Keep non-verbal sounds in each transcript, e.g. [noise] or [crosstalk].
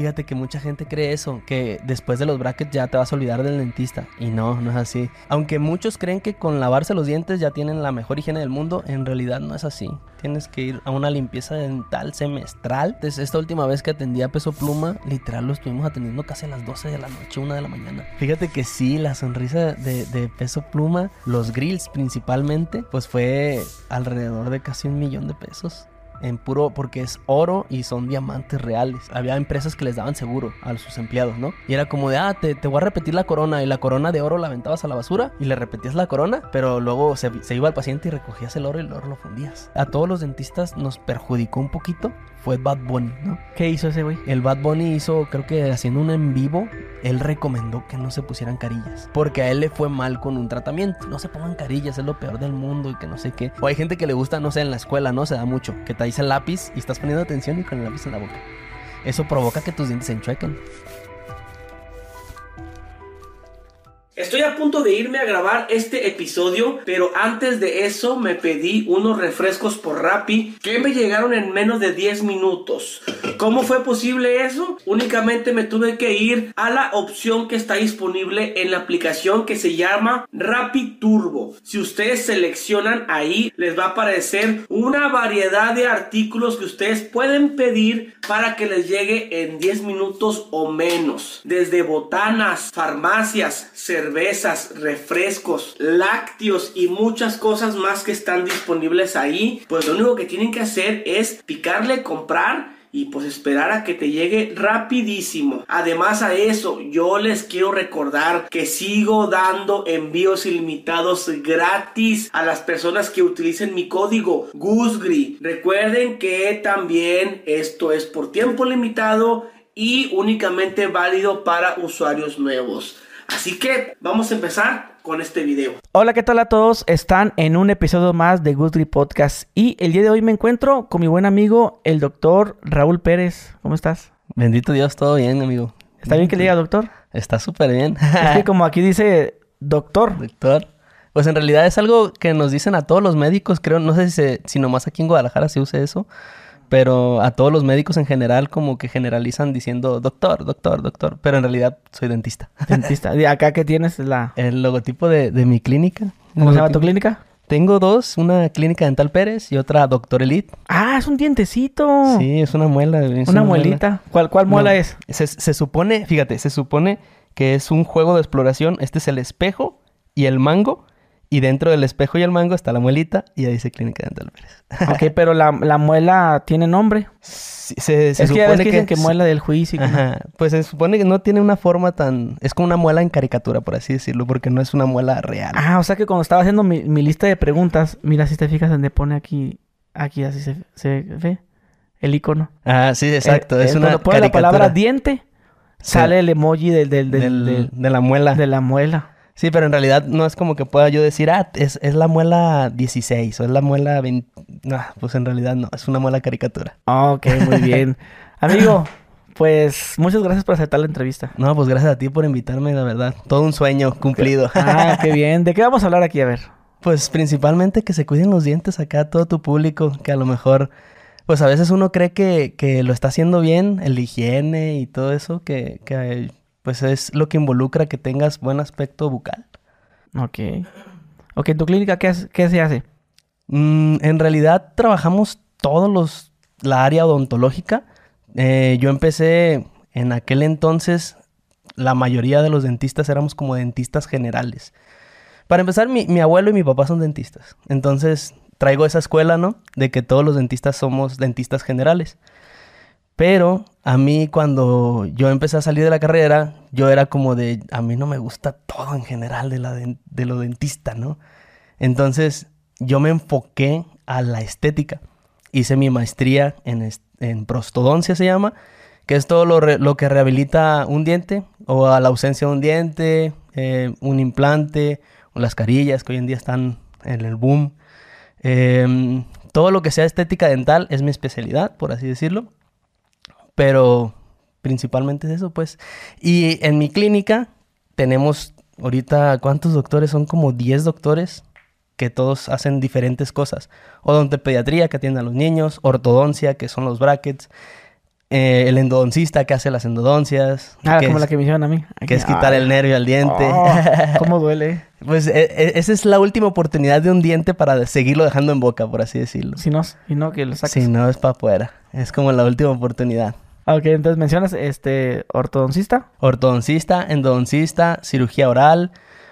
Fíjate que mucha gente cree eso, que después de los brackets ya te vas a olvidar del dentista. Y no, no es así. Aunque muchos creen que con lavarse los dientes ya tienen la mejor higiene del mundo, en realidad no es así. Tienes que ir a una limpieza dental semestral. Desde esta última vez que atendí a peso pluma, literal lo estuvimos atendiendo casi a las 12 de la noche, 1 de la mañana. Fíjate que sí, la sonrisa de, de peso pluma, los grills principalmente, pues fue alrededor de casi un millón de pesos en puro, porque es oro y son diamantes reales. Había empresas que les daban seguro a sus empleados, ¿no? Y era como de, ah, te, te voy a repetir la corona y la corona de oro la aventabas a la basura y le repetías la corona, pero luego se, se iba al paciente y recogías el oro y el oro lo fundías. A todos los dentistas nos perjudicó un poquito fue Bad Bunny, ¿no? ¿Qué hizo ese güey? El Bad Bunny hizo, creo que haciendo un en vivo, él recomendó que no se pusieran carillas. Porque a él le fue mal con un tratamiento. No se pongan carillas, es lo peor del mundo y que no sé qué. O hay gente que le gusta, no sé, en la escuela, ¿no? Se da mucho. Que te dice el lápiz y estás poniendo atención y con el lápiz en la boca. Eso provoca que tus dientes se enchuequen. Estoy a punto de irme a grabar este episodio, pero antes de eso me pedí unos refrescos por Rappi que me llegaron en menos de 10 minutos. ¿Cómo fue posible eso? Únicamente me tuve que ir a la opción que está disponible en la aplicación que se llama Rappi Turbo. Si ustedes seleccionan ahí, les va a aparecer una variedad de artículos que ustedes pueden pedir para que les llegue en 10 minutos o menos. Desde botanas, farmacias, cervezas, refrescos, lácteos y muchas cosas más que están disponibles ahí. Pues lo único que tienen que hacer es picarle comprar y pues esperar a que te llegue rapidísimo. Además a eso, yo les quiero recordar que sigo dando envíos ilimitados gratis a las personas que utilicen mi código GUSGRI. Recuerden que también esto es por tiempo limitado y únicamente válido para usuarios nuevos. Así que vamos a empezar con este video. Hola, ¿qué tal a todos? Están en un episodio más de Good Podcast y el día de hoy me encuentro con mi buen amigo, el doctor Raúl Pérez. ¿Cómo estás? Bendito Dios, todo bien, amigo. ¿Está bien que le diga doctor? Está súper bien. es que como aquí dice doctor. Doctor. Pues en realidad es algo que nos dicen a todos los médicos, creo, no sé si, se, si nomás aquí en Guadalajara se use eso, pero a todos los médicos en general como que generalizan diciendo doctor, doctor, doctor, pero en realidad soy dentista. Dentista. [laughs] ¿Y acá qué tienes? La... El logotipo de, de mi clínica. ¿Cómo se llama tu clínica? Tengo dos, una clínica dental Pérez y otra Doctor Elite. Ah, es un dientecito. Sí, es una muela. Es una, muelita. Muela. ¿Cuál, cuál muela No, es? Se, se supone, fíjate, se supone que es un juego de exploración. Este es el espejo y el mango. Y dentro del espejo y el mango está la muelita y ahí dice Clínica Dental Pérez. ok, pero la, la, muela tiene nombre. Sí, se, se es que supone ves que dicen que muela del juicio. Ajá. Pues se supone que no tiene una forma tan... Es como una muela en caricatura, por así decirlo, porque no es una muela real. Ah, o sea que cuando estaba haciendo mi, mi lista de preguntas, mira si te fijas donde pone aquí, aquí así se, se ve el icono. Ah, sí, exacto. Eh, es eh, una cuando pone la palabra diente, Sí. sale el emoji del, del, del, del- del- de la muela. de la muela. Sí, pero en realidad no es como que pueda yo decir, ah, es, es la muela 16 o es la muela 20. No, pues en realidad no, es una muela caricatura. Ah, Ok, muy bien. [laughs] Amigo, pues muchas gracias por aceptar la entrevista. No, pues gracias a ti por invitarme, la verdad. Todo un sueño cumplido. Ah, qué [laughs] bien. ¿De qué vamos a hablar aquí? A ver. Pues principalmente que se cuiden los dientes acá todo tu público, que a lo mejor, pues a veces uno cree que, que lo está haciendo bien, el higiene y todo eso, que, que pues es lo que involucra que tengas buen aspecto bucal. Ok. Ok, en tu clínica, ¿qué, hace- qué se hace? Mm, en realidad trabajamos todos los, la área odontológica. Eh, yo empecé en aquel entonces, la mayoría de los dentistas éramos como dentistas generales. Para empezar, mi, mi abuelo y mi papá son dentistas. Entonces, traigo esa escuela, ¿no? De que todos los dentistas somos dentistas generales. Pero a mí cuando yo empecé a salir de la carrera, yo era como de, a mí no me gusta todo en general de, la de lo dentista, ¿no? Entonces yo me enfoqué a la estética. Hice mi maestría en, en prostodoncia, se llama, que es todo lo, lo que rehabilita un diente o a la ausencia de un diente, eh, un implante, o las carillas que hoy en día están en el boom. Em, todo lo que sea estética dental es mi especialidad, por así decirlo. Pero principalmente es eso, pues. Y en mi clínica tenemos ahorita, ¿cuántos doctores? Son como 10 doctores que todos hacen diferentes cosas. Odontopediatría, que atiende a los niños, ortodoncia, que son los brackets, eh, el endodoncista que hace las endodoncias. Ah, como es, la que me hicieron a mí. que es quitar el nervio al diente. Oh, ¿Cómo duele? [laughs] Pues e- e- esa es la última oportunidad de un diente para seguirlo dejando en boca, por así decirlo. Si no, si no, que lo saques. Si no, es para afuera. Es como la última oportunidad. Ah, Ok, entonces mencionas este ortodoncista. Ortodoncista, endodoncista, cirugía oral,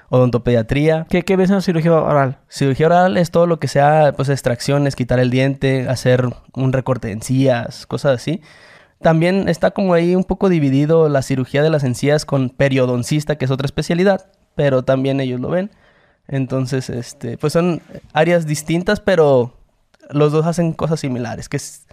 odontopediatría. ¿Qué, qué ves en cirugía oral? Cirugía oral es todo lo que sea, pues extracciones, quitar el diente, hacer un recorte de encías, cosas así. También está como ahí un poco dividido la cirugía de las encías con periodoncista, que es otra especialidad, pero también ellos lo ven. Entonces, este, pues son áreas distintas, pero los dos hacen cosas similares, que es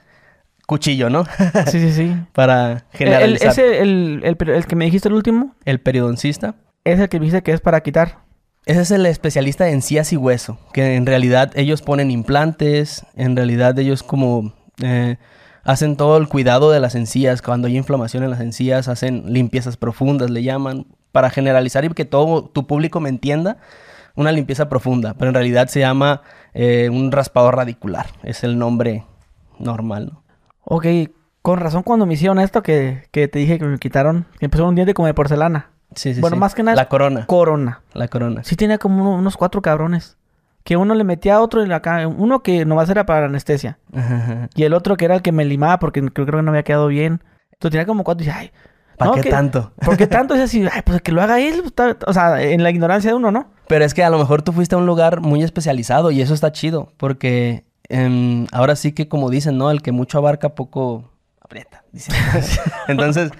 cuchillo, ¿no? [laughs] Sí, sí, sí. Para El, generalizar. ese, el, el, el que me dijiste el último, El periodoncista. es el que me dijiste que es para quitar. Ese es el especialista en encías y hueso, que en realidad ellos ponen implantes, en realidad ellos como eh, hacen todo el cuidado de las encías, cuando hay inflamación en las encías, hacen limpiezas profundas, le llaman, para generalizar y que todo tu público me entienda, una limpieza profunda, pero en realidad se llama eh, un raspador radicular, es el nombre normal, ¿no? Ok, con razón cuando me hicieron esto que, que te dije que me quitaron, que empezó un diente como de porcelana. Sí, sí, Bueno, sí. más que nada La corona, Corona. la corona. Sí tenía como uno- unos cuatro cabrones. Que uno le metía a otro en la ca- Uno que nomás era para anestesia. [laughs] Y el otro que era el que me limaba porque creo, creo que no había quedado bien. Entonces tenía como cuatro y dije, ay, ¿Para no, qué que- tanto? [laughs] ¿por qué tanto? Es [laughs] así, ay, pues que lo haga él. O sea, en la ignorancia de uno, ¿no? Pero es que a lo mejor tú fuiste a un lugar muy especializado y eso está chido, porque em, ahora sí que como dicen, ¿no? El que mucho abarca poco aprieta. dicen. Entonces,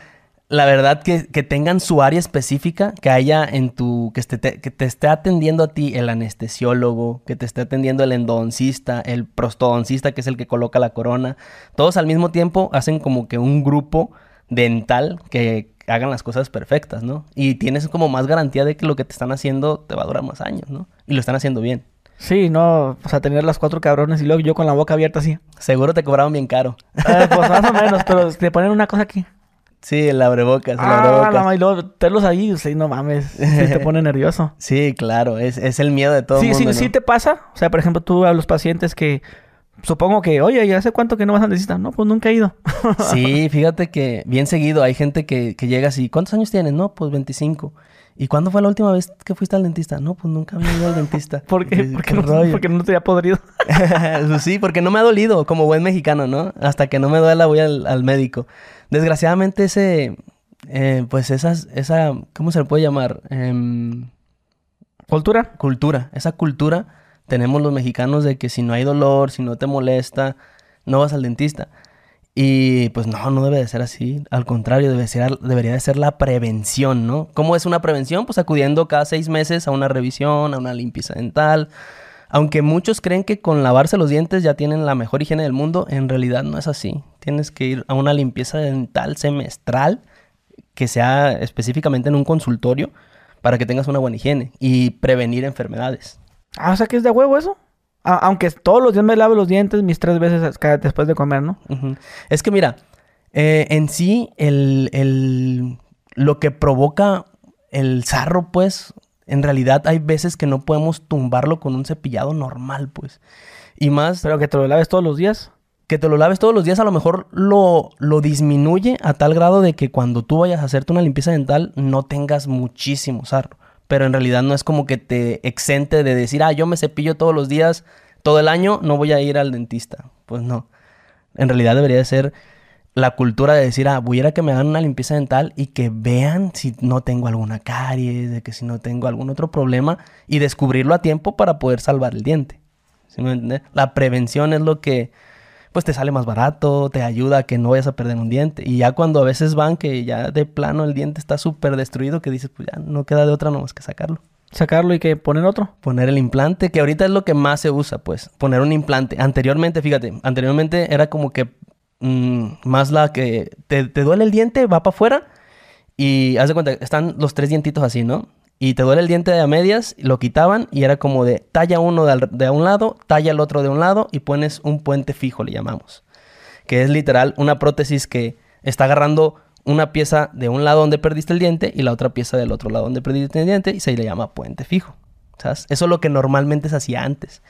la verdad que, que tengan su área específica, que haya en tu, que, te, que te esté atendiendo a ti el anestesiólogo, que te esté atendiendo el endodoncista, el prostodoncista, que es el que coloca la corona, todos al mismo tiempo hacen como que un grupo dental que hagan las cosas perfectas, ¿no? Y tienes como más garantía de que lo que te están haciendo te va a durar más años, ¿no? Y lo están haciendo bien. Sí, no, o sea, tener las cuatro cabrones y luego yo con la boca abierta así. Seguro te cobraron bien caro. Eh, pues más o [laughs] menos, pero te ponen una cosa aquí. Sí, el abrebocas, el Ah, abrebocas. la ma- y luego tenerlos ahí, sí, no mames, sí te [laughs] pone nervioso. Sí, claro, es, es el miedo de todo Sí, el mundo, sí, sí ¿no? te pasa. O sea, por ejemplo, tú a los pacientes que supongo que, oye, ¿y hace cuánto que no vas al dentista? No, pues nunca he ido. [laughs] Sí, fíjate que bien seguido hay gente que, que llega así, ¿cuántos años tienes? No, pues 25. ¿Y cuándo fue la última vez que fuiste al dentista? No, pues nunca había ido al dentista. [laughs] ¿Por qué? Porque "¿Qué no, rollo?". porque no te había podrido. Pues sí, porque no me ha dolido, como buen mexicano, ¿no? Hasta que no me duela voy al, al médico. Desgraciadamente ese, eh, pues esas, esa, ¿cómo se le puede llamar? Em, ¿Cultura? cultura, esa cultura tenemos los mexicanos de que si no hay dolor, si no te molesta, no vas al dentista. Y pues no, no debe de ser así. Al contrario, debe ser, debería de ser la prevención, ¿no? ¿Cómo es una prevención? Pues acudiendo cada seis meses a una revisión, a una limpieza dental. Aunque muchos creen que con lavarse los dientes ya tienen la mejor higiene del mundo, en realidad no es así. Tienes que ir a una limpieza dental semestral que sea específicamente en un consultorio para que tengas una buena higiene y prevenir enfermedades. Ah, o sea que es de huevo eso. A- aunque todos los días me lave los dientes mis tres veces cada- después de comer, ¿no? Es que mira, eh, en sí el, el- lo que provoca el sarro, pues, en realidad hay veces que no podemos tumbarlo con un cepillado normal, pues. Y más Pero que te lo laves todos los días. que te lo laves todos los días, a lo mejor lo, lo disminuye a tal grado de que cuando tú vayas a hacerte una limpieza dental no tengas muchísimo sarro. Pero en realidad no es como que te exente de decir, ah, yo me cepillo todos los días, todo el año, no voy a ir al dentista. Pues no. En realidad debería de ser la cultura de decir, ah, voy a que me hagan una limpieza dental y que vean si no tengo alguna caries, de que si no tengo algún otro problema y descubrirlo a tiempo para poder salvar el diente. ¿Sí me entiendes? La prevención es lo que pues te sale más barato, te ayuda a que no vayas a perder un diente. Y ya cuando a veces van que ya de plano el diente está súper destruido, que dices, pues ya no queda de otra nomás que sacarlo. Sacarlo y que poner otro. Poner el implante, que ahorita es lo que más se usa, pues, poner un implante. Anteriormente, fíjate, anteriormente era como que mm, más la que te, te duele el diente, va para afuera y haz de cuenta, están los tres dientitos así, ¿no? Y te duele el diente de a medias, lo quitaban y era como de talla uno de, de un lado, talla el otro de un lado y pones un puente fijo, le llamamos. Que es literal una prótesis que está agarrando una pieza de un lado donde perdiste el diente y la otra pieza del otro lado donde perdiste el diente y se le llama puente fijo. ¿Sabes? Eso es lo que normalmente se hacía antes.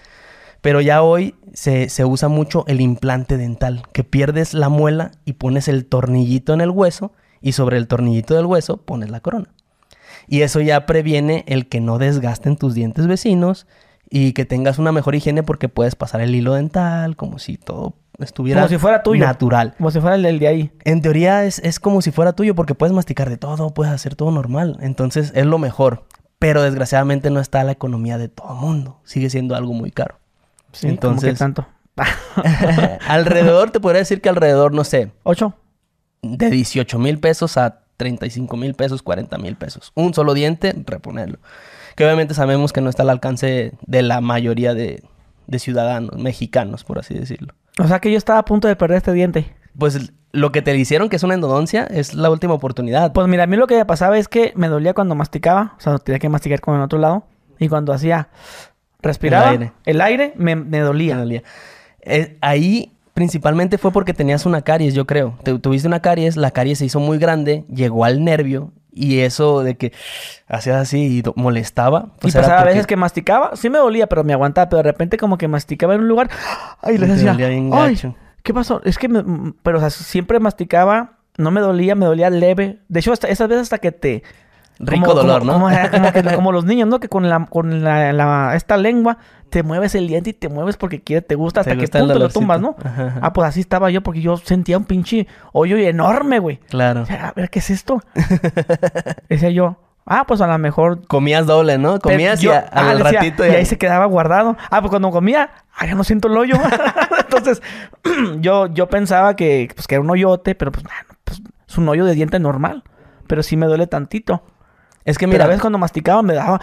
Pero ya hoy se, se usa mucho el implante dental, que pierdes la muela y pones el tornillito en el hueso y sobre el tornillito del hueso pones la corona. Y eso ya previene el que no desgasten tus dientes vecinos y que tengas una mejor higiene porque puedes pasar el hilo dental como si todo estuviera Como si fuera tuyo. natural. Como si fuera el del de ahí. En teoría es, es como si fuera tuyo porque puedes masticar de todo, puedes hacer todo normal. Entonces es lo mejor. Pero desgraciadamente no está la economía de todo mundo. Sigue siendo algo muy caro. Sí, Entonces... que tanto. [laughs] [laughs] alrededor, te podría decir que alrededor, no sé. ¿Ocho? De 18 mil pesos a 35 mil pesos, 40 mil pesos. Un solo diente, reponerlo. Que obviamente sabemos que no está al alcance de la mayoría de, de ciudadanos mexicanos, por así decirlo. O sea que yo estaba a punto de perder este diente. Pues lo que te hicieron, que es una endodoncia, es la última oportunidad. Pues mira, a mí lo que me pasaba es que me dolía cuando masticaba. O sea, tenía que masticar con el otro lado. Y cuando hacía... Respiraba. El aire. El aire me, dolía. Me dolía. Eh, ahí principalmente fue porque tenías una caries, yo creo. Te, tuviste una caries, la caries se hizo muy grande, llegó al nervio y eso de que hacías así y molestaba. Pues y pasaba a veces que masticaba, sí me dolía, pero me aguantaba, pero de repente como que masticaba en un lugar, ay, le decía, ay, ¿qué pasó? Es que, me... pero o sea, siempre masticaba, no me dolía, me dolía leve. De hecho, hasta, esas veces hasta que te Rico dolor, ¿no? [laughs] Como, los niños, ¿no? Que con la, con la, esta lengua te mueves el diente y te mueves porque quiere, te gusta hasta que punto lo tumbas, ¿no? Ah, pues así estaba yo porque yo sentía un pinche hoyo enorme, güey. Claro. a ver, ¿qué es esto? [laughs] Decía yo, ah, pues a lo mejor... Comías doble, ¿no? Comías y al ah, ratito... Y ahí se quedaba guardado. Ah, pues cuando comía, ah, ya no siento el hoyo. [laughs] Entonces, [clears throat] yo, yo pensaba que, pues, que era un hoyote, pero pues, pues es un hoyo de diente normal. Pero sí me duele tantito. Es que mira, a veces cuando masticaba me daba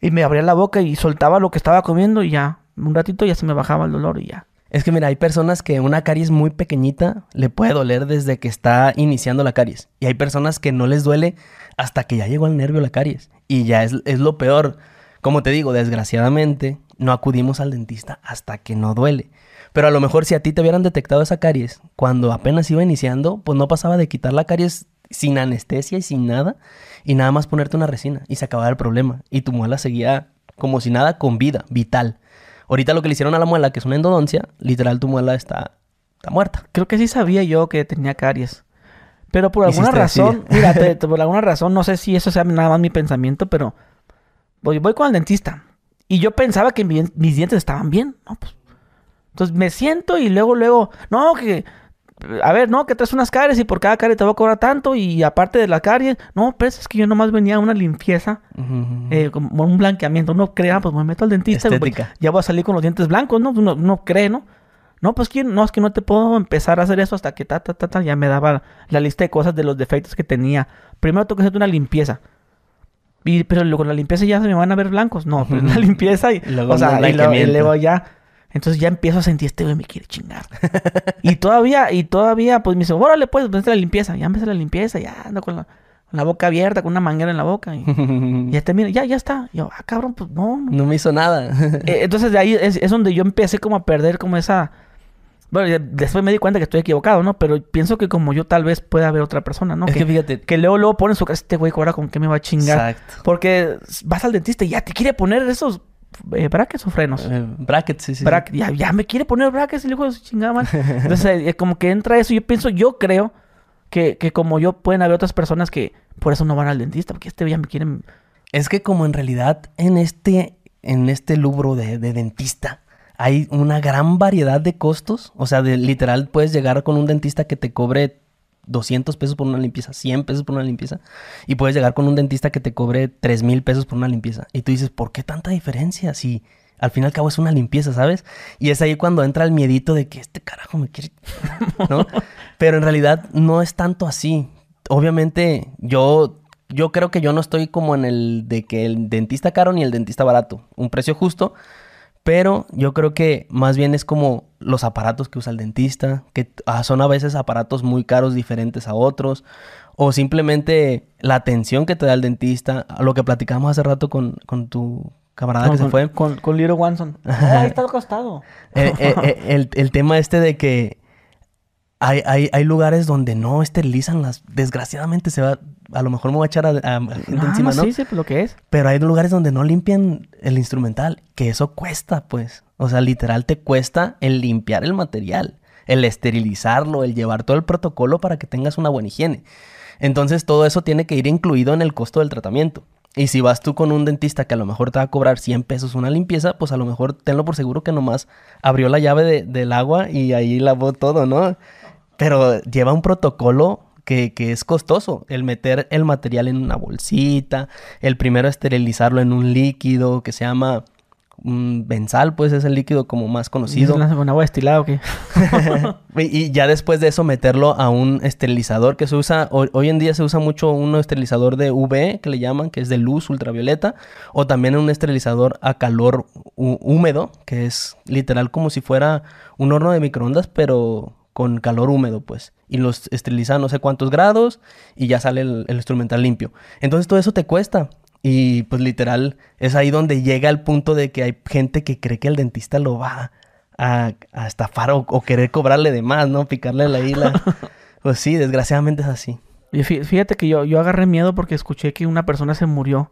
y me abría la boca y soltaba lo que estaba comiendo y ya, un ratito ya se me bajaba el dolor y ya. Es que mira, hay personas que una caries muy pequeñita le puede doler desde que está iniciando la caries. Y hay personas que no les duele hasta que ya llegó al nervio la caries. Y ya es, es lo peor. Como te digo, desgraciadamente no acudimos al dentista hasta que no duele. Pero a lo mejor si a ti te hubieran detectado esa caries cuando apenas iba iniciando, pues no pasaba de quitar la caries sin anestesia y sin nada, y nada más ponerte una resina y se acababa el problema. Y tu muela seguía como si nada, con vida, vital. Ahorita lo que le hicieron a la muela, que es una endodoncia, literal tu muela está, está muerta. Creo que sí sabía yo que tenía caries. Pero por alguna razón, mira, [laughs] por alguna razón, no sé si eso sea nada más mi pensamiento, pero voy, voy con el dentista. Y yo pensaba que mis dientes estaban bien, ¿no? Pues, entonces me siento y luego, luego, no, que a ver, no, que traes unas caries y por cada carie te voy a cobrar tanto y aparte de la caries, no, pues es que yo nomás venía a una limpieza, eh, como un blanqueamiento. Uno crea, pues me meto al dentista, pues, ya voy a salir con los dientes blancos, ¿no? Uno, cree, ¿no? No, pues no, es que no te puedo empezar a hacer eso hasta que ta, ta, ta, ta, ya me daba la lista de cosas de los defectos que tenía. Primero tengo que hacer una limpieza. Y, pero con la limpieza ya se me van a ver blancos. No, pues la limpieza y, o sea, y, luego ya entonces ya empiezo a sentir, este güey me quiere chingar. [laughs] y todavía, y todavía, pues me dice, órale, pues, pues la limpieza. Ya empecé la limpieza, ya ando con la, boca abierta, con una manguera en la boca. Y, [laughs] ya te mira, ya, ya está. yo, ah, cabrón, pues no. No, me hizo nada. [laughs] Eh, entonces de ahí es, donde yo empecé como a perder como esa... Bueno, después me di cuenta que estoy equivocado, ¿no? Pero pienso que como yo tal vez pueda haber otra persona, ¿no? Es que, fíjate. Que luego, luego pone su cara, este güey, ahora con qué me va a chingar. Exacto. Porque vas al dentista y ya te quiere poner esos eh, brackets o frenos. Eh, brackets, sí, sí. ya, me quiere poner brackets y le digo, chingada man. Entonces, eh, como que entra eso. Yo pienso, yo creo que, que, como yo pueden haber otras personas que por eso no van al dentista, porque este ya me quieren. Es que como en realidad en este, en este lubro de, de dentista hay una gran variedad de costos. O sea, de literal puedes llegar con un dentista que te cobre 200 pesos por una limpieza, 100 pesos por una limpieza, y puedes llegar con un dentista que te cobre 3 mil pesos por una limpieza. Y tú dices, ¿por qué tanta diferencia? Si al fin y al cabo es una limpieza, ¿sabes? Y es ahí cuando entra el miedito de que este carajo me quiere, [laughs] ¿no? Pero en realidad no es tanto así. Obviamente yo, yo creo que yo no estoy como en el de que el dentista caro ni el dentista barato. Un precio justo, pero yo creo que más bien es como los aparatos que usa el dentista, que ah, son a veces aparatos muy caros diferentes a otros, o simplemente la atención que te da el dentista, lo que platicamos hace rato con, tu camarada que se fue. Con, con Little Wanson. [laughs] ahí está acostado. Eh, eh, eh, el, el, tema este de que hay, hay, hay, lugares donde no esterilizan las... Desgraciadamente se va... a lo mejor me voy a echar a, gente encima, ¿no? Sí, sí, pues lo que es. Pero hay lugares donde no limpian el instrumental, que eso cuesta, pues. O sea, literal te cuesta el limpiar el material, el esterilizarlo, el llevar todo el protocolo para que tengas una buena higiene. Entonces todo eso tiene que ir incluido en el costo del tratamiento. Y si vas tú con un dentista que a lo mejor te va a cobrar 100 pesos una limpieza, pues a lo mejor tenlo por seguro que nomás abrió la llave del agua y ahí lavó todo, ¿no? Pero lleva un protocolo que, que, es costoso. El meter el material en una bolsita, el primero esterilizarlo en un líquido que se llama un benzal, pues es el líquido como más conocido. ¿Con agua destilada o qué? [laughs] y ya después de eso meterlo a un esterilizador que se usa, hoy, en día se usa mucho un esterilizador de UV, que le llaman, que es de luz ultravioleta, o también un esterilizador a calor húmedo, que es literal como si fuera un horno de microondas, pero con calor húmedo, pues. Y los esterilizan no sé cuántos grados y ya sale el instrumental limpio. Entonces todo eso te cuesta. Y pues literal, es ahí donde llega el punto de que hay gente que cree que el dentista lo va a, estafar o, querer cobrarle de más, ¿no? Picarle la isla. [laughs] pues sí, desgraciadamente es así. Y fíjate que yo, yo agarré miedo porque escuché que una persona se murió.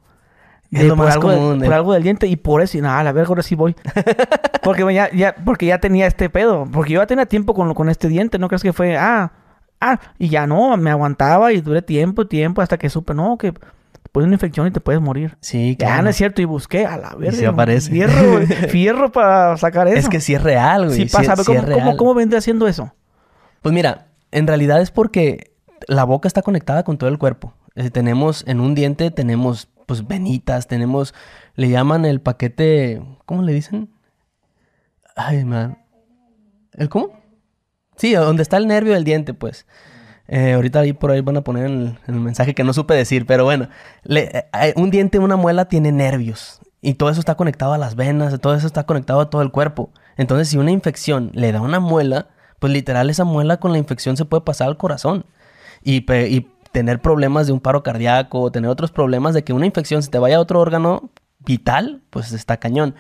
Es lo más común. por algo del diente y por eso, y nada, a la verga, ahora sí voy. [laughs] porque ya, ya, porque ya tenía este pedo. Porque yo ya tenía tiempo con, con este diente, ¿no crees que fue, ah, ah, y ya no, me aguantaba y duré tiempo, tiempo, hasta que supe, no, que puede una infección y te puedes morir. Sí, claro. No es cierto, y busqué a la verga. Y aparece. Fierro, [laughs] Fierro para sacar eso. Es que sí es real, güey. Sí pasa. ¿Cómo, ¿cómo, vendría haciendo eso? Pues mira, en realidad es porque la boca está conectada con todo el cuerpo. Eh, tenemos, en un diente tenemos, pues, venitas, tenemos, le llaman el paquete, ¿cómo le dicen? Ay, man. ¿El cómo? Sí, donde está el nervio del diente, pues. Eh, ahorita ahí por ahí van a poner en el, mensaje que no supe decir, pero bueno, eh, un diente, una muela tiene nervios y todo eso está conectado a las venas, todo eso está conectado a todo el cuerpo. Entonces, si una infección le da una muela, pues literal esa muela con la infección se puede pasar al corazón y, y tener problemas de un paro cardíaco, o tener otros problemas de que una infección se te vaya a otro órgano vital, pues está cañón.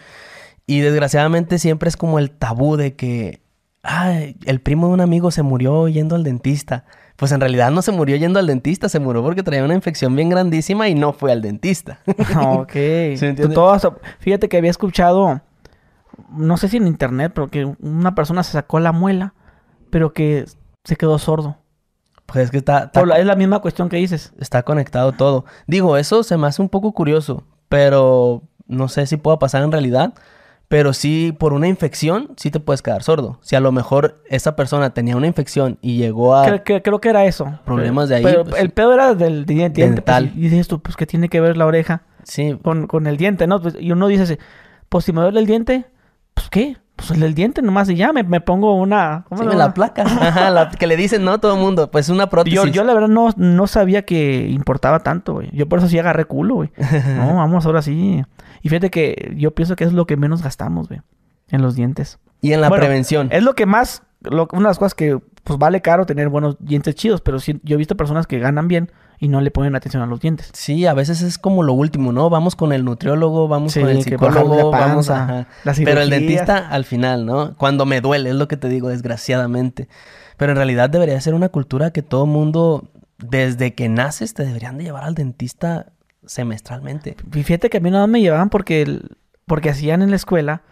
Y desgraciadamente siempre es como el tabú de que, ay, el primo de un amigo se murió yendo al dentista pues en realidad no se murió yendo al dentista, se murió porque traía una infección bien grandísima y no fue al dentista. [laughs] ok. fíjate que había escuchado, no sé si en internet, pero que una persona se sacó la muela, pero que se quedó sordo. Pues es que está... es la misma cuestión que dices. Está conectado todo. Digo, eso se me hace un poco curioso, pero no sé si pueda pasar en realidad. Pero sí, por una infección, sí te puedes quedar sordo. Si a lo mejor esa persona tenía una infección y llegó a... Creo, que, era eso. Problemas de ahí. Pero pues el pedo era del diente. Pues, dental. y dices tú, pues, ¿qué tiene que ver la oreja? Sí. Con, con el diente, ¿no? Pues, y uno dice, pues, si me duele el diente, pues, ¿qué? Pues el del diente nomás y ya me, me pongo una... ¿cómo sí, la placa. [laughs] Ajá, la que le dicen, ¿no? Todo el mundo. Pues una prótesis. Yo, yo la verdad no, no sabía que importaba tanto, güey. Yo por eso sí agarré culo, güey. [laughs] no, vamos, ahora sí. Y fíjate que yo pienso que es lo que menos gastamos, güey. En los dientes. Y en la prevención. Es lo que más... una de las cosas que pues vale caro tener buenos dientes chidos. Pero sí, yo he visto personas que ganan bien y no le ponen atención a los dientes. Sí, a veces es como lo último, ¿no? Vamos con el nutriólogo, vamos con el psicólogo, vamos a... Pero el dentista al final, ¿no? Cuando me duele, es lo que te digo, desgraciadamente. Pero en realidad debería ser una cultura que todo mundo, desde que naces, te deberían de llevar al dentista semestralmente. fíjate que a mí nada me llevaban porque, porque hacían en la escuela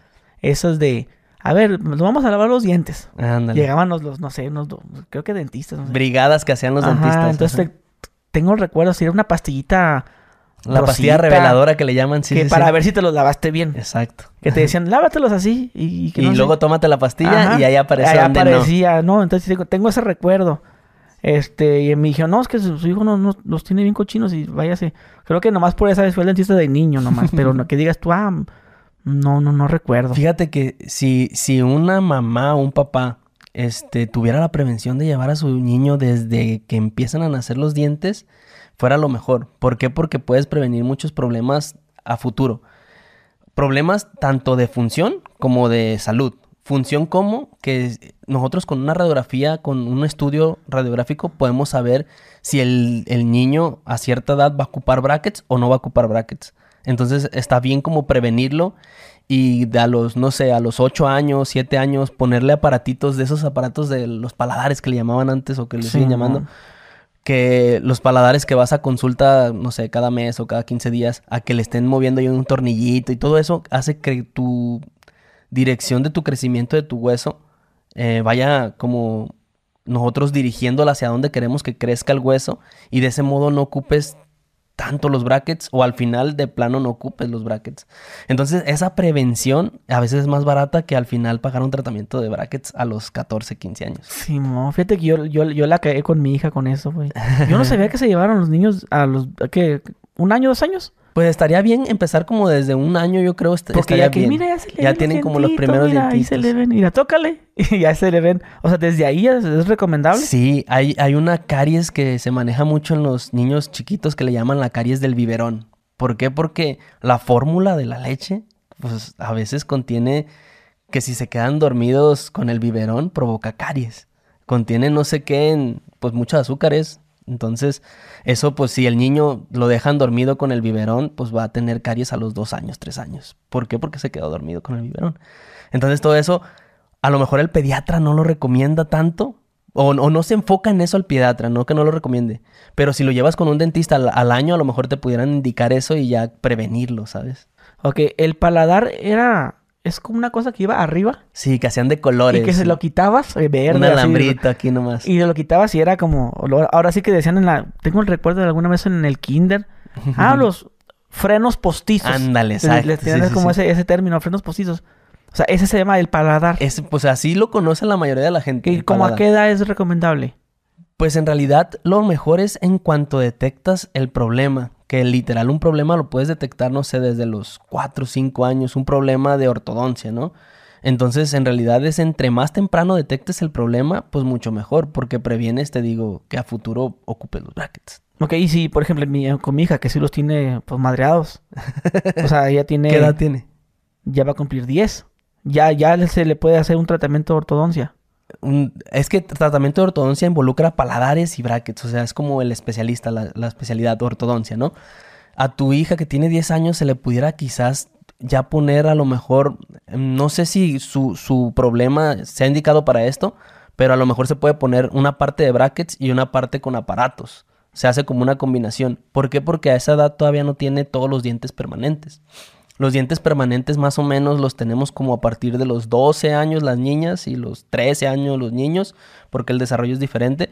esas de... A ver, nos vamos a lavar los dientes. Ándale. Llegaban los, no sé, unos, creo que dentistas. Brigadas que hacían los dentistas. Entonces tengo el recuerdo, si era una pastillita... La pastilla reveladora que le llaman, sí. Que para ver si te los lavaste bien. Exacto. Que te decían, lávatelos así. Y, y luego tómate la pastilla y ahí aparecía. Ahí aparecía, no. Entonces tengo ese recuerdo. Este, y me dijo, no, es que su, hijo no, los tiene bien cochinos y váyase. Creo que nomás por esa vez fue el dentista de niño nomás, [laughs] pero no que digas tú, ah, no, no, no recuerdo. Fíjate que si, si una mamá o un papá este, tuviera la prevención de llevar a su niño desde que empiezan a nacer los dientes, fuera lo mejor. ¿Por qué? Porque puedes prevenir muchos problemas a futuro. Problemas tanto de función como de salud. Función como que nosotros con una radiografía, con un estudio radiográfico, podemos saber si el, niño a cierta edad va a ocupar brackets o no va a ocupar brackets. Entonces está bien como prevenirlo y de a los, no sé, a los 8 años, 7 años, ponerle aparatitos de esos aparatos de los paladares que le llamaban antes o que le siguen llamando que los paladares que vas a consulta, no sé, cada mes o cada 15 días, a que le estén moviendo ahí un tornillito y todo eso hace que tu dirección de tu crecimiento de tu hueso eh, vaya como nosotros dirigiéndola hacia donde queremos que crezca el hueso y de ese modo no ocupes tanto los brackets o al final de plano no ocupes los brackets. Entonces esa prevención a veces es más barata que al final pagar un tratamiento de brackets a los 14, 15 años. Sí, mo, fíjate que yo, yo, yo la caí con mi hija con eso, güey. Yo no [laughs] sabía que se llevaron los niños a los, ¿qué? ¿Un año, dos años? Pues estaría bien empezar como desde un año, yo creo. est- Porque ya que, bien. mira, ya se le Ya ven tienen como los primeros mira, ahí se le ven, mira, tócale. [laughs] Y ya se le ven. O sea, desde ahí es, es recomendable. Sí, hay, hay una caries que se maneja mucho en los niños chiquitos que le llaman la caries del biberón. ¿Por qué? Porque la fórmula de la leche, pues a veces contiene que si se quedan dormidos con el biberón, provoca caries. Contiene no sé qué, en, pues muchos azúcares. Entonces, eso pues si el niño lo dejan dormido con el biberón, pues va a tener caries a los dos años, tres años. ¿Por qué? Porque se quedó dormido con el biberón. Entonces todo eso, a lo mejor el pediatra no lo recomienda tanto. O, no se enfoca en eso al pediatra, no que no lo recomiende. Pero si lo llevas con un dentista al, al año, a lo mejor te pudieran indicar eso y ya prevenirlo, ¿sabes? Ok, el paladar era... Es como una cosa que iba arriba Sí, que hacían de colores. y que se lo quitabas, eh, verde. Un así, alambrito aquí nomás. Y lo quitabas y era como... Ahora sí que decían en la... Tengo el recuerdo de alguna vez en el kinder. [laughs] Ah, los frenos postizos. Ándale, Les- exacto. Les Sí, sí, como. Ese, ese término, frenos postizos. O sea, ese se llama el paladar. Es, pues así lo conoce la mayoría de la gente. ¿Y el como a qué edad es recomendable? Pues en realidad lo mejor es en cuanto detectas el problema. Que literal un problema lo puedes detectar, no sé, desde los 4 o 5 años. Un problema de ortodoncia, ¿no? Entonces, en realidad es entre más temprano detectes el problema, pues mucho mejor. Porque previenes, te digo, que a futuro ocupes los brackets. Ok, y si, por ejemplo, mi- con mi hija, que sí los tiene, pues, madreados. O sea, ella [laughs] tiene... ¿Qué edad tiene? Ya va a cumplir 10. Ya, ya se le puede hacer un tratamiento de ortodoncia. Es que tratamiento de ortodoncia involucra paladares y brackets, o sea, es como el especialista, la, la especialidad de ortodoncia, ¿no? A tu hija que tiene 10 años se le pudiera quizás ya poner a lo mejor, mm, no sé si su, su problema se ha indicado para esto, pero a lo mejor se puede poner una parte de brackets y una parte con aparatos. Se hace como una combinación. ¿Por qué? Porque a esa edad todavía no tiene todos los dientes permanentes. Los dientes permanentes más o menos los tenemos como a partir de los 12 años las niñas y los 13 años los niños, porque el desarrollo es diferente,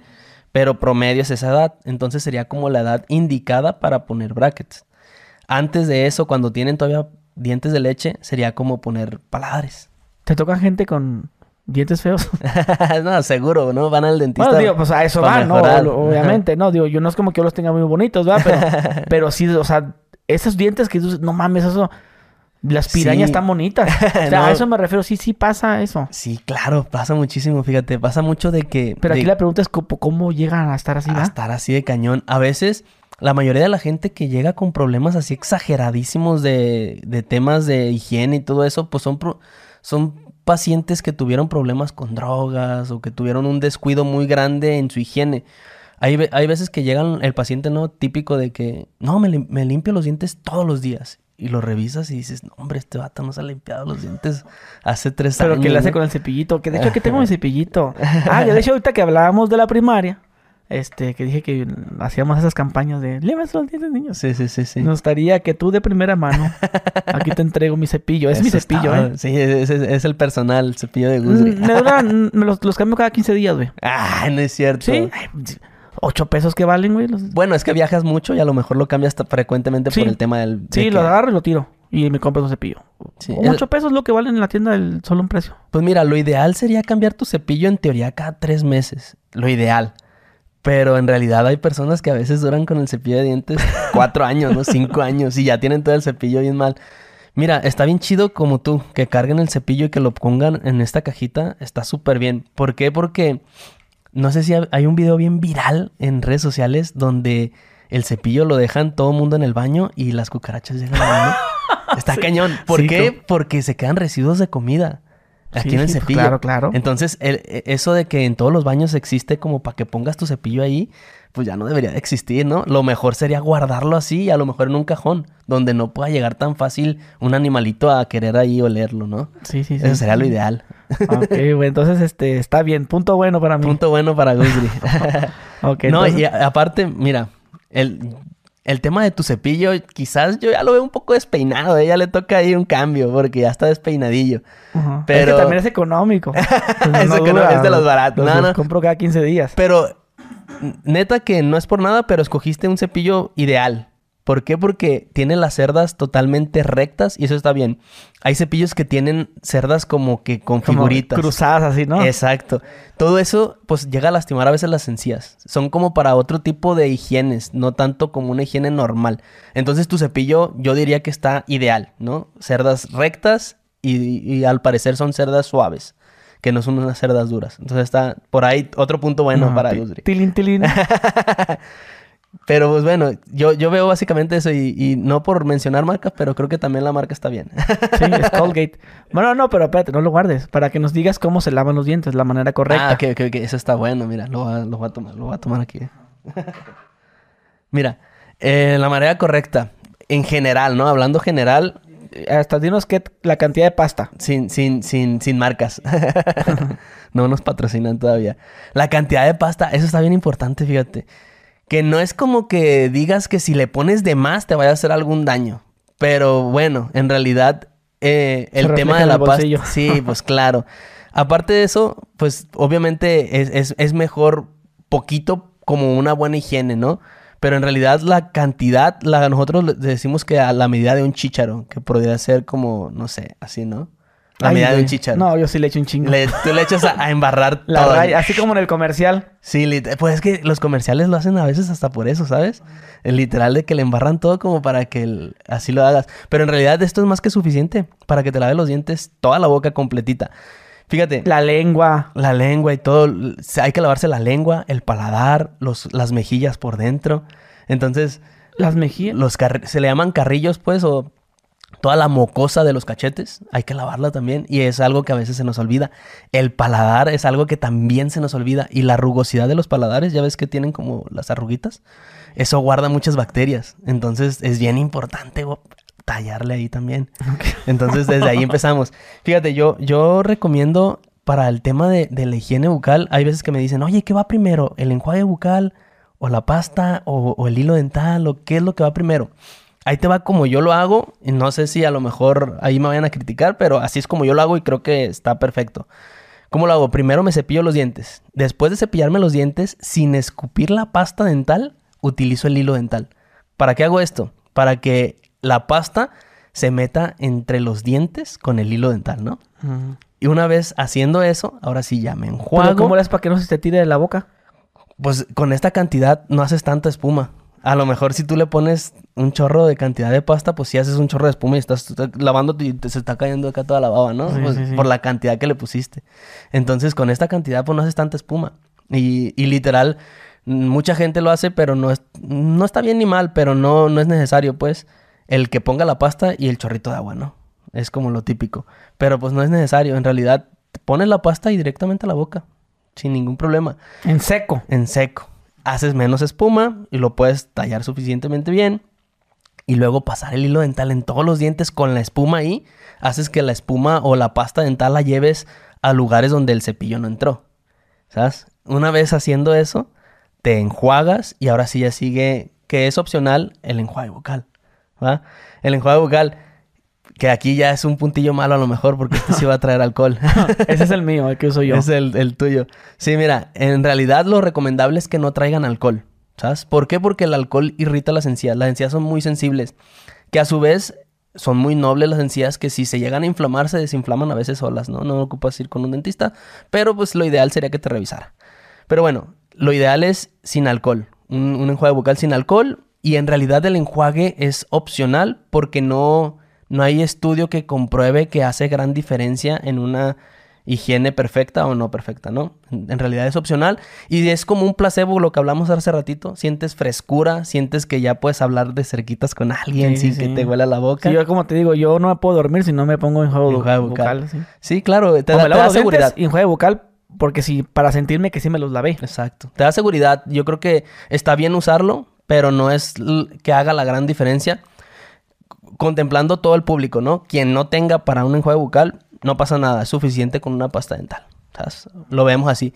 pero promedio es esa edad, entonces sería como la edad indicada para poner brackets. Antes de eso, cuando tienen todavía dientes de leche, sería como poner paladares. ¿Te tocan gente con dientes feos? [laughs] no, seguro, ¿no? Van al dentista. bueno, digo, pues a eso para va, ¿no? Obviamente, no, digo, yo no es como que yo los tenga muy bonitos, ¿verdad? Pero, [laughs] pero sí, o sea, esos dientes que tú dices, no mames, eso... Las pirañas Sí. están bonitas. [laughs] O sea, No. a eso me refiero. Sí, sí pasa eso. Sí, claro, pasa muchísimo, fíjate, pasa mucho de que... Pero aquí la pregunta es cómo, cómo llegan a estar así, a ¿verdad? estar así de cañón. A veces, la mayoría de la gente que llega con problemas así exageradísimos de, de temas de higiene y todo eso, pues son, pro- son pacientes que tuvieron problemas con drogas o que tuvieron un descuido muy grande en su higiene. Hay, ve- hay veces que llegan el paciente, ¿no? Típico de que, no, me, me limpio los dientes todos los días. Y lo revisas y dices, no, hombre, este vato no se ha limpiado los dientes hace tres Pero años. que le hace ¿no?". con el cepillito. Que de hecho aquí tengo mi cepillito. [laughs] Ah, que de hecho ahorita que hablábamos de la primaria, este, que dije que hacíamos esas campañas de límese los dientes, niños. Sí, sí, sí, sí. Nos gustaría que tú de primera mano, aquí te entrego mi cepillo. Es mi cepillo, está- ¿eh? Sí, es, es- es el personal, el cepillo de Guzri. Me duran, me los, los cambio cada 15 días, güey. [laughs] Ah, no es cierto. Sí. Ay, Ocho pesos que valen, güey. los- Bueno, es que viajas mucho y a lo mejor lo cambias frecuentemente Sí. por el tema del... de Sí, que- lo agarro y lo tiro. Y me compro un cepillo. Sí, O el- Ocho pesos es lo que valen en la tienda del solo un precio. Pues mira, lo ideal sería cambiar tu cepillo en teoría cada tres meses. Lo ideal. Pero en realidad hay personas que a veces duran con el cepillo de dientes [laughs] cuatro años, ¿no? Cinco años y ya tienen todo el cepillo bien mal. Mira, está bien chido como tú, que carguen el cepillo y que lo pongan en esta cajita. Está súper bien. ¿Por qué? Porque no sé si ha- hay un video bien viral en redes sociales donde el cepillo lo dejan todo el mundo en el baño y las cucarachas llegan al baño. [laughs] Está cañón. ¿Por Sí, qué? tú. Porque se quedan residuos de comida aquí Sí, en el cepillo. claro, claro. Entonces, el- e- eso de que en todos los baños existe como para que pongas tu cepillo ahí, pues ya no debería de existir, ¿no? Lo mejor sería guardarlo así, a lo mejor en un cajón, donde no pueda llegar tan fácil un animalito a querer ahí olerlo, ¿no? Sí, sí, sí. Eso sería lo ideal. Ok, bueno, entonces este, está bien. Punto bueno para mí. Punto bueno para Gusgri. [laughs] ok, [laughs] No, y aparte, mira, el, el tema de tu cepillo, quizás yo ya lo veo un poco despeinado. A ella le toca ahí un cambio porque ya está despeinadillo. Pero... Es que también es económico. [laughs] es, económico es de los baratos. No, no. compro cada 15 días. Pero, neta que no es por nada, pero escogiste un cepillo ideal. ¿Por qué? Porque tiene las cerdas totalmente rectas y eso está bien. Hay cepillos que tienen cerdas como que con figuritas. Cruzadas así, ¿no? Exacto. Todo eso pues llega a lastimar a veces las encías. Son como para otro tipo de higienes, no tanto como una higiene normal. Entonces tu cepillo yo diría que está ideal, ¿no? Cerdas rectas y, al parecer son cerdas suaves que no son unas cerdas duras. Entonces está por ahí otro punto bueno para Yusri. Tilín, tilín. [laughs] Pero pues bueno, yo, yo veo básicamente eso y, no por mencionar marcas, pero creo que también la marca está bien. sí, es Colgate. Bueno, no, pero espérate, no lo guardes. Para que nos digas cómo se lavan los dientes, la manera correcta. Ah, ok, ok, ok. Eso está bueno, mira, lo, voy a tomar, lo voy a tomar aquí. [laughs] mira, eh, la manera correcta, en general, ¿no? Hablando general. Hasta dinos que la cantidad de pasta. Sin, sin, sin, sin marcas. [laughs] no nos patrocinan todavía. La cantidad de pasta, eso está bien importante, fíjate que no es como que digas que si le pones de más te vaya a hacer algún daño. Pero bueno, en realidad eh, el tema de la pasta... Sí, pues [laughs] claro. Aparte de eso, pues obviamente es, es, mejor poquito como una buena higiene, ¿no? Pero en realidad la cantidad, la, nosotros decimos que a la medida de un chícharo, que podría ser como, no sé, así, ¿no? La medida de un. No, yo sí le echo un chingo. tú le echas a, embarrar [laughs] la todo. Raya, así como en el comercial. Sí, pues es que los comerciales lo hacen a veces hasta por eso, ¿sabes? El literal de que le embarran todo como para que así lo hagas. Pero en realidad esto es más que suficiente para que te laves los dientes toda la boca completita. Fíjate. La lengua. La lengua y todo. Hay que lavarse la lengua, el paladar, los, las mejillas por dentro. Entonces... Las mejillas. Los se le llaman carrillos, pues, o toda la mocosa de los cachetes, hay que lavarla también y es algo que a veces se nos olvida. El paladar es algo que también se nos olvida y la rugosidad de los paladares, ya ves que tienen como las arruguitas, eso guarda muchas bacterias, entonces es bien importante tallarle ahí también. [laughs] Entonces desde ahí empezamos. Fíjate, yo, yo recomiendo para el tema de, la higiene bucal, hay veces que me dicen, oye, ¿qué va primero? ¿El enjuague bucal o la pasta o, o el hilo dental o qué es lo que va primero? Ahí te va como yo lo hago. Y no sé si a lo mejor ahí me vayan a criticar, pero así es como yo lo hago y creo que está perfecto. ¿Cómo lo hago? Primero me cepillo los dientes. Después de cepillarme los dientes, sin escupir la pasta dental, utilizo el hilo dental. ¿Para qué hago esto? Para que la pasta se meta entre los dientes con el hilo dental, ¿no? Y una vez haciendo eso, ahora sí ya me enjuago. ¿Pero cómo le para que no se te tire de la boca? Pues con esta cantidad no haces tanta espuma. A lo mejor si tú le pones un chorro de cantidad de pasta, pues si haces un chorro de espuma y estás lavando y te, se está cayendo acá toda la baba, ¿no? Pues, por la cantidad que le pusiste. Entonces, con esta cantidad, pues no haces tanta espuma. Y, y literal, mucha gente lo hace, pero no, es, no está bien ni mal, pero no, no es necesario, pues, el que ponga la pasta y el chorrito de agua, ¿no? Es como lo típico. Pero pues no es necesario. En realidad, pones la pasta y directamente a la boca. Sin ningún problema. En seco. En seco haces menos espuma y lo puedes tallar suficientemente bien. Y luego pasar el hilo dental en todos los dientes con la espuma ahí. Haces que la espuma o la pasta dental la lleves a lugares donde el cepillo no entró. ¿Sabes? Una vez haciendo eso, te enjuagas y ahora sí ya sigue, que es opcional, el enjuague bucal. ¿va? El enjuague bucal que aquí ya es un puntillo malo a lo mejor porque este sí va a traer alcohol. [laughs] Ese es el mío, el que uso yo. [laughs] Es el, el, tuyo. Sí, mira, en realidad lo recomendable es que no traigan alcohol. ¿Sabes? ¿Por qué? Porque el alcohol irrita las encías. Las encías son muy sensibles. Que a su vez son muy nobles las encías que si se llegan a inflamar se desinflaman a veces solas, ¿no? No ocupas ir con un dentista. Pero pues lo ideal sería que te revisara. Pero bueno, lo ideal es sin alcohol. Un, un enjuague bucal sin alcohol. Y en realidad el enjuague es opcional porque no no hay estudio que compruebe que hace gran diferencia en una higiene perfecta o no perfecta, ¿no? En realidad es opcional y es como un placebo, lo que hablamos hace ratito. Sientes frescura, sientes que ya puedes hablar de cerquitas con alguien sin que te huela la boca. Sí, yo como te digo, yo no me puedo dormir si no me pongo en juego bucal. sí. claro, te, da, seguridad. En juego bucal porque sí, para sentirme que sí me los lavé. Exacto. Te da seguridad. Yo creo que está bien usarlo, pero no es que haga la gran diferencia contemplando todo el público, ¿no? Quien no tenga para un enjuague bucal, no pasa nada, es suficiente con una pasta dental. ¿sabes? Lo vemos así.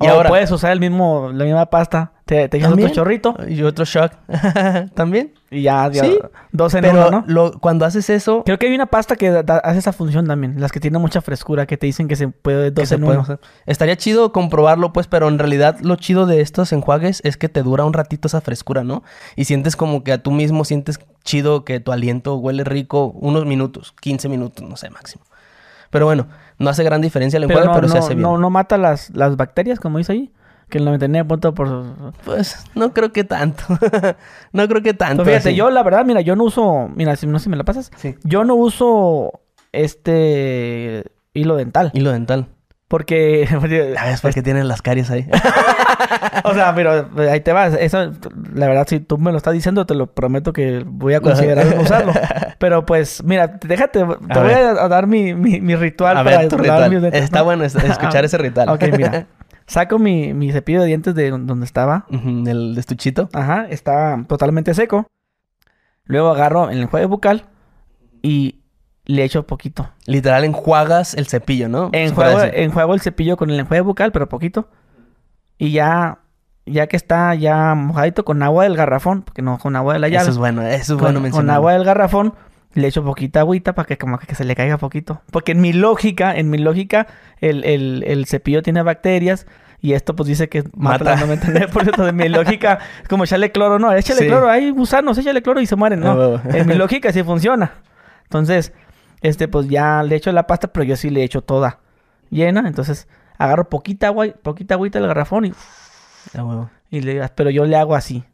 Y ahora puedes usar el mismo, la misma pasta, te, te otro chorrito. Y otro shock. [laughs] ¿También? Y ya, ya Sí, dos en Pero uno, ¿no? lo- cuando haces eso, Creo que hay una pasta que da- hace esa función también. Las que tienen mucha frescura, que te dicen que se puede dos se en puede uno. hacer. Estaría chido comprobarlo, pues, pero en realidad lo chido de estos enjuagues es que te dura un ratito esa frescura, ¿no? Y sientes como que a tú mismo sientes chido que tu aliento huele rico unos minutos, 15 minutos, no sé, máximo. Pero bueno, no hace gran diferencia el Pero, enjuague, no, pero, se hace bien. no, no mata las, las bacterias, como dice ahí. Que el 99 punto por... Pues no creo que tanto. [laughs] no creo que tanto. Fíjate, así. yo la verdad, mira, yo no uso... Mira, si no sé si me la pasas. Sí. Yo no uso este hilo dental. Hilo dental. Porque... Ya ves por qué tienen las caries ahí. [laughs] o sea, pero eh, ahí te vas. Eso, la verdad, si tú me lo estás diciendo, te lo prometo que voy a considerar usarlo. [laughs] Pero pues, mira, déjate, te voy ver. a, dar mi, mi, mi ritual a para ver, tu ritual. mis dientes, Está ¿no? bueno es- escuchar ese ritual. Ok, mira. [laughs] Saco mi, mi cepillo de dientes de donde estaba. El estuchito. Ajá, está totalmente seco. Luego agarro el enjuague bucal y le echo poquito. Literal enjuagas el cepillo, ¿no? Enjuago, enjuago el cepillo con el enjuague bucal, pero poquito. Y ya, ya que está ya mojadito con agua del garrafón, porque no con agua de la llave. Eso es bueno, eso es con, bueno con mencionar. agua del garrafón le echo poquita agüita para que como que se le caiga poquito. Porque en mi lógica, en mi lógica, el, el, el cepillo tiene bacterias y esto pues dice que mata, Mata. el 99% de mi lógica. Es como echarle cloro, no, échale Sí. cloro, hay gusanos, échale cloro y se mueren, Ah, no. huevo. en mi [laughs] lógica sí funciona. Entonces, este pues ya le echo la pasta, pero yo sí le echo toda llena, entonces agarro poquita agua, poquita agüita del garrafón y, y le pero yo le hago así.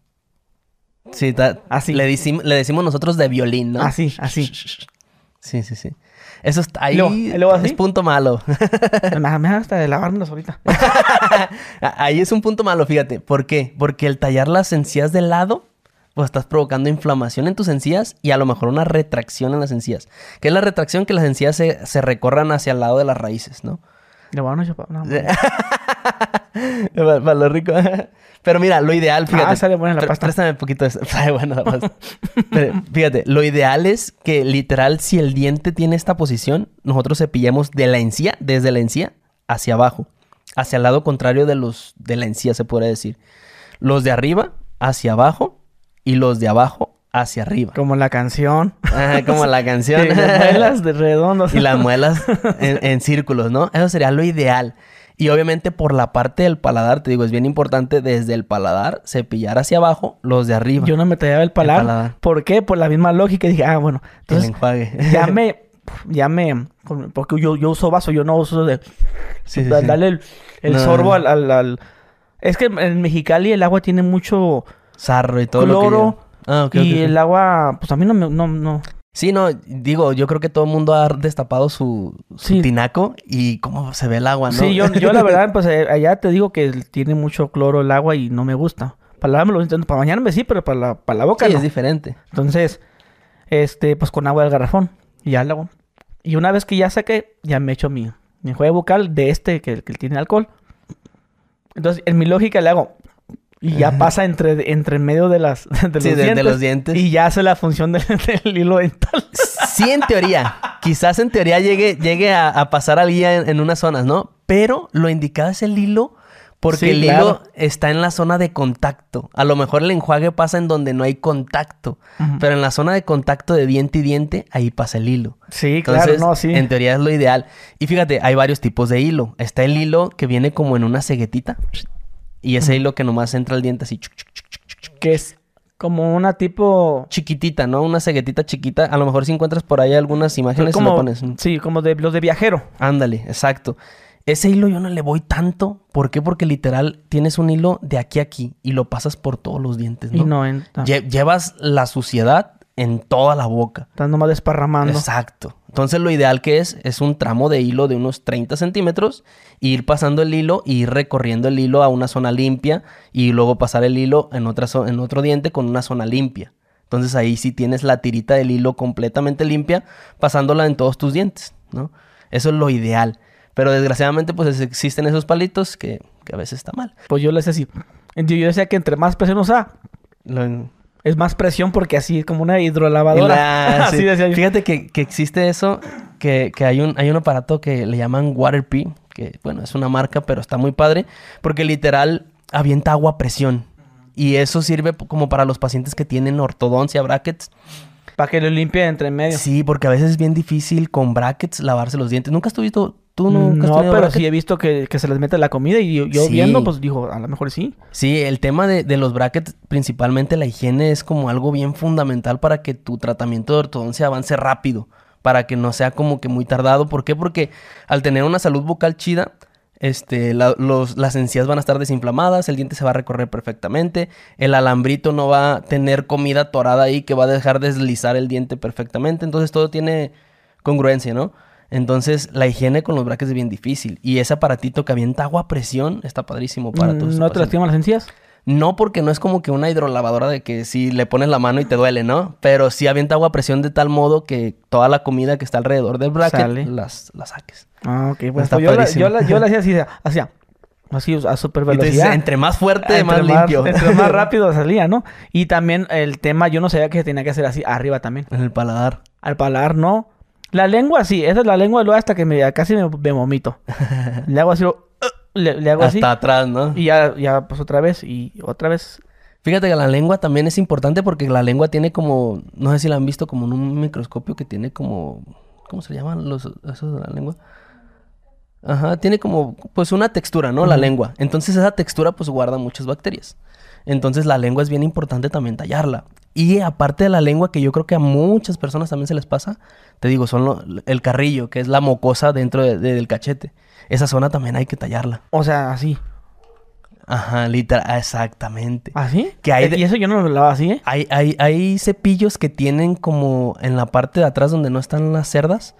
Sí, ta- Así. Le, decim- le decimos nosotros de violín, ¿no? Así, así. Sí, sí, sí. Eso está ahí. luego- luego. Es punto malo. Me, me hasta de lavármelos ahorita. [laughs] ahí es un punto malo, fíjate. ¿Por qué? Porque el tallar las encías de lado, pues estás provocando inflamación en tus encías y a lo mejor una retracción en las encías. ¿Qué es la retracción? Que las encías se, se recorran hacia el lado de las raíces, ¿no? Dar una chupada- no, [laughs] Para, para lo rico. [laughs] Pero mira, lo ideal, fíjate. Ah, sale buena la pasta. Préstame un poquito de Sabe [laughs] buena la pasta. Pero, fíjate, lo ideal es que literal, si el diente tiene esta posición, nosotros cepillemos de la encía, desde la encía, hacia abajo. Hacia el lado contrario de los de la encía, se podría decir. Los de arriba, hacia abajo. Y los de abajo, hacia arriba. Como la canción. Ajá, como la [laughs] canción. Las muelas de redondos. y las [laughs] muelas en, en círculos, ¿no? Eso sería lo ideal. Y obviamente por la parte del paladar, te digo, es bien importante desde el paladar cepillar hacia abajo los de arriba. Yo no me tallaba el paladar. paladar. ¿Por qué? Por la misma lógica. Dije, ah, bueno. el Entonces, enjuague. ya [laughs] me... Ya me... Porque yo, yo uso vaso. Yo no uso de... Sí, sí, da- sí. Darle el, el No, sorbo al- al- Es que en Mexicali el agua tiene mucho... Sarro y todo lo que Cloro. Ah, ok, y el agua... Pues a mí no me... No, no. Sí, no, digo, yo creo que todo el mundo ha destapado su, su Sí. tinaco y cómo se ve el agua, ¿no? Sí, yo, yo la [laughs] verdad, pues eh, allá te digo que tiene mucho cloro el agua y no me gusta. Para lavarme dientes, para bañarme sí, pero para la, para la boca Sí, no. es diferente. Entonces, este, pues con agua del garrafón. Y ya lo hago. Y una vez que ya saqué, ya me echo mi, mi enjuague bucal de este que, que tiene alcohol. Entonces, en mi lógica le hago. Y ya pasa entre, entre medio de las [laughs] de los, Sí, de dientes, los dientes. Y ya hace la función del, [laughs] del hilo dental. Sí, en teoría. Quizás en teoría llegue, llegue a, a pasar al guía en, en unas zonas, ¿no? Pero lo indicado es el hilo porque Sí, el claro. hilo está en la zona de contacto. A lo mejor el enjuague pasa en donde no hay contacto. Pero en la zona de contacto de diente y diente, ahí pasa el hilo. Sí, Entonces, claro, no, sí. en teoría es lo ideal. Y fíjate, hay varios tipos de hilo. Está el hilo que viene como en una ceguetita. Y ese hilo que nomás entra al diente así Que es como una tipo... chiquitita, ¿no? Una ceguetita chiquita. A lo mejor si encuentras por ahí algunas imágenes, como, lo pones. Sí, como de los de viajero. Ándale, exacto. Ese hilo yo no le voy tanto. ¿Por qué? Porque literal tienes un hilo de aquí a aquí y lo pasas por todos los dientes, ¿no? Y no entra. Lle- llevas la suciedad en toda la boca. Estás nomás desparramando. Exacto. Entonces lo ideal que es es un tramo de hilo de unos 30 centímetros, ir pasando el hilo y ir recorriendo el hilo a una zona limpia y luego pasar el hilo en, otra en otro diente con una zona limpia. Entonces ahí sí tienes la tirita del hilo completamente limpia, pasándola en todos tus dientes, ¿no? Eso es lo ideal. Pero desgraciadamente pues existen esos palitos que, que a veces está mal. Pues yo le decía yo decía que entre más presión usa, Lo- es más presión porque así es como una hidrolavadora. La- [laughs] así sí. decía yo. Fíjate que, que existe eso que, que hay, un, hay un aparato que le llaman Waterpee, que bueno, es una marca, pero está muy padre, porque literal avienta agua a presión. Y eso sirve p- como para los pacientes que tienen ortodoncia, brackets. Para que lo limpie entre medio. Sí, porque a veces es bien difícil con brackets lavarse los dientes. ¿Nunca has visto? ¿Tú nunca has no, tenido pero sí he visto que, que se les mete la comida y yo, yo Sí. viendo, pues dijo, a lo mejor sí. Sí, el tema de, de los brackets, principalmente la higiene, es como algo bien fundamental para que tu tratamiento de ortodoncia avance rápido, para que no sea como que muy tardado. ¿Por qué? Porque al tener una salud bucal chida, este, la- los, las encías van a estar desinflamadas, el diente se va a recorrer perfectamente, el alambrito no va a tener comida atorada ahí que va a dejar deslizar el diente perfectamente, entonces todo tiene congruencia, ¿no? Entonces la higiene con los brackets es bien difícil y ese aparatito que avienta agua a presión está padrísimo para Mm, todos. ¿No te lastiman las encías? No, porque no es como que una hidrolavadora de que si le pones la mano y te duele, ¿no? Pero sí avienta agua a presión de tal modo que toda la comida que está alrededor del bracket Sale. las, las saques. Ah, ok. Pues, Está pues yo, la, yo, la, yo la hacía así, hacía así a dice, velocidad. entre más fuerte, Entre más limpio. Entre más [laughs] rápido salía, ¿no? Y también el tema, yo no sabía que se tenía que hacer así arriba también. en el paladar. Al paladar, no. La lengua sí, esa es la lengua luego hasta que me, casi me, me vomito. [laughs] le hago así, uh, le, le hago así. Hasta atrás, ¿no? Y ya, ya, pues otra vez, y otra vez. Fíjate que la lengua también es importante porque la lengua tiene como, no sé si la han visto como en un microscopio que tiene como, ¿cómo se llaman los, esos de la lengua? Ajá, tiene como, pues una textura, ¿no? La lengua. Entonces esa textura pues guarda muchas bacterias. Entonces la lengua es bien importante también tallarla. Y aparte de la lengua, que yo creo que a muchas personas también se les pasa, te digo, son lo- el carrillo, que es la mocosa dentro de- de- del cachete. Esa zona también hay que tallarla. O sea, así. Ajá, literal, exactamente. ¿Así? Que hay Eh, de- Y eso yo no lo lavaba así, ¿eh? Hay, hay, hay cepillos que tienen como en la parte de atrás donde no están las cerdas,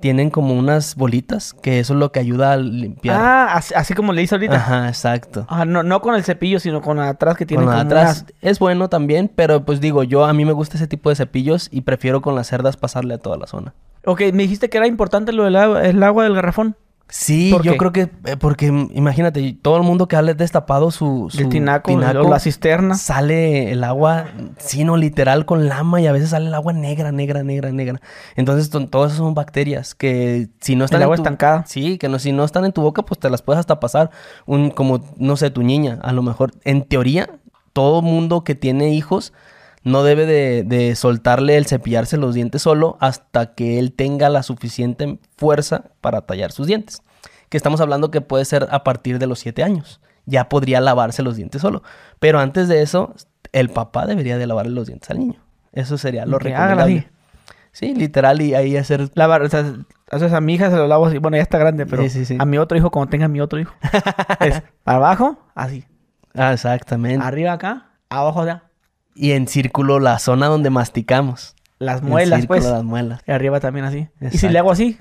tienen como unas bolitas, que eso es lo que ayuda a limpiar. Ah, así, así como le hice ahorita. Ajá, exacto. Ah, no, no con el cepillo, sino con atrás que tiene Con como atrás unas- es bueno también, pero pues digo, yo a mí me gusta ese tipo de cepillos y prefiero con las cerdas pasarle a toda la zona. Ok, me dijiste que era importante lo del agua, el agua del garrafón. Sí, ¿Por yo qué? creo que, eh, porque imagínate, todo el mundo que ha destapado su, su el tinaco, la cisterna. sale el agua, sí, no, literal, con lama y a veces sale el agua negra, negra, negra, negra. Entonces, to- todas esas son bacterias que si no están El en agua tu- estancada. Sí, que no, si no están en tu boca, pues te las puedes hasta pasar. Un, como, no sé, tu niña, a lo mejor, en teoría, todo mundo que tiene hijos no debe de, de soltarle el cepillarse los dientes solo hasta que él tenga la suficiente fuerza para tallar sus dientes. Que estamos hablando que puede ser a partir de los 7 años. Ya podría lavarse los dientes solo. Pero antes de eso, el papá debería de lavarle los dientes al niño. Eso sería lo Que recomendable. Sí, literal, y ahí hacer Lavar, o sea, entonces a mi hija se lo lavo así. Bueno, ya está grande, pero Sí, sí, sí. a mi otro hijo, cuando tenga mi otro hijo, [laughs] es para abajo, así. Ah, exactamente. Arriba acá, abajo ya. Y en círculo la zona donde masticamos. Las En muelas, círculo pues. las muelas. Y arriba también así. Y si le hago así,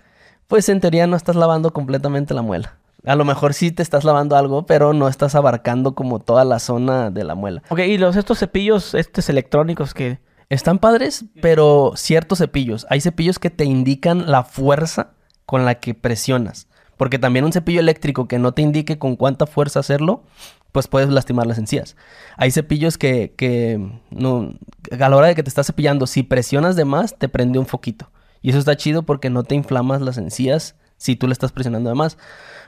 Pues en teoría no estás lavando completamente la muela. A lo mejor sí te estás lavando algo, pero no estás abarcando como toda la zona de la muela. Ok, y los estos cepillos estos electrónicos que Están padres, pero ciertos cepillos. Hay cepillos que te indican la fuerza con la que presionas. Porque también un cepillo eléctrico que no te indique con cuánta fuerza hacerlo, pues puedes lastimar las encías. Hay cepillos que, que no, a la hora de que te estás cepillando, si presionas de más, te prende un foquito. Y eso está chido porque no te inflamas las encías si tú le estás presionando de más.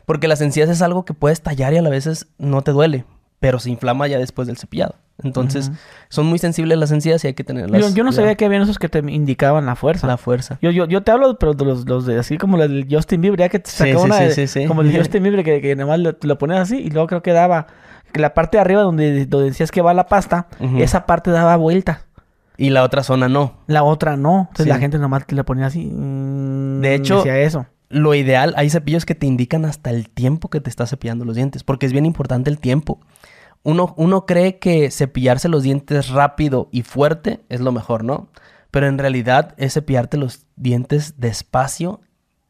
Porque las encías es algo que puedes tallar y a la veces no te duele, pero se inflama ya después del cepillado. Entonces, Ujú. son muy sensibles las encías y hay que tenerlas. yo, yo no sabía que habían esos que te indicaban la fuerza. La fuerza. Yo, yo, yo te hablo, pero de los, los de así como el del Justin Bieber, ya que te sacó sí, una sí, de- sí, sí. como el [laughs] Justin Bieber que, que nomás lo, lo ponías así y luego creo que daba que la parte de arriba donde, donde decías que va la pasta, Ujú. esa parte daba vuelta. Y la otra zona no. La otra no. Entonces Sí. la gente nomás le ponía así. mm, De hecho- decía eso. Lo ideal, hay cepillos que te indican hasta el tiempo que te estás cepillando los dientes, porque es bien importante el tiempo. Uno, uno cree que cepillarse los dientes rápido y fuerte es lo mejor, ¿no? Pero en realidad es cepillarte los dientes despacio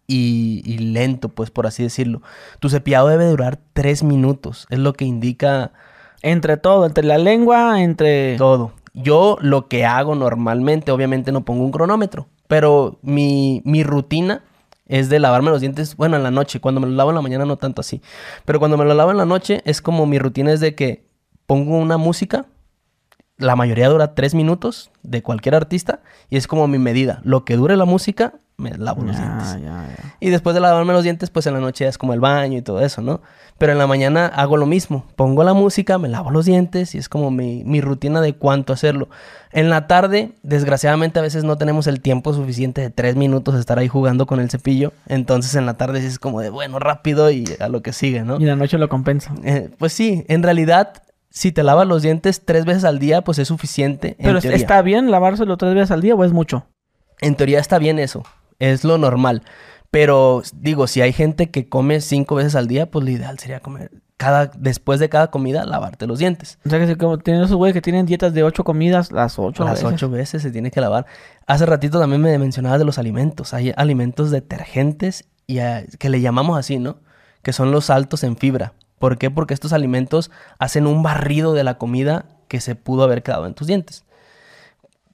y, y lento, pues por así decirlo. Tu cepillado debe durar tres minutos, es lo que indica Entre todo, entre la lengua, entre... todo. Yo lo que hago normalmente, obviamente no pongo un cronómetro, pero mi, mi rutina es de lavarme los dientes, bueno, en la noche. Cuando me lo lavo en la mañana no tanto así. Pero cuando me lo lavo en la noche es como mi rutina es de que pongo una música, la mayoría dura tres minutos de cualquier artista y es como mi medida. Lo que dure la música, me lavo los dientes. Y después de lavarme los dientes, pues en la noche es como el baño y todo eso, ¿no? Pero en la mañana hago lo mismo. Pongo la música, me lavo los dientes y es como mi, mi rutina de cuánto hacerlo. En la tarde, desgraciadamente a veces no tenemos el tiempo suficiente de tres minutos de estar ahí jugando con el cepillo. Entonces en la tarde es como de, bueno, rápido y a lo que sigue, ¿no? Y la noche lo compensa. Eh, pues sí, en realidad si te lavas los dientes tres veces al día, pues es suficiente. Pero ¿está bien lavárselo tres veces al día o es mucho? En teoría está bien eso es lo normal. Pero digo, si hay gente que come cinco veces al día, pues lo ideal sería comer cada, después de cada comida, lavarte los dientes. O sea que si como tienen esos güeyes que tienen dietas de ocho comidas, las ocho Las ocho veces se tiene que lavar. Hace ratito también me mencionabas de los alimentos. Hay alimentos detergentes y que le llamamos así, ¿no? Que son los altos en fibra. ¿Por qué? Porque estos alimentos hacen un barrido de la comida que se pudo haber quedado en tus dientes.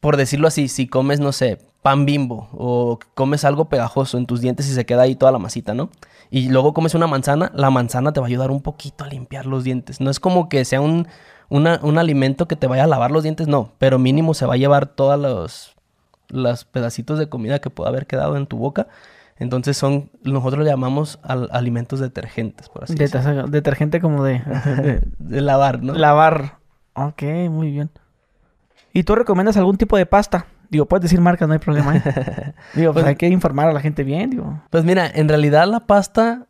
Por decirlo así, si comes, no sé, pan bimbo o comes algo pegajoso en tus dientes y se queda ahí toda la masita, ¿no? Y luego comes una manzana, la manzana te va a ayudar un poquito a limpiar los dientes. No es como que sea un, un alimento que te vaya a lavar los dientes, no, pero mínimo se va a llevar todos los, los pedacitos de comida que pueda haber quedado en tu boca. Entonces son, nosotros le llamamos alimentos detergentes, por así decirlo. Detergente como [laughs] de, de lavar, ¿no? Lavar. Ok, muy bien. ¿Y tú recomiendas algún tipo de pasta? Digo, puedes decir marcas, no hay problema. ¿eh? [laughs] digo, pues, hay que informar a la gente bien, digo. Pues mira, en realidad la pasta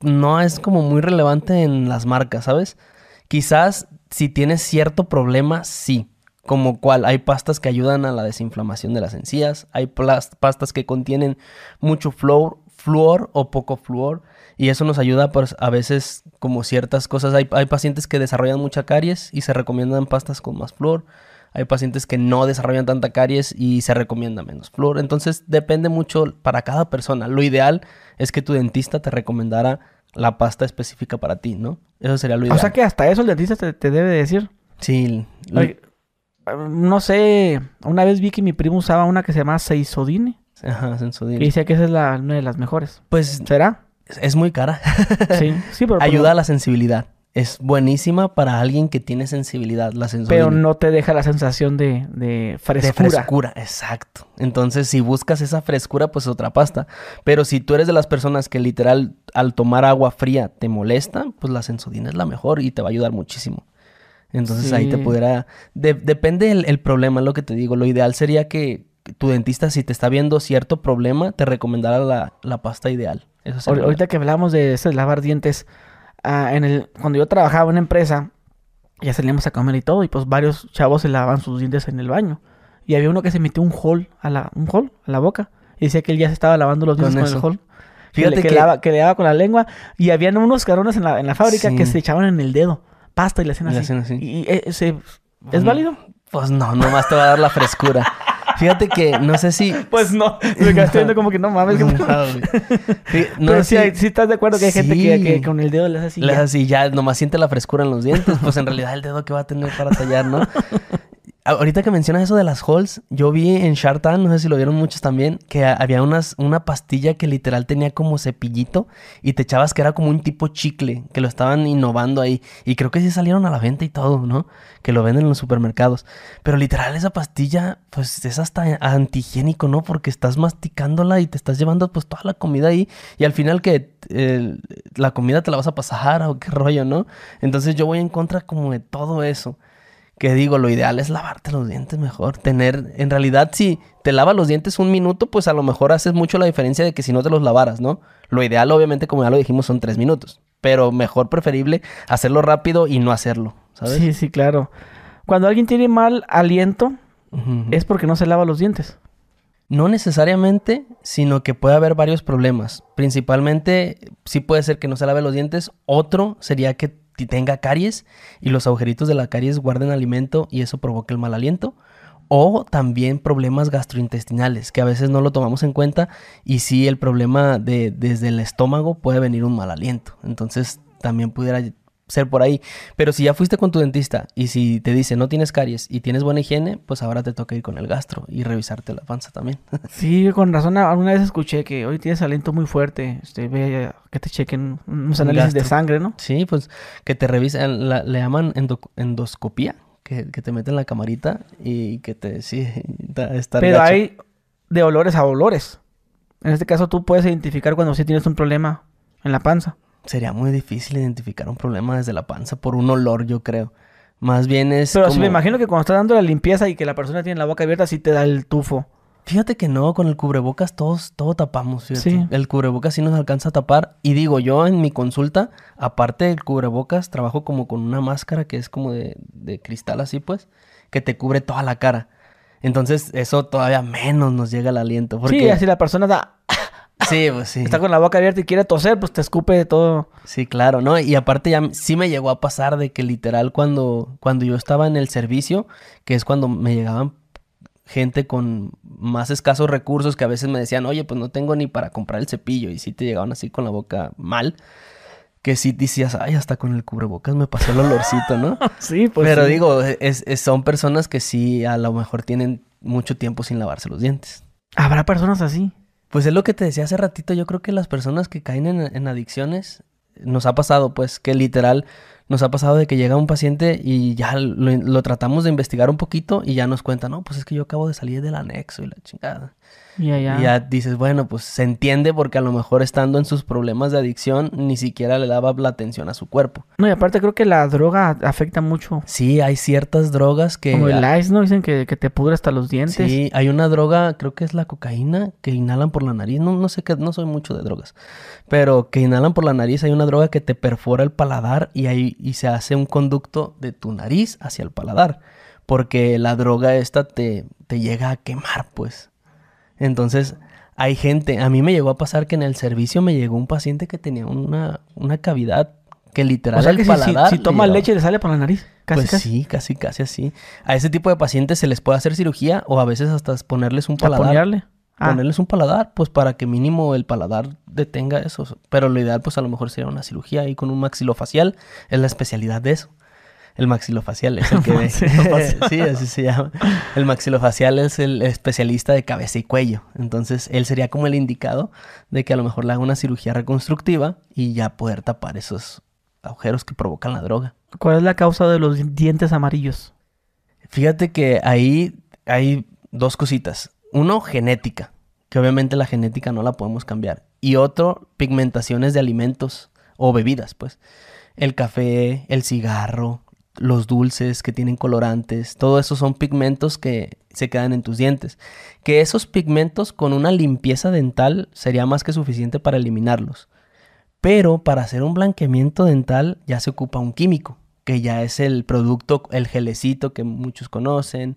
no es como muy relevante en las marcas, ¿sabes? Quizás si tienes cierto problema, sí. Como cual, hay pastas que ayudan a la desinflamación de las encías, hay pastas que contienen mucho flúor, flúor o poco flúor, y eso nos ayuda pues, a veces como ciertas cosas. Hay, hay pacientes que desarrollan mucha caries y se recomiendan pastas con más flúor. Hay pacientes que no desarrollan tanta caries y se recomienda menos flúor. Entonces depende mucho para cada persona. Lo ideal es que tu dentista te recomendara la pasta específica para ti, ¿no? Eso sería lo ideal. O sea que hasta eso el dentista te, debe decir. Sí. No sé, una vez vi que mi primo usaba una que se llama Seisodine. Ajá, Sensodine. Y decía que esa es la, una de las mejores. Pues... ¿Será? Es muy cara. [laughs] sí, sí, pero... Ayuda a la sensibilidad es buenísima para alguien que tiene sensibilidad, la Pero no te deja la sensación de, de frescura. De frescura, exacto. Entonces, si buscas esa frescura, pues otra pasta. Pero si tú eres de las personas que literal al tomar agua fría te molesta, pues la sensodina es la mejor y te va a ayudar muchísimo. Entonces ahí te pudiera... depende el, el problema, es lo que te digo. Lo ideal sería que tu dentista, si te está viendo cierto problema, te recomendara la, la pasta ideal. Eso Ahorita que hablamos de ese lavar dientes Ah, en el, cuando yo trabajaba en una empresa, ya salíamos a comer y todo, y pues varios chavos se lavaban sus dientes en el baño. Y había uno que se metió un hole a la, un hole a la boca. Y decía que él ya se estaba lavando los dientes con, el hole. Fíjate que, que, le daba con la lengua. Y habían unos carones en la, en la fábrica que se echaban en el dedo pasta y le hacían así. Y, ese, ¿Es válido? Pues no, nomás te va a dar la frescura. Fíjate que no sé si. [laughs] Pues no, me quedaste [laughs] viendo como que no mames. no, Pero si, sí, estás de acuerdo que hay gente que, con el dedo le hace así. Le hace así, ya nomás siente la frescura en los dientes. Pues en realidad el dedo que va a tener para tallar, ¿no? [laughs] Ahorita que mencionas eso de las halls, yo vi en Shark no sé si lo vieron muchos también, que había unas, una pastilla que literal tenía como cepillito y te echabas que era como un tipo chicle, que lo estaban innovando ahí. Y creo que sí salieron a la venta y todo, ¿no? Que lo venden en los supermercados. Pero literal esa pastilla, pues es hasta antihigiénico, ¿no? Porque estás masticándola y te estás llevando pues toda la comida ahí y al final que la comida te la vas a pasar o qué rollo, ¿no? Entonces yo voy en contra como de todo eso que digo, lo ideal es lavarte los dientes mejor. Tener, en realidad, si te lavas los dientes un minuto, pues a lo mejor haces mucho la diferencia de que si no te los lavaras, ¿no? Lo ideal, obviamente, como ya lo dijimos, son tres minutos. Pero mejor preferible hacerlo rápido y no hacerlo, ¿sabes? Sí, sí, claro. Cuando alguien tiene mal aliento, es porque no se lava los dientes. No necesariamente, sino que puede haber varios problemas. Principalmente, sí puede ser que no se lave los dientes. Otro sería que tenga caries y los agujeritos de la caries guarden alimento y eso provoca el mal aliento. O también problemas gastrointestinales, que a veces no lo tomamos en cuenta y si el problema de, desde el estómago puede venir un mal aliento. Entonces también pudiera ser por ahí. Pero si ya fuiste con tu dentista y si te dice no tienes caries y tienes buena higiene, pues ahora te toca ir con el gastro y revisarte la panza también. [laughs] sí, con razón. Alguna vez escuché que hoy tienes aliento muy fuerte. Este, ve que te chequen unos análisis de sangre, ¿no? Sí, pues que te revisen, le llaman endoscopía que, te meten la camarita y que te... Sí, [laughs] está Pero hay de olores a olores. En este caso tú puedes identificar cuando sí tienes un problema en la panza. Sería muy difícil identificar un problema desde la panza por un olor, yo creo. Más bien es. Pero me imagino que cuando estás dando la limpieza y que la persona tiene la boca abierta, sí te da el tufo. Fíjate que no, con el cubrebocas todos, todo tapamos, Sí. El cubrebocas sí nos alcanza a tapar. Y digo, yo en mi consulta, aparte del cubrebocas, trabajo como con una máscara que es como de, de cristal así, pues, que te cubre toda la cara. Entonces, eso todavía menos nos llega el aliento. Porque... Sí, así la persona da Sí, [laughs] pues sí. Está con la boca abierta y quiere toser, pues te escupe todo. Sí, claro, ¿no? Y aparte ya sí me llegó a pasar de que literal cuando, cuando yo estaba en el servicio, que es cuando me llegaban gente con más escasos recursos que a veces me decían, oye, pues no tengo ni para comprar el cepillo. Y sí te llegaban así con la boca mal. Que sí decías, ay, hasta con el cubrebocas me pasó el olorcito, ¿no? [laughs] sí, pues. Pero digo, es, son personas que sí a lo mejor tienen mucho tiempo sin lavarse los dientes. ¿Habrá personas así? Pues es lo que te decía hace ratito, yo creo que las personas que caen en, adicciones, nos ha pasado pues que literal nos ha pasado de que llega un paciente y ya lo, tratamos de investigar un poquito y ya nos cuenta, no, pues es que yo acabo de salir del anexo y la chingada. Y ya dices, bueno, pues se entiende porque a lo mejor estando en sus problemas de adicción ni siquiera le daba la atención a su cuerpo. No, y aparte creo que la droga afecta mucho. Sí, hay ciertas drogas que... Como el ice, ¿no? Dicen que, te pudre hasta los dientes. Sí, hay una droga, creo que es la cocaína, que inhalan por la nariz. No, no sé qué, no soy mucho de drogas. Pero que inhalan por la nariz, hay una droga que te perfora el paladar y, ahí, y se hace un conducto de tu nariz hacia el paladar. Porque la droga esta te, te llega a quemar, pues. Entonces, hay gente, a mí me llegó a pasar que en el servicio me llegó un paciente que tenía una, una cavidad que literal o sea que si, toma leche le sale por la nariz. Casi, pues sí, casi, casi así. A ese tipo de pacientes se les puede hacer cirugía o a veces hasta ponerles un paladar. ¿Ponerle? Ah. Ponerles un paladar, pues para que mínimo el paladar detenga eso. Pero lo ideal, pues a lo mejor sería una cirugía ahí con un maxilofacial. Es la especialidad de eso. El maxilofacial es el que [laughs] ve. [laughs] sí, así se llama. El maxilofacial es el especialista de cabeza y cuello. Entonces, él sería como el indicado de que a lo mejor le haga una cirugía reconstructiva y ya poder tapar esos agujeros que provocan la droga. ¿Cuál es la causa de los dientes amarillos? Fíjate que ahí hay dos cositas. Uno, genética, que obviamente la genética no la podemos cambiar. Y otro, pigmentaciones de alimentos o bebidas, pues. El café, el cigarro, los dulces que tienen colorantes, todo eso son pigmentos que se quedan en tus dientes. Que esos pigmentos con una limpieza dental sería más que suficiente para eliminarlos. Pero para hacer un blanqueamiento dental ya se ocupa un químico, que ya es el producto, el gelecito que muchos conocen.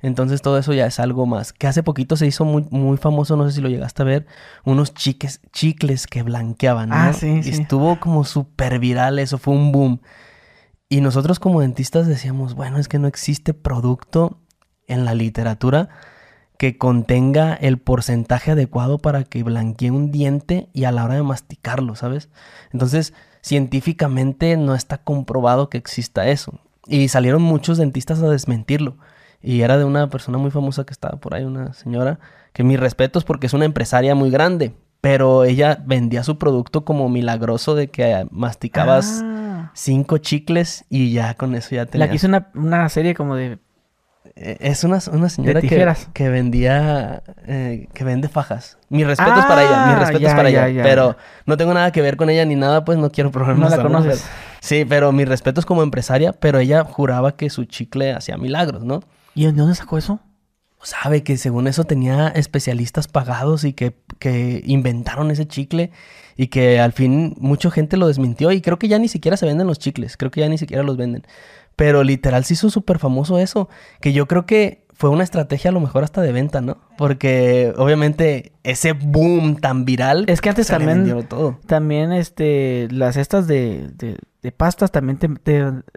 Entonces todo eso ya es algo más. Que hace poquito se hizo muy, muy famoso, no sé si lo llegaste a ver, unos chiques, chicles que blanqueaban. Ah, sí, sí. Estuvo como súper viral, eso fue un boom. Y nosotros como dentistas decíamos, bueno, es que no existe producto en la literatura que contenga el porcentaje adecuado para que blanquee un diente y a la hora de masticarlo, ¿sabes? Entonces, científicamente no está comprobado que exista eso. Y salieron muchos dentistas a desmentirlo. Y era de una persona muy famosa que estaba por ahí, una señora, que mis respetos porque es una empresaria muy grande, pero ella vendía su producto como milagroso de que masticabas ah cinco chicles y ya con eso ya tenía. La que hizo una, serie como de... Eh, es una, señora que, que, vendía, eh, que vende fajas. Mis respetos para ella, mis ah, respetos para ella. pero no tengo nada que ver con ella ni nada, pues no quiero problemas. No la conoces. sí, pero mis respetos como empresaria, pero ella juraba que su chicle hacía milagros, ¿no? ¿Y de dónde sacó eso? Sabe que según eso tenía especialistas pagados y que, que inventaron ese chicle y que al fin mucha gente lo desmintió y creo que ya ni siquiera se venden los chicles, creo que ya ni siquiera los venden. Pero literal se hizo súper famoso eso, que yo creo que fue una estrategia a lo mejor hasta de venta, ¿no? Porque obviamente ese boom tan viral. Es que antes también, todo. también este, las estas de, de, pastas también te,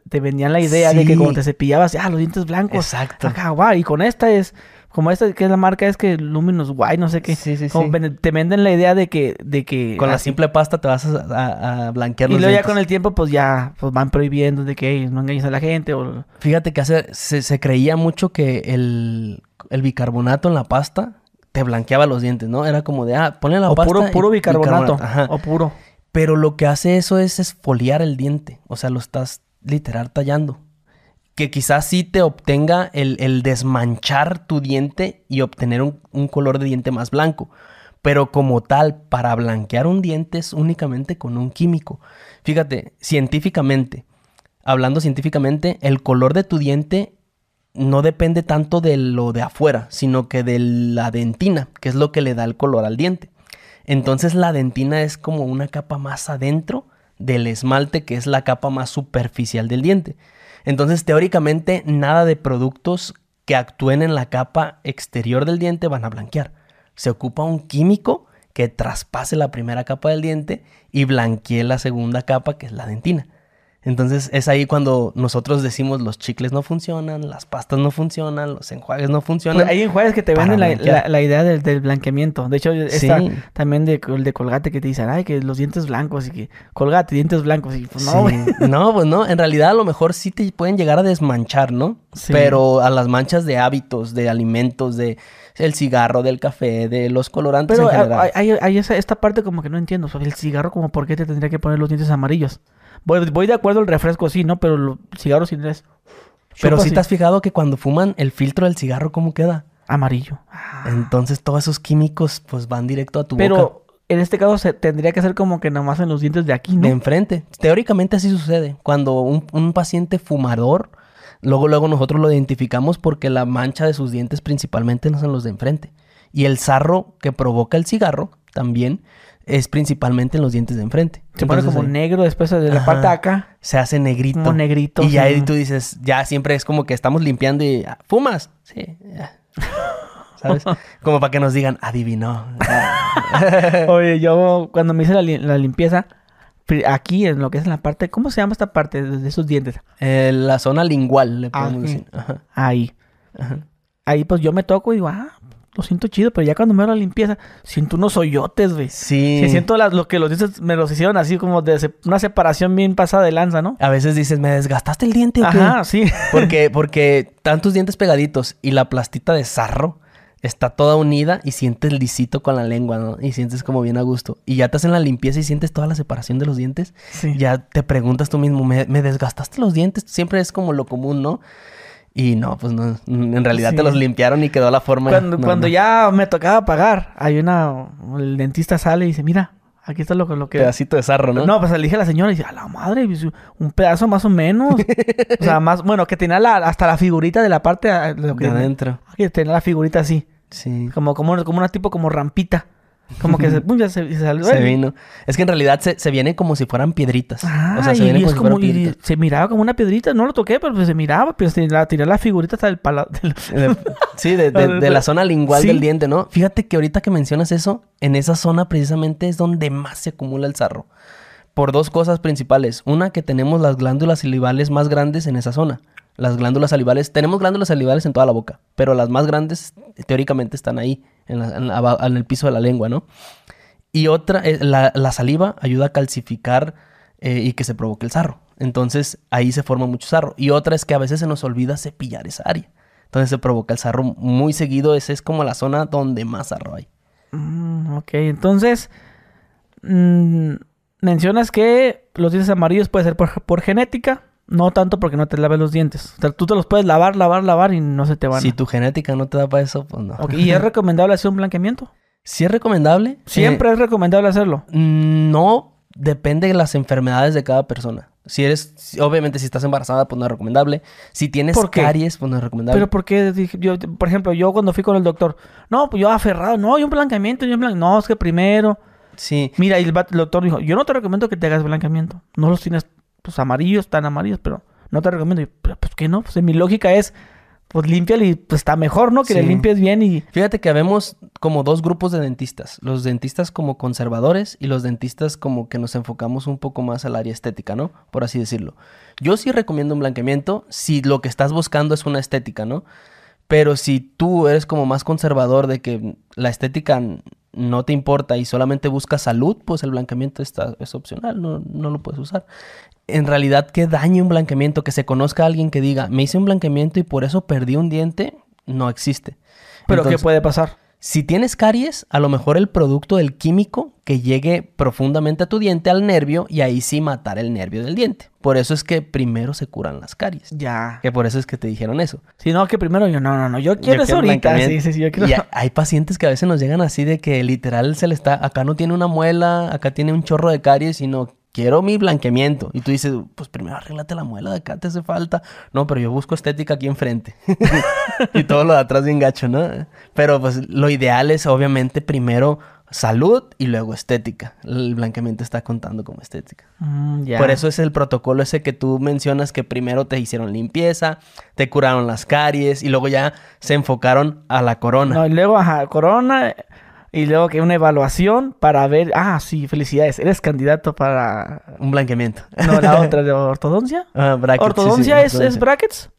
te, vendían la idea de que cuando te cepillabas, ah, los dientes blancos. Exacto. Acá, y con esta es como esta que es la marca es que Luminous White, no sé qué. Sí, sí, como te venden la idea de que, de que con la simple pasta te vas a, a, blanquear los Y luego ya con el tiempo, pues ya pues van prohibiendo de que no engañes a la gente. O... Fíjate que hace, se, creía mucho que el, bicarbonato en la pasta te blanqueaba los dientes, ¿no? Era como de, ah, ponle la o pasta. Puro, puro bicarbonato. Ajá. O puro. Pero lo que hace eso es esfoliar el diente. O sea, lo estás literal tallando. Que quizás sí te obtenga el, desmanchar tu diente y obtener un, un, color de diente más blanco. Pero como tal, para blanquear un diente es únicamente con un químico. Fíjate, científicamente, hablando científicamente, el color de tu diente no depende tanto de lo de afuera, sino que de la dentina, que es lo que le da el color al diente. Entonces la dentina es como una capa más adentro del esmalte, que es la capa más superficial del diente. Entonces teóricamente nada de productos que actúen en la capa exterior del diente van a blanquear. Se ocupa un químico que traspase la primera capa del diente y blanquee la segunda capa, que es la dentina. Entonces es ahí cuando nosotros decimos los chicles no funcionan, las pastas no funcionan, los enjuagues no funcionan. Pues hay enjuagues que te venden la, idea del, blanqueamiento. De hecho, está también de, el de colgate que te dicen, ay, que los dientes blancos y que colgate, dientes blancos. Y pues no, [laughs] No, pues no. En realidad a lo mejor sí te pueden llegar a desmanchar, ¿no? Pero a las manchas de hábitos, de alimentos, de el cigarro, del café, de los colorantes en general. Hay, hay, esta parte como que no entiendo. el cigarro como por qué te tendría que poner los dientes amarillos. Voy, de acuerdo el refresco, sí, ¿no? Pero los cigarros sin es. Pero si te has fijado que cuando fuman, el filtro del cigarro, ¿cómo queda? Amarillo. Ah. Entonces todos esos químicos, pues van directo a tu boca. Pero en este caso se, tendría que ser como que nada más en los dientes de aquí, ¿no? De enfrente. Teóricamente así sucede. Cuando un, un paciente fumador, luego, luego nosotros lo identificamos porque la mancha de sus dientes principalmente no son los de enfrente. Y el sarro que provoca el cigarro también es principalmente en los dientes de enfrente. Se pone como negro después de la parte de acá. Se hace negrito. Como negrito. Y ahí tú dices, ya siempre es como que estamos limpiando y ah, fumas. Sí, [laughs] ¿Sabes? Como para que nos digan, adivinó. [laughs] Oye, yo cuando me hice la, limpieza, aquí en lo que es la parte, ¿cómo se llama esta parte de esos dientes? Eh, la zona lingual, le podemos decir. Ahí. Ahí pues yo me toco y digo, ah, lo siento chido, pero ya cuando me hago la limpieza, siento unos hoyotes, güey. Sí. siento lo que los dientes me los hicieron así como de una separación bien pasada de lanza, ¿no? A veces dices, ¿me desgastaste el diente? Ajá, sí. Porque, porque tantos dientes pegaditos y la plastita de sarro está toda unida y sientes lisito con la lengua, ¿no? Y sientes como bien a gusto. Y ya te hacen la limpieza y sientes toda la separación de los dientes. Sí. Ya te preguntas tú mismo, ¿me, ¿me desgastaste los dientes? Siempre es como lo común, ¿no? Y no, pues no, en realidad te los limpiaron y quedó la forma. Cuando, cuando ya me tocaba pagar, hay una, el dentista sale y dice, mira, aquí está lo, lo que... Pedacito de sarro, ¿no? No, pues le dije a la señora y dice, a la madre, pues, un pedazo más o menos. [laughs] o sea, más, bueno, que tenía la, hasta la figurita de la parte de, lo que, de adentro. Que tenía la figurita así. Sí. Como, como, como una tipo como rampita. Como que se, ya se, salió. Se vino. Es que en realidad se, se viene como si fueran piedritas. Ah, o sea, se como, y se miraba como una piedrita. No lo toqué, pero pues se miraba. Pero se la, tiré la figurita hasta el pala... [laughs] sí, de, de, la zona lingual del diente, ¿no? Fíjate que ahorita que mencionas eso, en esa zona precisamente es donde más se acumula el sarro. Por dos cosas principales. Una, que tenemos las glándulas salivales más grandes en esa zona. Las glándulas salivales, tenemos glándulas salivales en toda la boca, pero las más grandes teóricamente están ahí en, el piso de la lengua, ¿no? Y otra, eh, la, saliva ayuda a calcificar eh, y que se provoque el sarro. Entonces ahí se forma mucho sarro. Y otra es que a veces se nos olvida cepillar esa área. Entonces se provoca el sarro muy seguido. Esa es como la zona donde más sarro hay. Mm, ok, entonces mm, mencionas que los dientes amarillos puede ser por, genética. No tanto porque no te laves los dientes. O sea, tú te los puedes lavar, lavar, lavar y no se te van. Si tu genética no te da para eso, pues no. ¿Y es recomendable hacer un blanqueamiento? [laughs] Sí es recomendable. ¿Siempre eh, es recomendable hacerlo? Mm, no, depende de las enfermedades de cada persona. Si eres, obviamente si estás embarazada, pues no es recomendable. Si tienes caries, pues no es recomendable. Pero ¿por qué? Yo, por ejemplo, yo cuando fui con el doctor, no, pues yo aferrado, no, hay un blanqueamiento, yo un blanqueamiento. No, es que primero... Sí. Mira, y el, doctor dijo, yo no te recomiendo que te hagas blanqueamiento. No los tienes pues amarillos, tan amarillos, pero no te recomiendo. pero pues que no, pues mi lógica es, pues límpiale y pues está mejor, ¿no? Que le limpies bien y... Fíjate que habemos como dos grupos de dentistas. Los dentistas como conservadores y los dentistas como que nos enfocamos un poco más al área estética, ¿no? Por así decirlo. Yo sí recomiendo un blanqueamiento si lo que estás buscando es una estética, ¿no? Pero si tú eres como más conservador de que la estética no te importa y solamente buscas salud, pues el blanqueamiento está, es opcional, no, no lo puedes usar en realidad que dañe un blanqueamiento, que se conozca a alguien que diga, me hice un blanqueamiento y por eso perdí un diente, no existe. ¿Pero qué puede pasar? Si tienes caries, a lo mejor el producto del químico que llegue profundamente a tu diente, al nervio, y ahí sí matar el nervio del diente. Por eso es que primero se curan las caries. Ya. Que por eso es que te dijeron eso. Si no, que primero yo, no, no, no, yo quiero eso ahorita. Sí, sí, sí, yo quiero. Y hay pacientes que a veces nos llegan así de que literal se le está, acá no tiene una muela, acá tiene un chorro de caries, sino quiero mi blanqueamiento. Y tú dices, pues primero arréglate la muela de acá, te hace falta. No, pero yo busco estética aquí enfrente. [laughs] y todo lo de atrás bien gacho, ¿no? Pero pues lo ideal es obviamente primero salud y luego estética. El blanqueamiento está contando como estética. Mm. Por eso es el protocolo ese que tú mencionas que primero te hicieron limpieza, te curaron las caries y luego ya se enfocaron a la corona. No, y luego, ajá, corona y luego que una evaluación para ver, ah, sí, felicidades, eres candidato para... Un blanqueamiento. No, la otra [laughs] de ortodoncia. Ah, brackets, ¿Ortodoncia sí, es, ortodoncia. es brackets?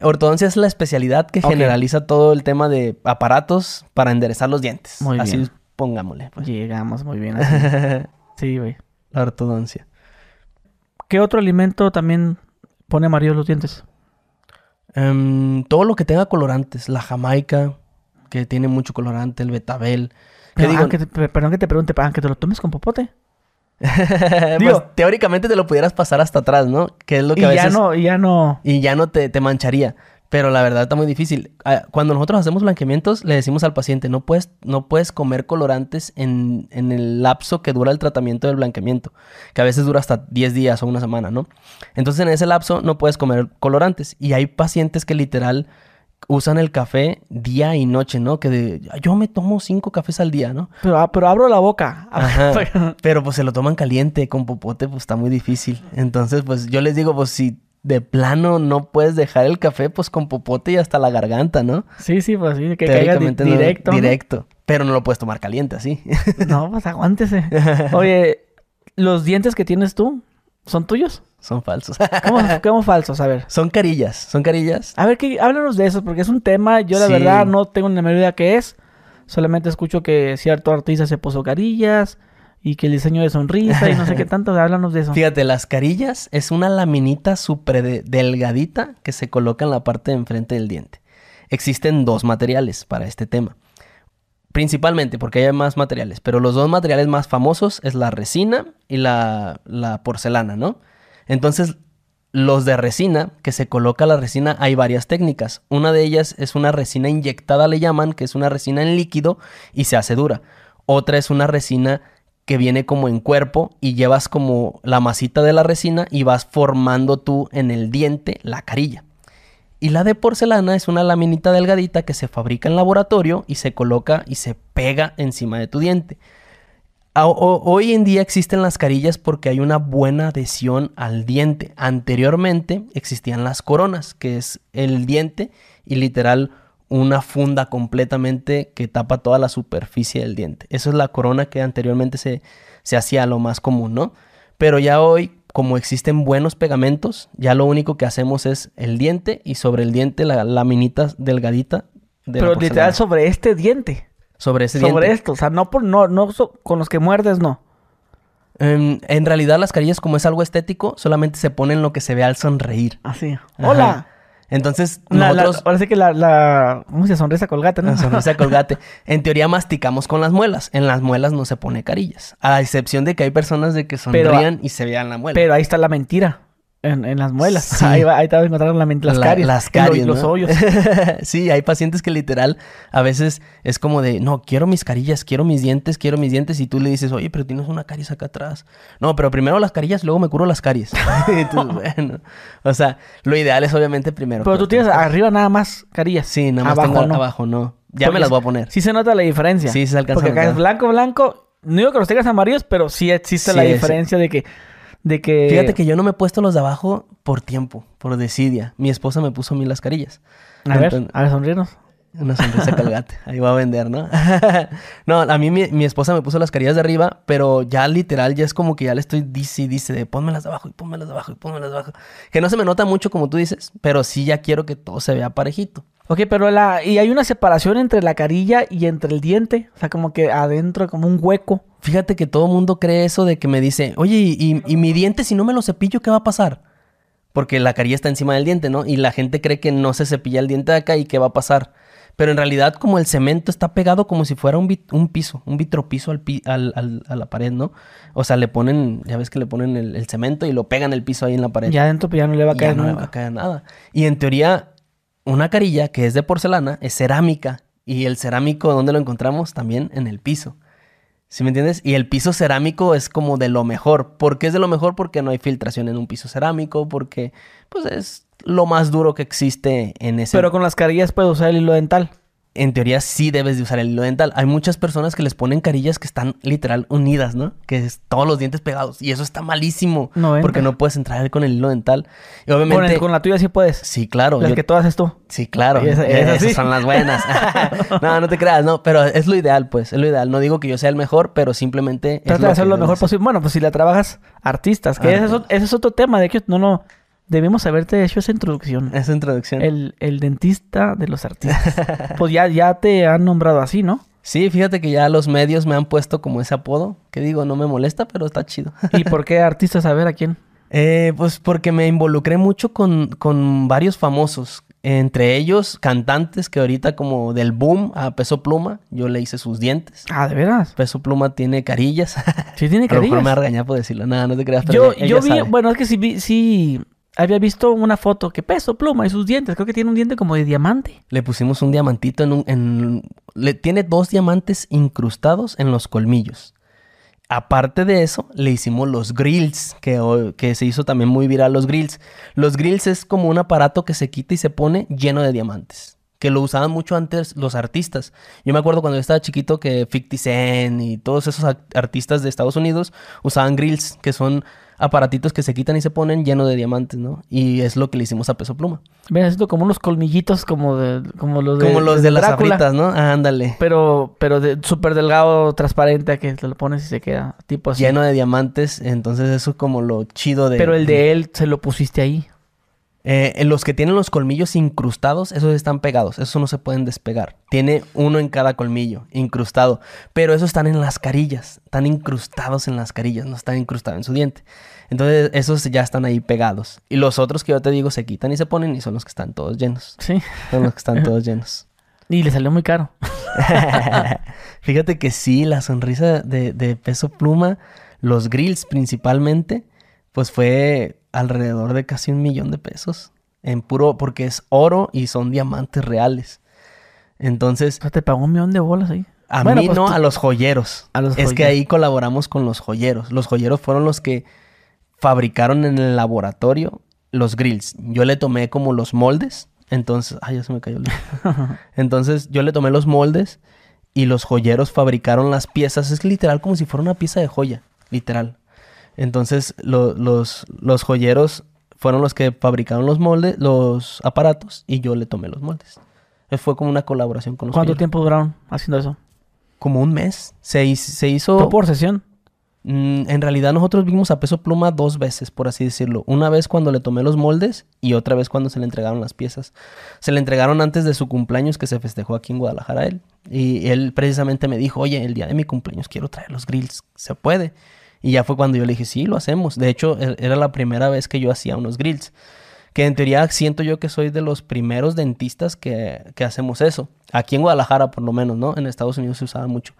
Ortodoncia es la especialidad que generaliza todo el tema de aparatos para enderezar los dientes. Muy Así bien. pongámosle. pues. Llegamos muy bien [laughs] así. Sí, güey. la ortodoncia. ¿Qué otro alimento también pone amarillos los dientes? Em, todo lo que tenga colorantes. La jamaica, que tiene mucho colorante. El betabel. Que Pero, digo, ah, que te- pe- perdón que te pregunte, ah, que te lo tomes con popote. [laughs] pues, teóricamente te lo pudieras pasar hasta atrás, ¿no? Que es lo que Y a ya veces... no, y ya no. y ya no te, te mancharía. Pero la verdad está muy difícil. Ah, Cuando nosotros hacemos blanqueamientos, le decimos al paciente, no puedes, no puedes comer colorantes en, en el lapso que dura el tratamiento del blanqueamiento, que a veces dura hasta 10 días o una semana, ¿no? Entonces en ese lapso no puedes comer colorantes. Y hay pacientes que literal usan el café día y noche, ¿no? Que de, yo me tomo cinco cafés al día, ¿no? Pero, ah, pero abro la boca. [laughs] Ajá. Pero pues se lo toman caliente con popote, pues está muy difícil. Entonces, pues yo les digo, pues si de plano no puedes dejar el café, pues con popote y hasta la garganta, ¿no? sí, sí, pues sí, que caiga di- Teóricamente no- directo. ¿no? directo. Pero no lo puedes tomar caliente así. No, pues aguántese. [laughs] Oye, ¿los dientes que tienes tú son tuyos? Son falsos. ¿Cómo, [laughs] cómo falsos? A ver. son carillas, son carillas. A ver, que, háblanos de eso, porque es un tema, yo la Sí. verdad no tengo ni la menor idea qué es. Solamente escucho que cierto artista se puso carillas y que el diseño de sonrisa y no sé qué [laughs] tanto. Háblanos de eso. Fíjate, las carillas es una laminita súper de- delgadita que se coloca en la parte de enfrente del diente. Existen dos materiales para este tema. Principalmente porque hay más materiales, pero los dos materiales más famosos es la resina y la, la porcelana, ¿no? Entonces, los de resina, que se coloca la resina, hay varias técnicas. Una de ellas es una resina inyectada, le llaman, que es una resina en líquido y se hace dura. Otra es una resina que viene como en cuerpo y llevas como la masita de la resina y vas formando tú en el diente la carilla. Y la de porcelana es una laminita delgadita que se fabrica en laboratorio y se coloca y se pega encima de tu diente. Hoy en día existen las carillas porque hay una buena adhesión al diente. Anteriormente existían las coronas, que es el diente y literal una funda completamente que tapa toda la superficie del diente. Eso es la corona que anteriormente se, se hacía lo más común, ¿no? Pero ya hoy, como existen buenos pegamentos, ya lo único que hacemos es el diente y sobre el diente la laminita delgadita de la Pero literal sobre este diente. sobre ese sobre diente. esto. O sea, no por no, no so- con los que muerdes, no. Em, en realidad las carillas como es algo estético, solamente se ponen lo que se ve al sonreír. Así. Ajá. Entonces La, la- nosotros... ahora sí que la, la. ¿Cómo se sonrisa colgate, no? La sonrisa [laughs] colgate. En teoría masticamos con las muelas. En las muelas no se pone carillas. A excepción de que hay personas de que Pero- sonrían y se vean la muela. Pero ahí está la mentira. En, en las muelas. Sí. Ahí, va, ahí te vas a encontrar la las La- caries. Las [laughs] caries, los ¿no? hoyos. [laughs] sí, hay pacientes que literal a veces es como de, no, quiero mis carillas, quiero mis dientes, quiero mis dientes. Y tú le dices, oye, pero tienes una caries acá atrás. No, pero primero las carillas, luego me curo las caries. [laughs] Entonces, bueno. O sea, lo ideal es obviamente primero. Pero tú tienes arriba nada más carillas. Sí, nada más abajo tengo no. abajo, no. Ya Porque me las voy a poner. Sí se nota la diferencia. Sí, se alcanza Porque a acá es blanco, blanco. No digo que los tengas amarillos, pero sí existe Sí, la diferencia de que... De que... Fíjate que yo no me he puesto los de abajo por tiempo, por desidia. Mi esposa me puso a mí las carillas. A ver, a ver, sonríenos. Una sonrisa colgate. Ahí va a vender, ¿no? [laughs] no, a mí mi, mi esposa me puso las carillas de arriba, pero ya literal ya es como que ya le estoy dice y dice de pónmelas abajo y pónmelas de abajo y pónmelas de abajo. Que no se me nota mucho como tú dices, pero sí ya quiero que todo se vea parejito. Ok, pero la... Y hay una separación entre la carilla y entre el diente. O sea, como que adentro, como un hueco. Fíjate que todo mundo cree eso de que me dice, oye, ¿y, y- y mi diente si no me lo cepillo, qué va a pasar? Porque la carilla está encima del diente, ¿no? Y la gente cree que no se cepilla el diente de acá y qué va a pasar. Pero en realidad, como el cemento está pegado como si fuera un, un piso, un vitropiso al, al, a la pared, ¿no? O sea, le ponen, ya ves que le ponen el, cemento y lo pegan el piso ahí en la pared. Ya adentro pues ya no le va a caer no le va a caer nada. Y en teoría, una carilla que es de porcelana es cerámica. Y el cerámico, ¿dónde lo encontramos? También en el piso. ¿Sí me entiendes? Y el piso cerámico es como de lo mejor. ¿Por qué es de lo mejor? Porque no hay filtración en un piso cerámico, porque pues es lo más duro que existe en ese... Pero con las carillas puedes usar el hilo dental en teoría sí debes de usar el hilo dental. Hay muchas personas que les ponen carillas que están literal unidas, ¿no? Que es todos los dientes pegados. Y eso está malísimo. No porque no puedes entrar con el hilo dental. Y obviamente... Con, la tuya sí puedes. Sí, claro. Las que tú haces tú. Sí, claro. Esas son las buenas. [laughs] [laughs] no, no te creas, no. Pero es lo ideal, pues. Es lo ideal. No digo que yo sea el mejor, pero simplemente... Trata de hacer lo mejor posible. Bueno, pues si la trabajas artistas. Que ese, es, otro tema. De hecho, no, no... Debemos haberte hecho esa introducción. Esa introducción. El, dentista de los artistas. [laughs] pues ya, ya te han nombrado así, ¿no? Sí, fíjate que ya los medios me han puesto como ese apodo. Que digo, no me molesta, pero está chido. [laughs] ¿Y por qué artistas? A ver, ¿a quién? Eh, pues porque me involucré mucho con, con varios famosos. Entre ellos, cantantes que ahorita como del boom a Peso Pluma, yo le hice sus dientes. Ah, ¿de veras? Peso Pluma tiene carillas. Sí, tiene [laughs] carillas. Lo me va por decirlo. Nada, no te creas. Pero yo, yo vi, bueno, es que sí, sí había visto una foto que peso pluma y sus dientes. Creo que tiene un diente como de diamante. Le pusimos un diamantito en un. En, le, tiene dos diamantes incrustados en los colmillos. Aparte de eso, le hicimos los grills, que, que se hizo también muy viral los grills. Los grills es como un aparato que se quita y se pone lleno de diamantes. Que lo usaban mucho antes los artistas. Yo me acuerdo cuando yo estaba chiquito que 50 Cent y todos esos artistas de Estados Unidos usaban grills, que son aparatitos que se quitan y se ponen lleno de diamantes, ¿no? Y es lo que le hicimos a Peso Pluma. Ven, esto como unos colmillitos como de como los de como los de, las abritas, ¿no? ándale. Pero pero de súper delgado, transparente, que te lo pones y se queda tipo así. Lleno de diamantes, entonces eso es como lo chido de Pero el de él se lo pusiste ahí. Eh, los que tienen los colmillos incrustados, esos están pegados, esos no se pueden despegar. Tiene uno en cada colmillo, incrustado. Pero esos están en las carillas, están incrustados en las carillas, no están incrustados en su diente. Entonces, esos ya están ahí pegados. Y los otros que yo te digo se quitan y se ponen y son los que están todos llenos. Sí. Son los que están todos [laughs] llenos. Y le salió muy caro. [laughs] Fíjate que sí, la sonrisa de, de peso pluma, los grills principalmente, pues fue alrededor de casi un millón de pesos. En puro, porque es oro y son diamantes reales. Entonces. O te pagó un millón de bolas ahí. A mí pues no, a los joyeros. A los es que ahí colaboramos con los joyeros. Los joyeros fueron los que fabricaron en el laboratorio los grills. Yo le tomé como los moldes. Entonces, ay, ya se me cayó el [laughs] Entonces, yo le tomé los moldes y los joyeros fabricaron las piezas. Es literal como si fuera una pieza de joya. Literal. Entonces los, los joyeros fueron los que fabricaron los moldes, los aparatos, y yo le tomé los moldes. Fue como una colaboración con los ¿Cuánto tiempo duraron haciendo eso? Como un mes. Se, se hizo... por sesión? Mm, en realidad nosotros vimos a peso pluma dos veces, por así decirlo. Una vez cuando le tomé los moldes y otra vez cuando se le entregaron las piezas. Se le entregaron antes de su cumpleaños que se festejó aquí en Guadalajara él. Y él precisamente me dijo, oye, el día de mi cumpleaños quiero traer los grills. ¿Se puede? Y ya fue cuando yo le dije, sí, lo hacemos. De hecho, e-, era la primera vez que yo hacía unos grills. Que en teoría siento yo que soy de los primeros dentistas que, hacemos eso. Aquí en Guadalajara, por lo menos, ¿no? En Estados Unidos se usaba mucho.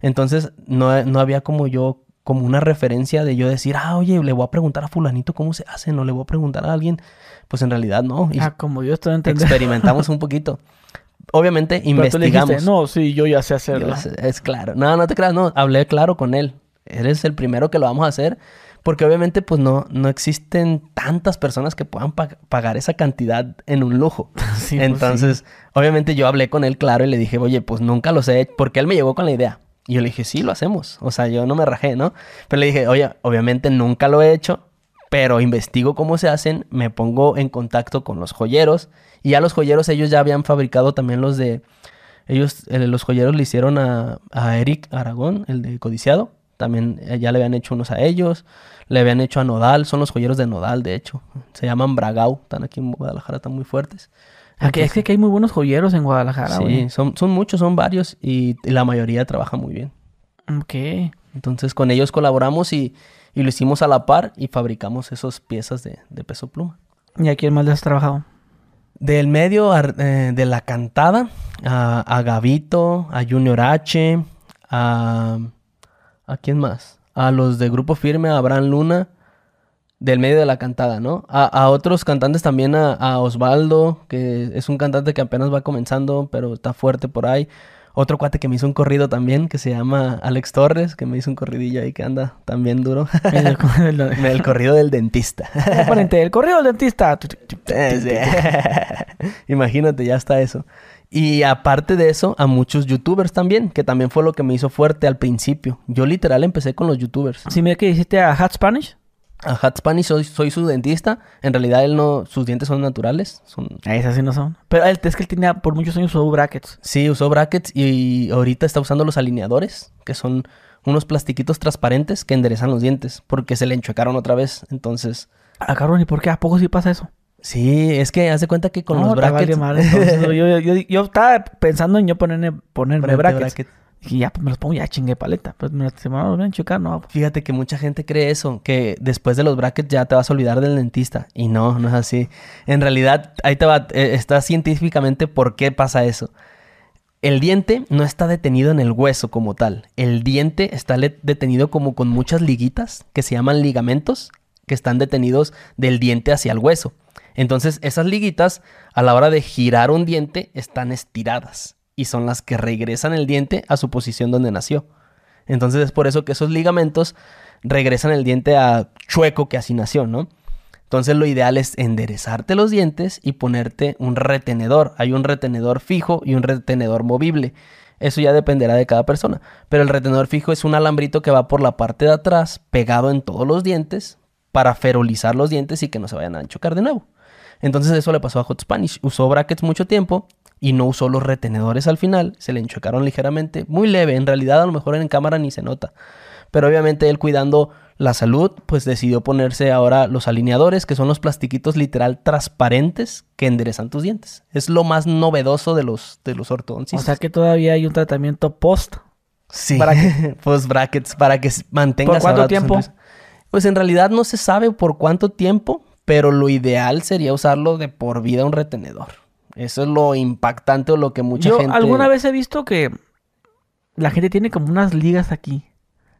Entonces, no, no había como yo, como una referencia de yo decir, ah, oye, le voy a preguntar a fulanito cómo se hace, no le voy a preguntar a alguien. Pues en realidad no. ah, como yo estoy entendiendo. Experimentamos un poquito. Obviamente investigamos. no, sí, yo ya sé hacerlo. es claro. No, no te creas, no. Hablé claro con él eres el primero que lo vamos a hacer. Porque obviamente pues no, no existen tantas personas que puedan pagar esa cantidad en un lujo. [laughs] Pues Entonces, obviamente yo hablé con él claro y le dije, oye, pues nunca lo sé, porque él me llegó con la idea. Y yo le dije, sí, lo hacemos. O sea, yo no me rajé, ¿no? Pero le dije, oye, obviamente nunca lo he hecho, pero investigo cómo se hacen, me pongo en contacto con los joyeros. Y ya los joyeros, ellos ya habían fabricado también los de... Ellos, eh, los joyeros le hicieron a, a Eric Aragón, el de Codiciado. También eh, ya le habían hecho unos a ellos. Le habían hecho a Nodal. Son los joyeros de Nodal, de hecho. Se llaman Bragau. Están aquí en Guadalajara, están muy fuertes. Aquí es que hay muy buenos joyeros en Guadalajara, Sí, son, son muchos, son varios. Y, la mayoría trabaja muy bien. Ok. Entonces con ellos colaboramos y, y lo hicimos a la par y fabricamos esas piezas de, de peso pluma. ¿Y a quién más le has trabajado? Del medio eh, de la cantada, a, a, Gavito, a Junior H, a... ¿A quién más? A los de Grupo Firme, a Abraham Luna, del medio de la cantada, ¿no? A, otros cantantes también, a, Osvaldo, que es un cantante que apenas va comenzando, pero está fuerte por ahí. Otro cuate que me hizo un corrido también, que se llama Alex Torres, que me hizo un corridillo ahí que anda también duro. el, [laughs] corrido del dentista. el corrido del dentista. [laughs] [laughs] Imagínate, ya está eso. Y aparte de eso, a muchos youtubers también, que también fue lo que me hizo fuerte al principio. Yo literal empecé con los youtubers. ¿Sí me que dijiste a Hat Spanish? A Hat Spanish soy, su dentista. En realidad él no, sus dientes son naturales. Son... Esas sí no son. Pero él, es que él tenía, por muchos años usó brackets. Sí, usó brackets y, ahorita está usando los alineadores, que son unos plastiquitos transparentes que enderezan los dientes, porque se le enchuecaron otra vez. Entonces... Ah, cabrón, ¿y por qué? ¿A poco sí pasa eso? Sí, es que hace cuenta que con los brackets... [laughs] yo, estaba pensando en yo ponerme, ponerme brackets. Y ya, pues me los pongo, ya chingue paleta. Pues me, se me van a chocar, no. Fíjate que mucha gente cree eso, que después de los brackets ya te vas a olvidar del dentista. Y no, no es así. En realidad, ahí te va, eh, está científicamente por qué pasa eso. El diente no está detenido en el hueso como tal. El diente está detenido como con muchas liguitas que se llaman ligamentos, que están detenidos del diente hacia el hueso. Entonces, esas liguitas, a la hora de girar un diente, están estiradas y son las que regresan el diente a su posición donde nació. Entonces es por eso que esos ligamentos regresan el diente a chueco que así nació, ¿no? Entonces lo ideal es enderezarte los dientes y ponerte un retenedor. Hay un retenedor fijo y un retenedor movible. Eso ya dependerá de cada persona. Pero el retenedor fijo es un alambrito que va por la parte de atrás, pegado en todos los dientes, para ferolizar los dientes y que no se vayan a chocar de nuevo. Entonces eso le pasó a Hot Spanish. Usó brackets mucho tiempo y no usó los retenedores al final, se le enchocaron ligeramente, muy leve, en realidad a lo mejor en cámara ni se nota. Pero obviamente él cuidando la salud, pues decidió ponerse ahora los alineadores, que son los plastiquitos literal transparentes que enderezan tus dientes. Es lo más novedoso de los, de los ortodoncistas. O sea que todavía hay un tratamiento post. Sí, [laughs] post brackets, para que mantengas... ¿Por cuánto tiempo? Pues en realidad no se sabe por cuánto tiempo, pero lo ideal sería usarlo de por vida un retenedor. Eso es lo impactante o lo que mucha Yo gente... alguna vez he visto que la gente tiene como unas ligas aquí.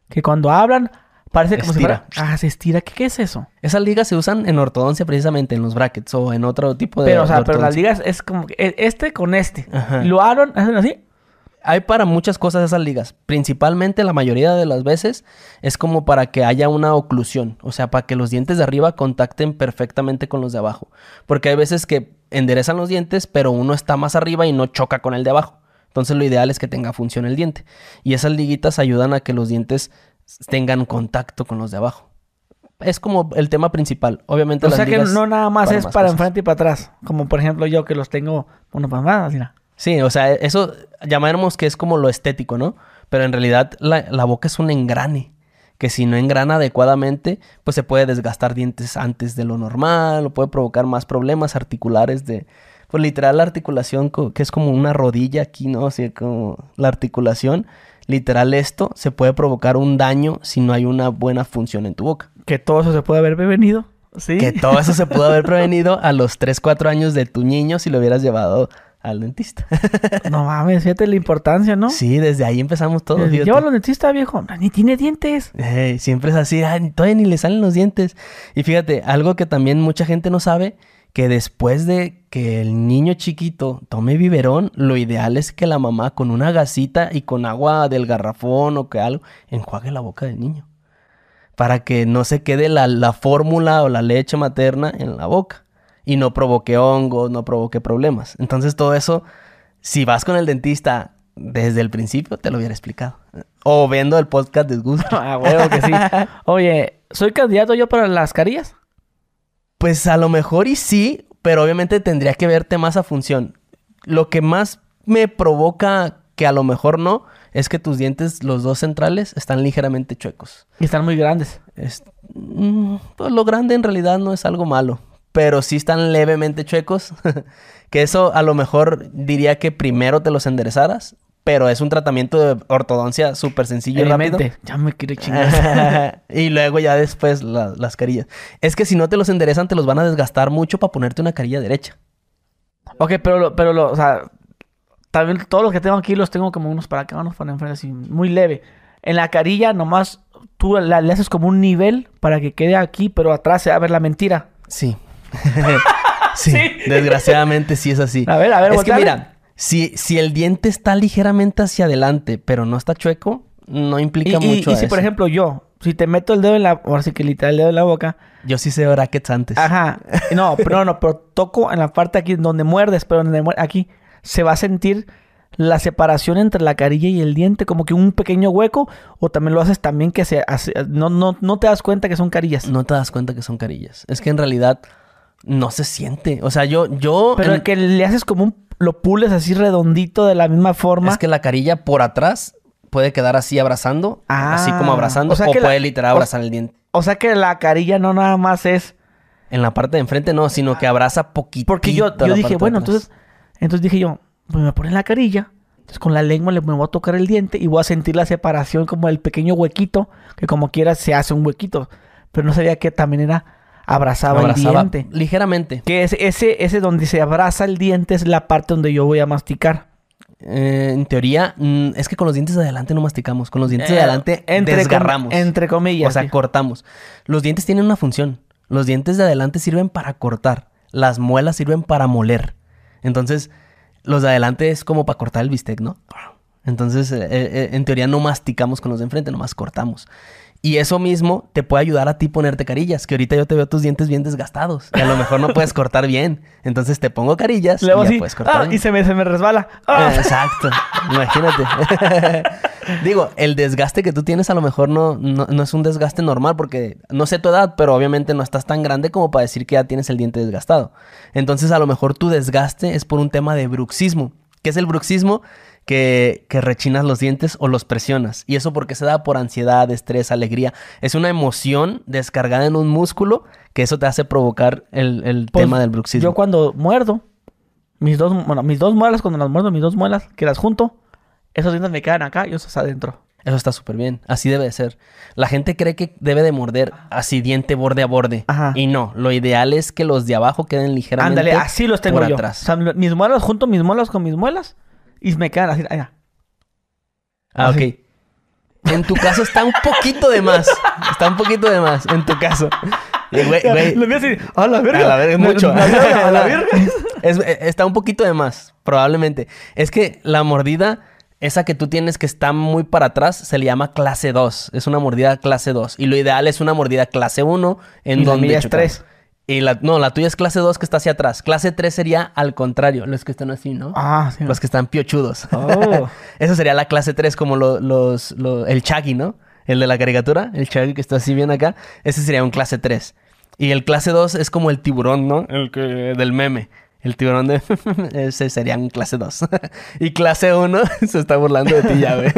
Que cuando hablan parece como si fuera... Ah, se estira. ¿Qué, es eso? Esas ligas se usan en ortodoncia precisamente, en los brackets o en otro tipo de... Pero, o sea, pero las ligas es como e, este con este. Lo hablan, hacen así. Hay para muchas cosas esas ligas. Principalmente la mayoría de las veces es como para que haya una oclusión. O sea, para que los dientes de arriba contacten perfectamente con los de abajo. Porque hay veces que enderezan los dientes, pero uno está más arriba y no choca con el de abajo. Entonces lo ideal es que tenga función el diente. Y esas liguitas ayudan a que los dientes tengan contacto con los de abajo. Es como el tema principal. Obviamente O sea que no nada más es para enfrente y para atrás. Como por ejemplo yo que los tengo uno para más, mira. Sí, o sea, eso llamaremos que es como lo estético, ¿no? Pero en realidad la, la boca es un engrane que si no engrana adecuadamente, pues se puede desgastar dientes antes de lo normal o puede provocar más problemas articulares de, pues literal la articulación que es como una rodilla aquí, ¿no? O sea, como la articulación, literal esto se puede provocar un daño si no hay una buena función en tu boca. Que todo eso se puede haber prevenido. ¿Sí? Que todo eso se pudo haber prevenido a los 3, 4 años de tu niño si lo hubieras llevado al dentista. [laughs] no mames, fíjate la importancia, ¿no? Sí, desde ahí empezamos todos. Llévalo al dentista, viejo. Ni tiene dientes. siempre es así, todavía ni le salen los dientes. Y fíjate, algo que también mucha gente no sabe, que después de que el niño chiquito tome biberón, lo ideal es que la mamá con una gasita y con agua del garrafón o que algo, enjuague la boca del niño. Para que no se quede la, la fórmula o la leche materna en la boca y no provoque hongos, no provoque problemas. Entonces todo eso, si vas con el dentista desde el principio, te lo hubiera explicado. O viendo el podcast de Gusto. [laughs] ah, huevo que sí. Oye, ¿soy candidato yo para las carillas? Pues a lo mejor y sí, pero obviamente tendría que verte más a función. Lo que más me provoca que a lo mejor no es que tus dientes, los dos centrales, están ligeramente chuecos. Y están muy grandes. Mm, pues lo grande en realidad no es algo malo pero sí están levemente chuecos. [laughs] que eso a lo mejor diría que primero te los enderezaras, pero es un tratamiento de ortodoncia súper sencillo y rápido. Ya me quiero chingar. [laughs] y luego ya después las carillas. Es que si no te los enderezan, te los van a desgastar mucho para ponerte una carilla derecha. Ok, pero, lo- pero lo, o sea, también todos los que tengo aquí los tengo como unos para acá, unos para enfrente, así, muy leve. En la carilla nomás tú la- le haces como un nivel para que quede aquí, pero atrás se va a ver la mentira. Sí. [laughs] sí. Sí. Desgraciadamente sí es así. A ver, a ver, Es que mira, si, si el diente está ligeramente hacia adelante, pero no está chueco, no Y, implica y- mucho y a si, por ejemplo, yo, si te meto el dedo en la, ahora sí que literal el dedo en la boca, Yo sí sé brackets antes. Ajá. No, [laughs] pero no, pero toco en la parte aquí donde muerdes, pero donde muer- aquí se va a sentir la separación entre la carilla y el diente, como que un pequeño hueco, o también lo haces también que se hace, no, no, no te das cuenta que son carillas. No te das cuenta que son carillas. Es que en realidad no se siente. O sea, yo, yo. Pero en- que le haces como un, lo pules así redondito de la misma forma. Es que la carilla por atrás puede quedar así abrazando, Ah, así como abrazando, o la- puede literal o- abrazar el diente. O sea que la carilla no nada más es En la parte de enfrente no, sino que abraza poquito. Porque yo, yo dije, bueno, entonces, entonces dije yo, pues me ponen la carilla, entonces con la lengua le me voy a tocar el diente y voy a sentir la separación como el pequeño huequito, que como quiera se hace un huequito. Pero no sabía que también era abrazaba, abrazaba el diente. ligeramente. Que es, ese, ese donde se abraza el diente es la parte donde yo voy a masticar. Eh, en teoría, mm, es que con los dientes de adelante no masticamos. Con los dientes de Eh, adelante entre com- desgarramos. entre comillas, O sea, sí. cortamos. Los dientes tienen una función. Los dientes de adelante sirven para cortar. Las muelas sirven para moler. Entonces, los de adelante es como para cortar el bistec, ¿no? Entonces, eh, en teoría no masticamos con los de enfrente, nomás cortamos. Y eso mismo te puede ayudar a ti ponerte carillas, que ahorita yo te veo tus dientes bien desgastados y a lo mejor no puedes cortar bien. Entonces te pongo carillas Luego y ya puedes cortar ah, bien. y se me, se me resbala. Ah. Eh, Exacto, imagínate. [laughs] Digo, el desgaste que tú tienes a lo mejor no, no, no es un desgaste normal porque no sé tu edad, pero obviamente no estás tan grande como para decir que ya tienes el diente desgastado. Entonces a lo mejor tu desgaste es por un tema de bruxismo. ¿Qué es el bruxismo? Que, que rechinas los dientes o los presionas. Y eso porque se da por ansiedad, estrés, alegría. Es una emoción descargada en un músculo que eso te hace provocar el, el Pues, tema del bruxismo. Yo cuando muerdo, mis dos, bueno, mis dos muelas, cuando las muerdo, mis dos muelas, que las junto, esos dientes me quedan acá y esos adentro. Eso está súper bien. Así debe de ser. La gente cree que debe de morder así diente borde a borde. Ajá. Y no. Lo ideal es que los de abajo queden ligeramente Ándale, así los tengo por yo. atrás. O sea, mis muelas, junto mis muelas con mis muelas y me quedan así. Allá. Ah, ok. En tu caso está un poquito de más. Está un poquito de más, en tu caso. Y, güey, güey, Lo voy a decir, a la verga. A la verga, mucho. La, la, la, a la [laughs] verga. Es, eh, está un poquito de más, probablemente. Es que la mordida, esa que tú tienes que está muy para atrás, se le llama clase 2. Es una mordida clase 2. Y lo ideal es una mordida clase 1 en y donde. La es 3. Y la, no, la tuya es clase 2 que está hacia atrás. Clase 3 sería al contrario, los que están así, ¿no? Ah, sí. Los que están piochudos. Oh. [laughs] Eso sería la clase 3 como lo- los, lo- el Chaggy, ¿no? El de la caricatura, el Chaggy que está así bien acá. Ese sería un clase 3. Y el clase 2 es como el tiburón, ¿no? El que del meme. El tiburón de... [laughs] Ese sería un clase 2. [laughs] y clase 1 [laughs] se está burlando de ti ya, güey.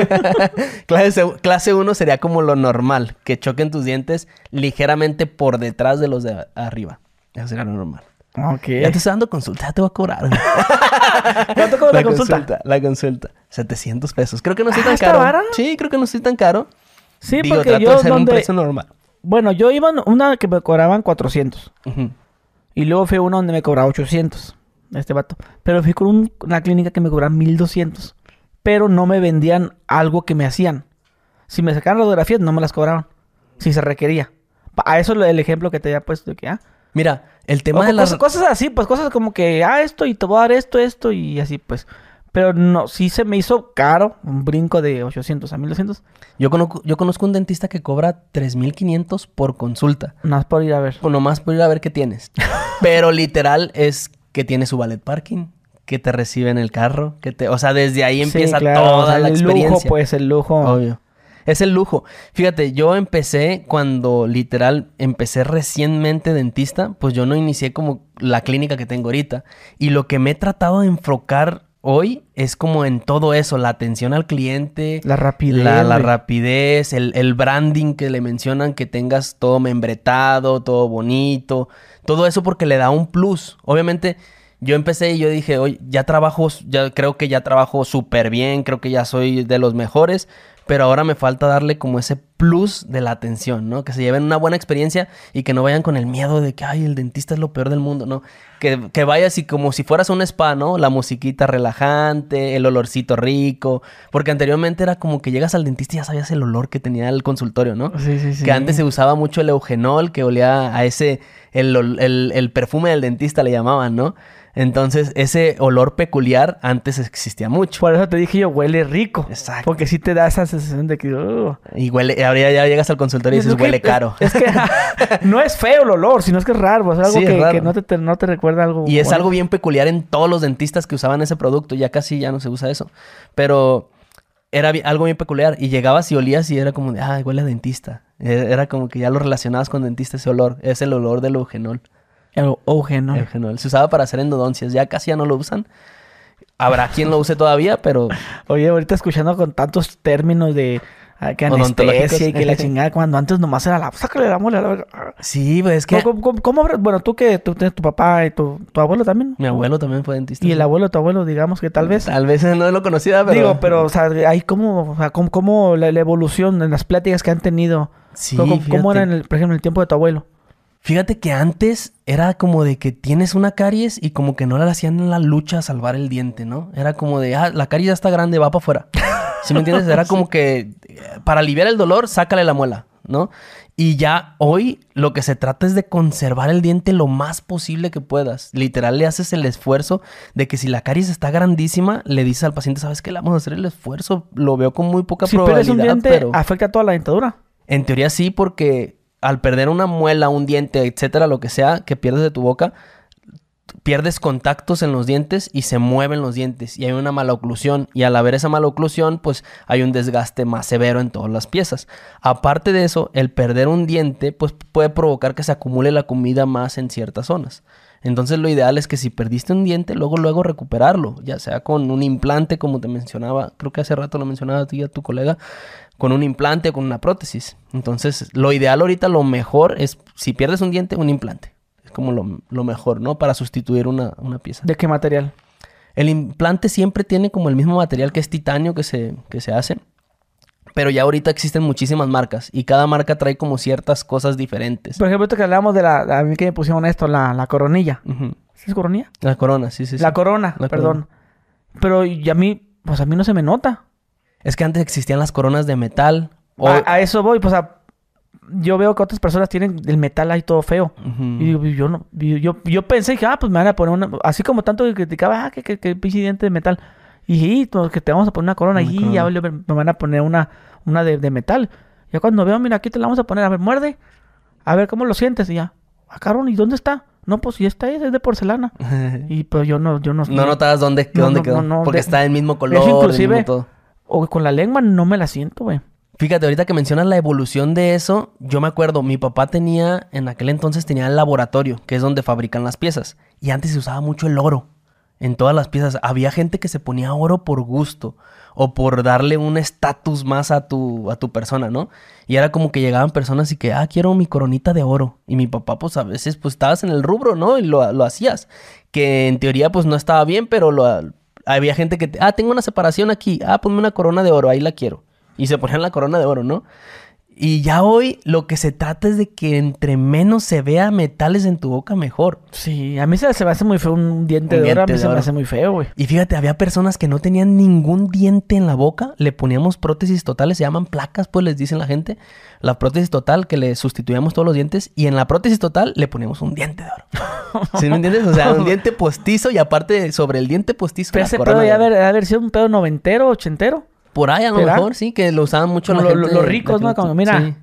clase, clase 1 sería como lo normal. Que choquen tus dientes ligeramente por detrás de los de arriba. Eso sería lo normal. Ok. Ya te estoy dando consulta, ya te voy a cobrar. ¿Cuánto cobra la consulta? La consulta. 700 pesos. Creo que no Ah, tan ¿está caro. vara? Sí, creo que no estoy tan caro. Sí, Digo, porque trato yo de hacer un precio normal. Bueno, yo iba una que me cobraban 400. Ujú. Y luego fui a una donde me cobraba 800. Este vato. Pero fui con un- una clínica que me cobraba 1200. Pero no me vendían algo que me hacían. Si me sacaban radiografías, no me las cobraban. Si se requería. A eso el ejemplo que te había puesto. de Que, ah, Mira, el o tema de las... cosas, cosas así, pues cosas como que, ah, esto y te voy a dar esto, esto y así, pues. Pero no, sí se me hizo caro. Un brinco de 800 a 1200. Yo, conozco, yo conozco un dentista que cobra 3.500 por consulta. Nada más por ir a ver. O nomás por ir a ver qué tienes. [laughs] Pero literal es que tiene su ballet parking, que te recibe en el carro, que te... O sea, desde ahí empieza Sí, claro, toda o sea, la el experiencia. lujo, pues, el lujo. Obvio. Es el lujo. Fíjate, yo empecé cuando literal empecé recientemente dentista, pues yo no inicié como la clínica que tengo ahorita. Y lo que me he tratado de enfocar hoy es como en todo eso, la atención al cliente, La rapidez. la, rapidez, el, el branding que le mencionan, que tengas todo membretado, todo bonito, todo eso porque le da un plus. Obviamente, yo empecé y yo dije, oye, ya trabajo, ya creo que ya trabajo súper bien, creo que ya soy de los mejores, pero ahora me falta darle como ese plus de la atención, ¿no? Que se lleven una buena experiencia y que no vayan con el miedo de que, ay, el dentista es lo peor del mundo, ¿no? Que, que vayas y como si fueras un spa, ¿no? La musiquita relajante, el olorcito rico, porque anteriormente era como que llegas al dentista y ya sabías el olor que tenía el consultorio, ¿no? Sí, sí, sí. Que antes se usaba mucho el eugenol, que olía a ese, el, el, el perfume del dentista le llamaban, ¿no? Entonces, ese olor peculiar antes existía mucho. Por eso te dije yo, huele rico. Exacto. Porque sí te da esa sensación de que... uh. Y huele, ahora ya llegas al consultorio y Es dices, que- huele caro. Es, que [laughs] no es feo el olor, sino es que es raro. Es algo Sí, es que, raro. que no, te, te- no te recuerda algo. Y es bueno. algo bien peculiar en todos los dentistas que usaban ese producto. Ya casi ya no se usa eso. Pero era algo bien peculiar. Y llegabas y olías y era como de, ah, huele a dentista. E- Era como que ya lo relacionabas con dentista ese olor. Es el olor del eugenol. El eugenol. Eugenol. Se usaba para hacer endodoncias. Ya casi ya no lo usan. Habrá quien lo use todavía, pero [laughs] Oye, ahorita escuchando con tantos términos de ah, que anestesia y que la [laughs] chingada, cuando antes nomás era la... Sácale la mole a la sí, pues es que ¿Cómo, cómo- cómo habrá- bueno, tú que tú tienes tu papá y tu, tu abuelo también. mi abuelo también fue dentista. Y el abuelo de tu abuelo, digamos que tal vez. Tal vez [laughs] no lo conocía, pero... Digo, pero, o sea, hay como, o sea, como, como la, la evolución en las pláticas que han tenido. Sí, ¿Cómo, cómo era, en el, por ejemplo, en el tiempo de tu abuelo? Fíjate que antes era como de que tienes una caries y como que no le hacían en la lucha a salvar el diente, ¿no? Era como de, ah, la caries ya está grande, va para afuera. [laughs] ¿Sí me entiendes? Era como que eh, para aliviar el dolor, sácale la muela, ¿no? Y ya hoy lo que se trata es de conservar el diente lo más posible que puedas. Literal, le haces el esfuerzo de que si la caries está grandísima, le dices al paciente, ¿sabes qué? Le vamos a hacer el esfuerzo. Lo veo con muy poca Si probabilidad, un diente, pero... afecta a toda la dentadura. En teoría sí, porque al perder una muela, un diente, etcétera, lo que sea que pierdes de tu boca, pierdes contactos en los dientes y se mueven los dientes y hay una mala oclusión y al haber esa mala oclusión pues hay un desgaste más severo en todas las piezas. Aparte de eso, el perder un diente pues puede provocar que se acumule la comida más en ciertas zonas. Entonces lo ideal es que si perdiste un diente, luego luego recuperarlo, ya sea con un implante como te mencionaba, creo que hace rato lo mencionaba a ti y a tu colega, con un implante o con una prótesis. Entonces, lo ideal ahorita, lo mejor es, si pierdes un diente, un implante. Es como lo, lo mejor, ¿no? Para sustituir una, una pieza. ¿De qué material? El implante siempre tiene como el mismo material que es titanio que se, que se hace. Pero ya ahorita existen muchísimas marcas y cada marca trae como ciertas cosas diferentes. Por ejemplo, esto que hablamos de la... A mí que me pusieron esto, la, la coronilla. ¿Sí es coronilla? La corona, sí, sí, sí. La corona, La perdón. Pero y a mí, pues a mí no se me nota. Es que antes existían las coronas de metal. o- A, a eso voy, pues a... Yo veo que otras personas tienen el metal ahí todo feo. Y digo, yo no, yo, yo pensé que, ah, pues me van a poner una, así como tanto que criticaba, ah, que, que, que de metal. Y dije, "Y, pues, que te vamos a poner una corona Una y corona. ya me me van a poner una, una de, de metal. Ya cuando veo, mira, aquí te la vamos a poner, a ver, muerde, a ver cómo lo sientes. Y ya, ah, cabrón, ¿y dónde está? No, pues ya está, es de porcelana. [laughs] Y pues yo no, yo no. no notabas dónde, No, dónde no, quedó. no, porque de- está el mismo color, inclusive- mismo todo. O con la lengua no me la siento, güey. Fíjate, ahorita que mencionas la evolución de eso, yo me acuerdo, mi papá tenía, en aquel entonces tenía el laboratorio, que es donde fabrican las piezas. Y antes se usaba mucho el oro en todas las piezas. Había gente que se ponía oro por gusto o por darle un estatus más a tu, a tu persona, ¿no? Y era como que llegaban personas y que, ah, quiero mi coronita de oro. Y mi papá, pues a veces, pues estabas en el rubro, ¿no? Y lo, lo hacías. Que en teoría, pues no estaba bien, pero lo, había gente que, ah, tengo una separación aquí, ah, ponme una corona de oro, ahí la quiero. Y se ponían la corona de oro, ¿no? Y ya hoy lo que se trata es de que entre menos se vea metales en tu boca, mejor. Sí, a mí se, se me hace muy feo un diente Un de oro, a mí se me hace muy feo, güey. Y fíjate, había personas que no tenían ningún diente en la boca, le poníamos prótesis totales, se llaman placas, pues les dicen la gente. La prótesis total, que le sustituíamos todos los dientes, y en la prótesis total le poníamos un diente de oro. [laughs] ¿Sí me entiendes? O sea, un diente postizo y aparte sobre el diente postizo. Pero ese pedo ya haber, haber sido un pedo noventero, ochentero. Por ahí a lo ¿Será? mejor, sí, que lo usaban mucho la Como lo- gente. los ricos, ¿no? Como, mira. Sí.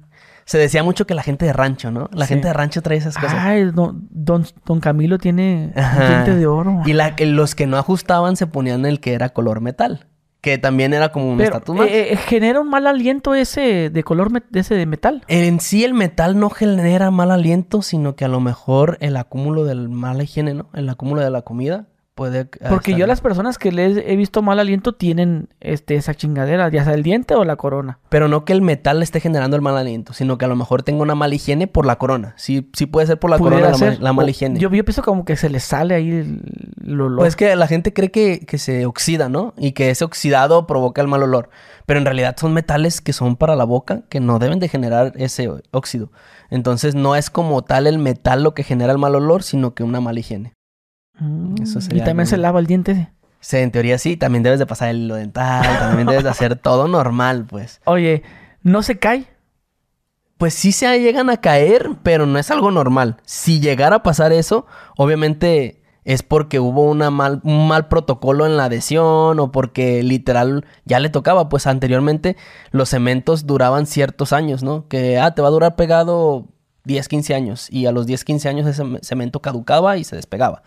Se decía mucho que la gente de rancho, ¿no? La Sí. gente de rancho trae esas cosas. Ay, don, don, don Camilo tiene un Ajá. diente de oro. Y la, los que no ajustaban se ponían el que era color metal. Que también era como un Pero estatus más. eh, eh, genera un mal aliento ese de color ese de metal. En sí el metal no genera mal aliento, sino que a lo mejor el acúmulo del mala higiene, ¿no? El acúmulo de la comida puede... Porque yo las personas que les he visto mal aliento tienen este, esa chingadera, ya sea el diente o la corona. Pero no que el metal esté generando el mal aliento, sino que a lo mejor tenga una mala higiene por la corona. Sí, sí puede ser por la corona la, mala higiene. Yo, yo, pienso como que se le sale ahí el, olor. Pues que la gente cree que, que, se oxida, ¿no? Y que ese oxidado provoca el mal olor. Pero en realidad son metales que son para la boca, que no deben de generar ese óxido. Entonces no es como tal el metal lo que genera el mal olor, sino que una mala higiene. Mm, y también se lava el diente. Sí, en teoría sí, también debes de pasar el dental, también debes de hacer [laughs] todo normal, pues. Oye, ¿no se cae? Pues sí se llegan a caer, pero no es algo normal. Si llegara a pasar eso, obviamente es porque hubo una mal, un mal protocolo en la adhesión o porque literal ya le tocaba. Pues anteriormente los cementos duraban ciertos años, ¿no? Que, ah, te va a durar pegado 10, 15 años. Y a los 10, 15 años ese cemento caducaba y se despegaba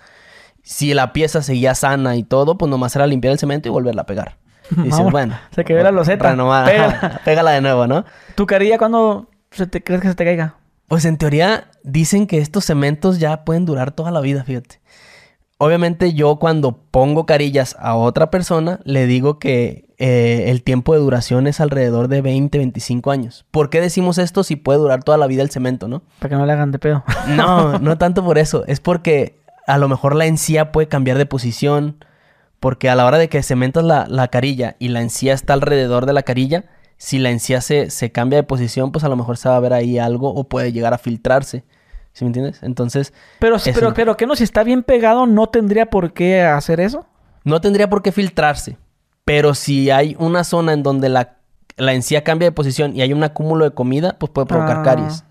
si la pieza seguía sana y todo, pues nomás era limpiar el cemento y volverla a pegar. [laughs] Y dices, bueno. Se quedó la loseta. Pégala. [laughs] pégala de nuevo, ¿no? ¿Tu carilla cuándo se te, crees que se te caiga? Pues en teoría dicen que estos cementos ya pueden durar toda la vida, fíjate. Obviamente yo cuando pongo carillas a otra persona, le digo que eh, el tiempo de duración es alrededor de 20, 25 años. ¿Por qué decimos esto si puede durar toda la vida el cemento, no? Para que no le hagan de pedo. No, [laughs] no tanto por eso. Es porque a lo mejor la encía puede cambiar de posición, porque a la hora de que cementas la, la carilla y la encía está alrededor de la carilla, si la encía se, se, cambia de posición, pues a lo mejor se va a ver ahí algo o puede llegar a filtrarse. ¿Sí me entiendes? Entonces... Pero, pero, pero que no, si está bien pegado, ¿no tendría por qué hacer eso? No tendría por qué filtrarse. Pero si hay una zona en donde la, la encía cambia de posición y hay un acúmulo de comida, pues puede provocar ah. caries.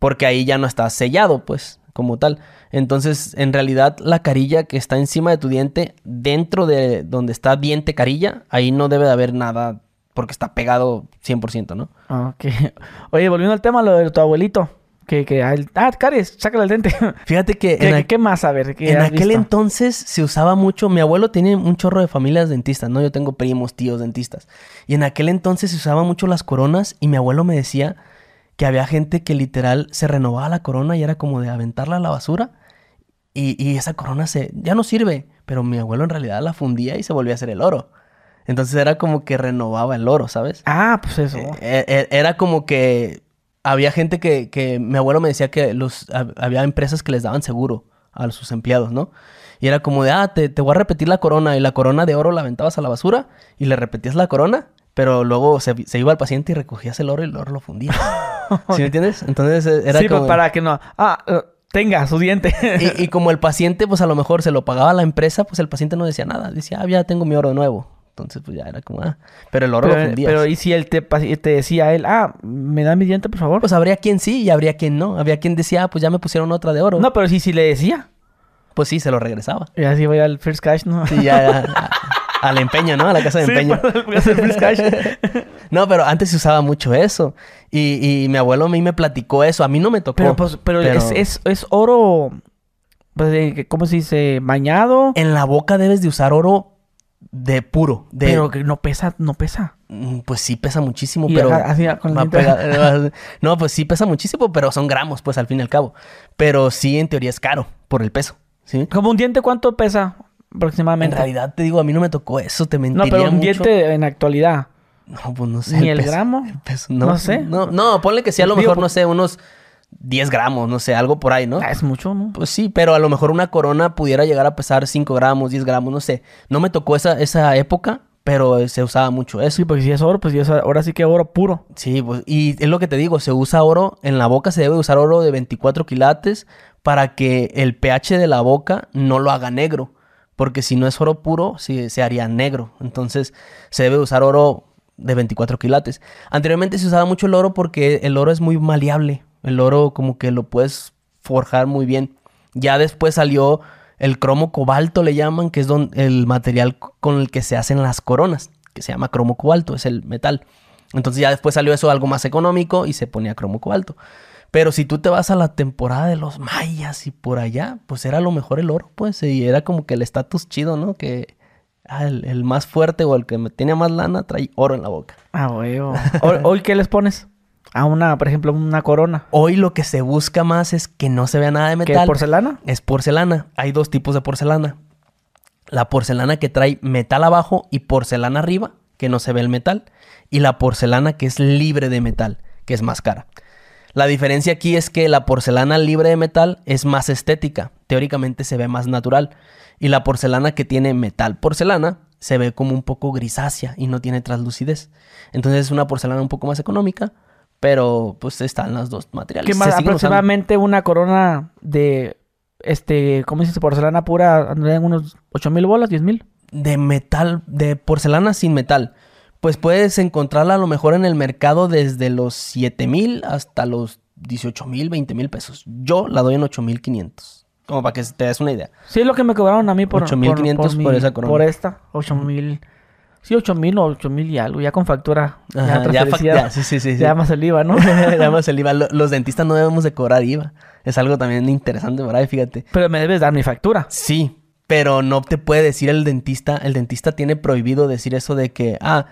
Porque ahí ya no está sellado, pues como tal. Entonces, en realidad, la carilla que está encima de tu diente, dentro de donde está diente carilla, ahí no debe de haber nada porque está pegado 100%, ¿no? Ok. [laughs] Oye, volviendo al tema, lo de tu abuelito. Que, que ah, caries, sácale el diente. [laughs] Fíjate que... ¿Qué, ¿qué más? A ver, En aquel entonces se usaba mucho... Mi abuelo tiene un chorro de familias dentistas, ¿no? Yo tengo primos, tíos dentistas. Y en aquel entonces se usaba mucho las coronas y mi abuelo me decía que había gente que literal se renovaba la corona y era como de aventarla a la basura y, esa corona se ya no sirve, pero mi abuelo en realidad la fundía y se volvía a hacer el oro. Entonces era como que renovaba el oro, ¿sabes? Ah, pues eso. Eh, eh, eh, era como que había gente que, que mi abuelo me decía que los, había empresas que les daban seguro a sus empleados, ¿no? Y era como de, ah, te, te, voy a repetir la corona y la corona de oro la aventabas a la basura y le repetías la corona pero luego se, iba al paciente y recogías el oro y el oro lo fundía. [laughs] ¿Sí me entiendes? Entonces era sí, pues, para que no... Ah, tenga su diente. [laughs] y, como el paciente, pues a lo mejor se lo pagaba la empresa, pues el paciente no decía nada. Decía, ah, ya tengo mi oro nuevo. Entonces, pues ya era como, ah, pero el oro lo fundía. Pero, ¿y si él te, te decía a él, ah, me da mi diente, por favor? Pues habría quien sí y habría quien no. Habría quien decía, ah, pues ya me pusieron otra de oro. No, pero sí, sí le decía. Pues sí, se lo regresaba. Y así voy al First Cash, ¿no? Sí, ya, ya. [laughs] Al empeño, ¿no? A la casa de empeño. [laughs] no, pero antes se usaba mucho eso. Y, mi abuelo a mí me platicó eso. A mí no me tocó. Pero, pues, pero, Es, es, oro... Pues, ¿Cómo se dice? ¿Bañado? En la boca debes de usar oro de puro. De... Pero que no pesa, no pesa. Mm, pues sí pesa muchísimo, pero... no, pues sí pesa muchísimo, pero son gramos, pues al fin y al cabo. Pero sí, en teoría es caro por el peso. ¿sí? ¿Como un diente cuánto pesa? Aproximadamente. En realidad te digo, a mí no me tocó eso, te mentiría No, pero un diente en actualidad. No, pues no sé. ¿Ni el, gramo? no, sé. No, no, ponle que sí, a lo mejor, no sé, unos 10 gramos, no sé, algo por ahí, ¿no? Ah, es mucho, ¿no? Pues sí, pero a lo mejor una corona pudiera llegar a pesar 5 gramos, 10 gramos, no sé. No me tocó esa, esa época, pero se usaba mucho eso. Sí, porque si es oro, pues es, ahora sí que oro puro. Sí, pues, y es lo que te digo, se usa oro, en la boca se debe usar oro de 24 quilates para que el pH de la boca no lo haga negro porque si no es oro puro, sí, se haría negro. Entonces se debe usar oro de 24 quilates. Anteriormente se usaba mucho el oro porque el oro es muy maleable. El oro como que lo puedes forjar muy bien. Ya después salió el cromo cobalto, le llaman, que es el material con el que se hacen las coronas, que se llama cromo cobalto, es el metal. Entonces ya después salió eso algo más económico y se ponía cromo cobalto. Pero si tú te vas a la temporada de los mayas y por allá, pues era lo mejor el oro, pues. Y era como que el estatus chido, ¿no? Que ah, el, más fuerte o el que tenía más lana trae oro en la boca. Ah, güey. [laughs] ¿Hoy qué les pones? A una, por ejemplo, una corona. Hoy lo que se busca más es que no se vea nada de metal. ¿Qué porcelana? Es porcelana. Hay dos tipos de porcelana. La porcelana que trae metal abajo y porcelana arriba, que no se ve el metal. Y la porcelana que es libre de metal, que es más cara. La diferencia aquí es que la porcelana libre de metal es más estética, teóricamente se ve más natural, y la porcelana que tiene metal porcelana se ve como un poco grisácea y no tiene translucidez. Entonces es una porcelana un poco más económica, pero pues están las dos materiales. Que más aproximadamente una corona de este, ¿cómo dices? Porcelana pura, en unos 8 mil bolas, 10 mil. De metal, de porcelana sin metal pues puedes encontrarla a lo mejor en el mercado desde los 7 mil hasta los 18 mil, 20 mil pesos. Yo la doy en 8 mil 500. Como para que te des una idea. Sí, es lo que me cobraron a mí por 8 mil 500 por, esa corona. Por esta, 8 mil. Sí, 8 mil o 8 mil y algo, ya con factura. ya, ya, sí, sí, sí, Ya más el IVA, ¿no? [laughs] ya más el IVA. Los dentistas no debemos de cobrar IVA. Es algo también interesante por ahí, fíjate. Pero me debes dar mi factura. Sí, pero no te puede decir el dentista. El dentista tiene prohibido decir eso de que, ah,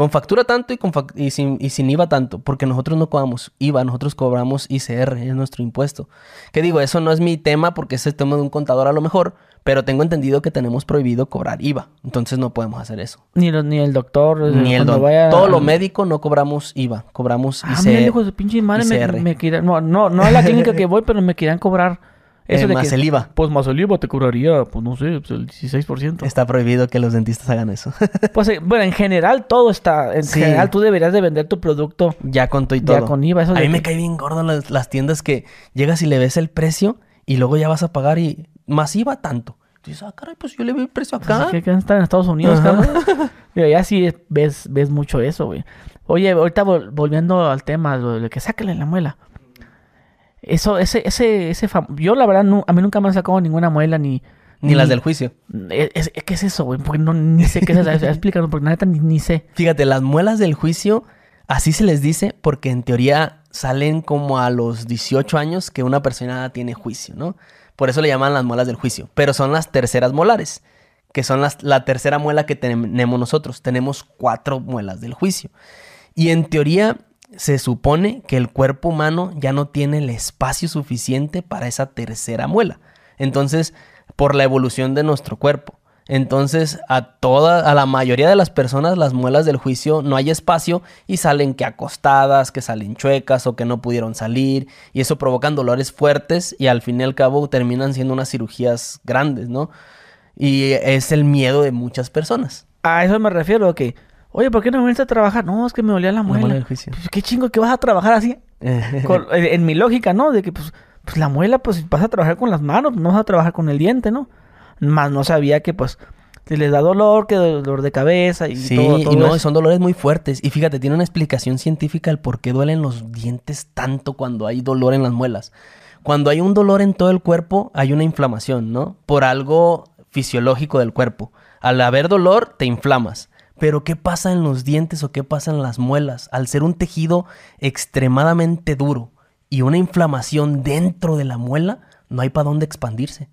con factura tanto y, con y, sin, y, sin, IVA tanto, porque nosotros no cobramos IVA, nosotros cobramos ICR, es nuestro impuesto. Que digo, eso no es mi tema porque es el tema de un contador a lo mejor, pero tengo entendido que tenemos prohibido cobrar IVA, entonces no podemos hacer eso. Ni, ni el doctor, eh, ni el doctor. Todo lo médico no cobramos IVA, cobramos ICR. Ah, hijo de pinche madre, me, me, no, no, no a la clínica que voy, pero me querían cobrar eso eh, más el IVA. Pues más el IVA te cobraría, pues no sé, pues el 16%. Está prohibido que los dentistas hagan eso. [laughs] pues eh, bueno, en general todo está. En general tú deberías de vender tu producto. Ya con todo y todo. Ya con IVA. a mí me cae bien gordo las, tiendas que llegas y le ves el precio y luego ya vas a pagar y más IVA tanto. Y dices, ah, caray, pues yo le veo el precio acá. Pues que están en Estados Unidos, cabrón. [laughs] ya sí ves, ves mucho eso, güey. Oye, ahorita volviendo al tema, de que sáquenle la muela. Eso, ese, ese, ese yo la verdad, no, a mí nunca me han sacado ninguna muela ni... Ni, las del juicio. ¿Qué es eso, güey? Porque no, ni sé qué es eso. [laughs] Explícanos, porque neta ni, ni sé. Fíjate, las muelas del juicio, así se les dice porque en teoría salen como a los 18 años que una persona tiene juicio, ¿no? Por eso le llaman las muelas del juicio. Pero son las terceras molares, que son las, la tercera muela que tenemos nosotros. Tenemos cuatro muelas del juicio. Y en teoría se supone que el cuerpo humano ya no tiene el espacio suficiente para esa tercera muela. Entonces, por la evolución de nuestro cuerpo. Entonces, a toda, a la mayoría de las personas, las muelas del juicio no hay espacio y salen que acostadas, que salen chuecas o que no pudieron salir. Y eso provocan dolores fuertes y al fin y al cabo terminan siendo unas cirugías grandes, ¿no? Y es el miedo de muchas personas. A eso me refiero, que Oye, ¿por qué no me viniste a trabajar? No, es que me dolía la muela. La juicio. Pues, qué chingo que vas a trabajar así. [laughs] en, mi lógica, ¿no? De que, pues, pues la muela, pues vas a trabajar con las manos, no vas a trabajar con el diente, ¿no? Más no sabía que, pues, si les da dolor, que dolor de cabeza y sí, todo, y no, son dolores muy fuertes. Y fíjate, tiene una explicación científica el por qué duelen los dientes tanto cuando hay dolor en las muelas. Cuando hay un dolor en todo el cuerpo, hay una inflamación, ¿no? Por algo fisiológico del cuerpo. Al haber dolor, te inflamas. Pero ¿qué pasa en los dientes o qué pasa en las muelas? Al ser un tejido extremadamente duro y una inflamación dentro de la muela, no hay para dónde expandirse.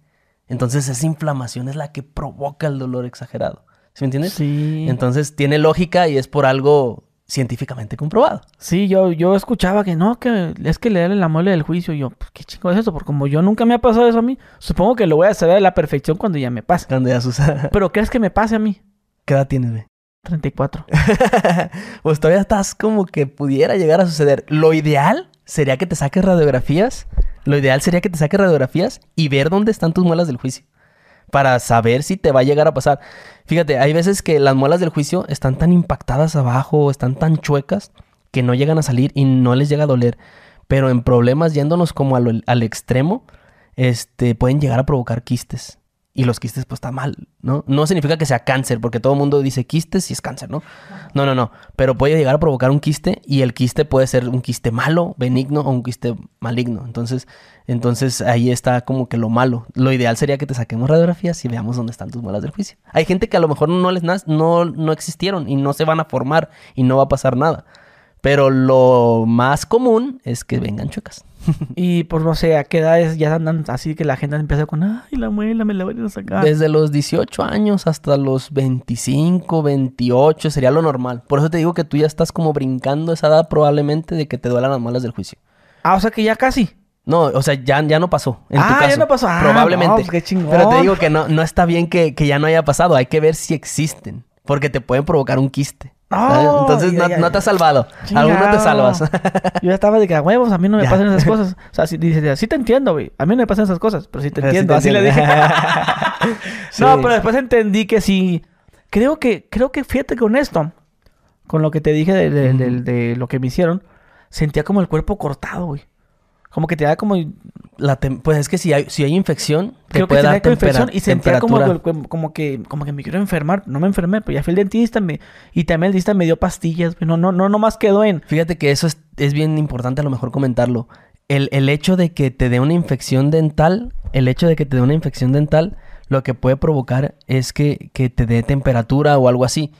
Entonces esa inflamación es la que provoca el dolor exagerado. ¿Sí me entiendes? Sí. Entonces tiene lógica y es por algo científicamente comprobado. Sí, yo, yo escuchaba que no, que es que le dan la muela del juicio. Y yo, pues, ¿qué chingo es eso? Porque como yo nunca me ha pasado eso a mí, supongo que lo voy a saber a la perfección cuando ya me pase. Cuando ya suceda. Pero ¿crees que me pase a mí? ¿Qué edad tienes, güey? 34. [laughs] pues todavía estás como que pudiera llegar a suceder. Lo ideal sería que te saques radiografías. Lo ideal sería que te saques radiografías y ver dónde están tus muelas del juicio. Para saber si te va a llegar a pasar. Fíjate, hay veces que las muelas del juicio están tan impactadas abajo, están tan chuecas, que no llegan a salir y no les llega a doler. Pero en problemas yéndonos como al, al extremo, este, pueden llegar a provocar quistes y los quistes pues está mal, ¿no? No significa que sea cáncer, porque todo el mundo dice quistes y es cáncer, ¿no? No, no, no, pero puede llegar a provocar un quiste y el quiste puede ser un quiste malo, benigno o un quiste maligno. Entonces, entonces ahí está como que lo malo. Lo ideal sería que te saquemos radiografías y veamos dónde están tus muelas del juicio. Hay gente que a lo mejor no les no, no existieron y no se van a formar y no va a pasar nada. Pero lo más común es que vengan chuecas. [laughs] y pues no sé, a qué edades ya andan así que la gente empieza con, ay, la muela me la voy a sacar. Desde los 18 años hasta los 25, 28 sería lo normal. Por eso te digo que tú ya estás como brincando esa edad probablemente de que te duelan las muelas del juicio. Ah, o sea que ya casi. No, o sea, ya, ya no pasó. En tu Ah, caso. ya no pasó. Ah, Probablemente. no, pues qué chingón. Pero te digo que no, no está bien que, que ya no haya pasado. Hay que ver si existen. Porque te pueden provocar un quiste. Oh, Entonces ya, no, ya, no te has salvado. Alguno te Chingado. salvas. [laughs] Yo ya estaba de que a huevos, a mí no me pasan esas cosas. O sea, sí, dice, sí te entiendo, güey. A mí no me pasan esas cosas, pero sí te [laughs] sí entiendo. te Así le dije. [laughs] No, pero después entendí que sí. Creo que, creo que fíjate con esto, con lo que te dije de, de- de- de lo que me hicieron, sentía como el cuerpo cortado, güey. Como que te da como. La pues es que si hay, si hay infección, te Creo puede dar infección y sentía como, que, como que me quiero enfermar. No me enfermé, pero ya fui al dentista me, y también el dentista me dio pastillas. güey. No, no, no, nomás quedó en. Fíjate que eso es, es bien importante a lo mejor comentarlo. El, el hecho de que te dé una infección dental, el hecho de que te dé una infección dental, lo que puede provocar es que, que te dé temperatura o algo así.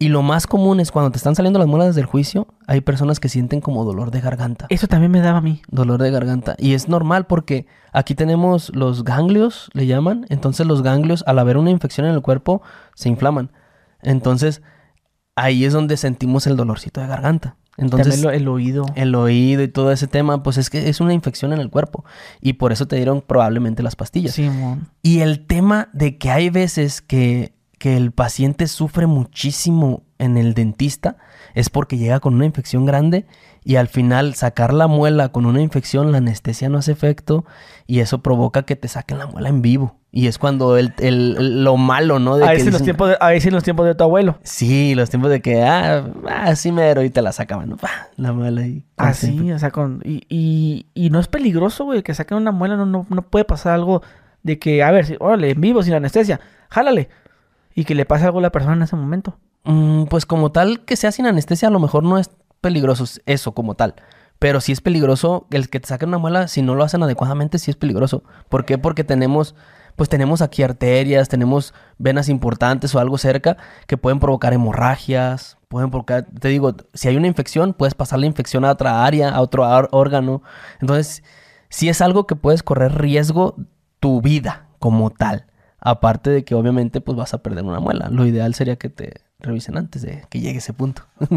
Y lo más común es cuando te están saliendo las muelas del juicio, hay personas que sienten como dolor de garganta. Eso también me daba a mí. Dolor de garganta. Y es normal porque aquí tenemos los ganglios, le llaman. Entonces los ganglios, al haber una infección en el cuerpo, se inflaman. Entonces ahí es donde sentimos el dolorcito de garganta. Entonces lo- el oído. el oído y todo ese tema, pues es que es una infección en el cuerpo. Y por eso te dieron probablemente las pastillas. Simón. Y el tema de que hay veces que, que el paciente sufre muchísimo en el dentista es porque llega con una infección grande y al final sacar la muela con una infección, la anestesia no hace efecto y eso provoca que te saquen la muela en vivo. Y es cuando el, el- lo malo, ¿no? De Ahí que sí, en los dicen- tiempos de, los tiempos de tu abuelo. Sí, los tiempos de que, ah, ah, sí mero, y te la sacaban, ¿no? La muela ahí. Así, o sea, con... Y, y, y no es peligroso, güey, que saquen una muela, no, no, no puede pasar algo de que, a ver, si- órale, en vivo, sin anestesia, jálale. Y que le pase algo a la persona en ese momento. Mm, pues como tal, que sea sin anestesia, a lo mejor no es peligroso eso como tal. Pero sí es peligroso el que te saquen una muela, si no lo hacen adecuadamente, sí es peligroso. ¿Por qué? Porque tenemos, pues tenemos aquí arterias, tenemos venas importantes o algo cerca que pueden provocar hemorragias, pueden provocar, te digo, si hay una infección, puedes pasar la infección a otra área, a otro órgano. Entonces, sí es algo que puedes correr riesgo tu vida como tal. Aparte de que obviamente pues vas a perder una muela. Lo ideal sería que te revisen antes de que llegue ese punto. [laughs]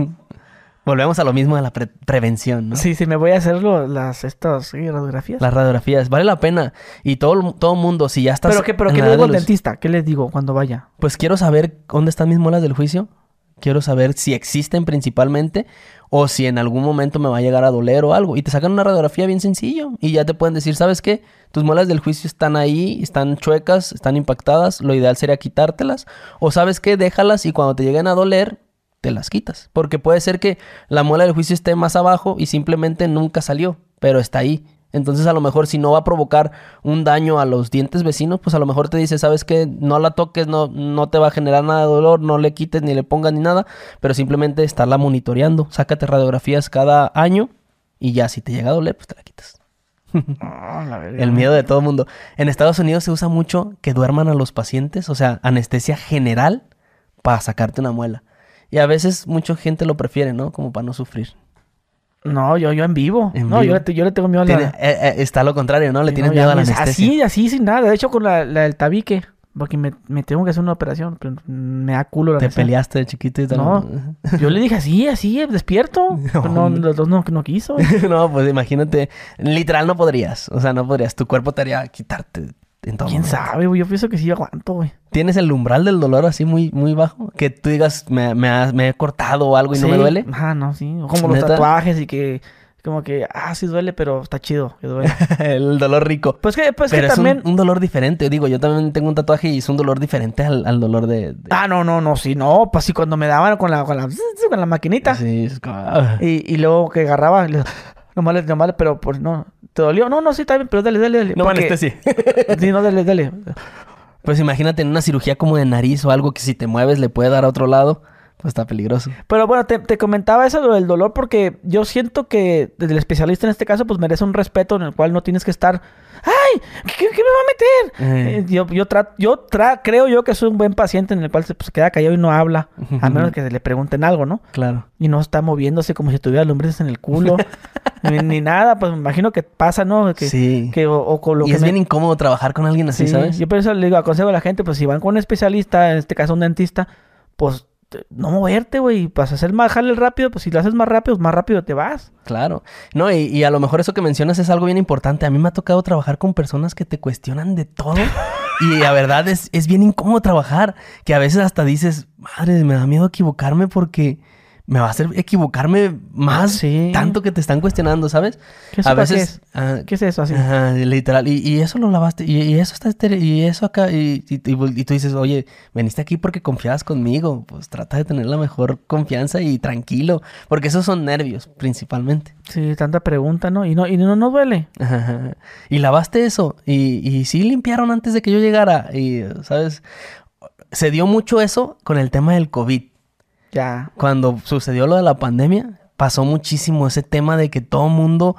Volvemos a lo mismo de la pre- prevención, ¿no? Sí, sí, me voy a hacer lo- las, estas sí, radiografías. Las radiografías, vale la pena. Y todo, todo mundo, si ya estás... pero ¿qué, pero ¿qué le digo al dentista? ¿Qué les digo cuando vaya? Pues quiero saber dónde están mis muelas del juicio. Quiero saber si existen principalmente o si en algún momento me va a llegar a doler o algo. Y te sacan una radiografía bien sencillo y ya te pueden decir, ¿sabes qué? Tus muelas del juicio están ahí, están chuecas, están impactadas. Lo ideal sería quitártelas. O ¿sabes qué? Déjalas y cuando te lleguen a doler, te las quitas. Porque puede ser que la muela del juicio esté más abajo y simplemente nunca salió, pero está ahí. Entonces a lo mejor si no va a provocar un daño a los dientes vecinos, pues a lo mejor te dice, sabes que no la toques, no, no te va a generar nada de dolor, no le quites ni le pongas ni nada, pero simplemente estarla monitoreando. Sácate radiografías cada año y ya si te llega a doler, pues te la quitas. El miedo de todo el mundo. En Estados Unidos se usa mucho que duerman a los pacientes, o sea, anestesia general para sacarte una muela. Y a veces mucha gente lo prefiere, ¿no? Como para no sufrir. No, yo, yo en vivo. En no, vivo. Yo, le, yo le tengo miedo a la... eh, eh, está lo contrario, ¿no? Le tienes no, miedo a la anestesia. Así, así, sin nada. De hecho, con la, la del tabique. Porque me, me tengo que hacer una operación. Pero me da culo la Te anestesia. peleaste de chiquito y tal. No. [laughs] Yo le dije así, así, despierto. [laughs] Pero no, los dos no, no quiso. [laughs] no, pues imagínate. Literal no podrías. O sea, no podrías. Tu cuerpo te haría quitarte ¿Quién sabe, güey? Yo pienso que sí aguanto, güey. ¿Tienes el umbral del dolor así muy, muy bajo? Que tú digas, me, me, has- me he cortado o algo y no me duele. Ah, no, sí. Como los ¿Neta? tatuajes y que... Como que, ah, sí duele, pero está chido que duele. [laughs] el dolor rico. Pues que, pues Pero que es también... un, dolor diferente. Digo, yo también tengo un tatuaje y es un dolor diferente al, al dolor de... de- Ah, no, no, no, sí, no. Pues sí, cuando me daban con la, con la, [laughs] con la maquinita. Sí, es como... ah. Y, y luego que agarraba, [laughs] nomás, nomás, pero pues no, ¿te dolió? No, no, sí, está bien, pero dale, dale, dale. No porque- anestesie. [laughs] Sí, no, dale, dale. Pues imagínate en una cirugía como de nariz o algo que si te mueves le puede dar a otro lado. Pues está peligroso. Pero bueno, te, te comentaba eso lo del dolor porque yo siento que desde el especialista en este caso pues merece un respeto en el cual no tienes que estar ¡Ay! ¿Qué, qué me va a meter? Eh. Eh, yo yo, tra- yo tra- creo yo que soy un buen paciente en el cual se pues, queda callado y no habla, a menos que le pregunten algo, ¿no? Claro. Y no está moviéndose como si tuviera lombrices en el culo, [laughs] ni, ni nada, pues me imagino que pasa, ¿no? Que, Sí. que o, o con lo y que es me- bien incómodo trabajar con alguien así, Sí, ¿sabes? Yo por eso le digo, aconsejo a la gente, pues si van con un especialista, en este caso un dentista, pues no moverte, güey. Para hacer más jale rápido, pues si lo haces más rápido, más rápido te vas. Claro. No, y, y, a lo mejor eso que mencionas es algo bien importante. A mí me ha tocado trabajar con personas que te cuestionan de todo. y la verdad es, es bien incómodo trabajar. Que a veces hasta dices, madre, me da miedo equivocarme porque me va a hacer equivocarme más Sí. tanto que te están cuestionando, ¿sabes? ¿Qué es a eso, veces qué es? ah, ¿Qué es eso así? Literal. Y, y eso lo lavaste. Y, y eso está estere- Y eso acá. Y, y- y- y tú dices, oye, veniste aquí porque confiabas conmigo. Pues trata de tener la mejor confianza y tranquilo. Porque esos son nervios, principalmente. Sí, tanta pregunta, ¿no? Y no, y no, no duele. Ajá. Y lavaste eso. Y, y sí limpiaron antes de que yo llegara. Y, ¿sabes? Se dio mucho eso con el tema del COVID. Ya. Cuando sucedió lo de la pandemia, pasó muchísimo ese tema de que todo mundo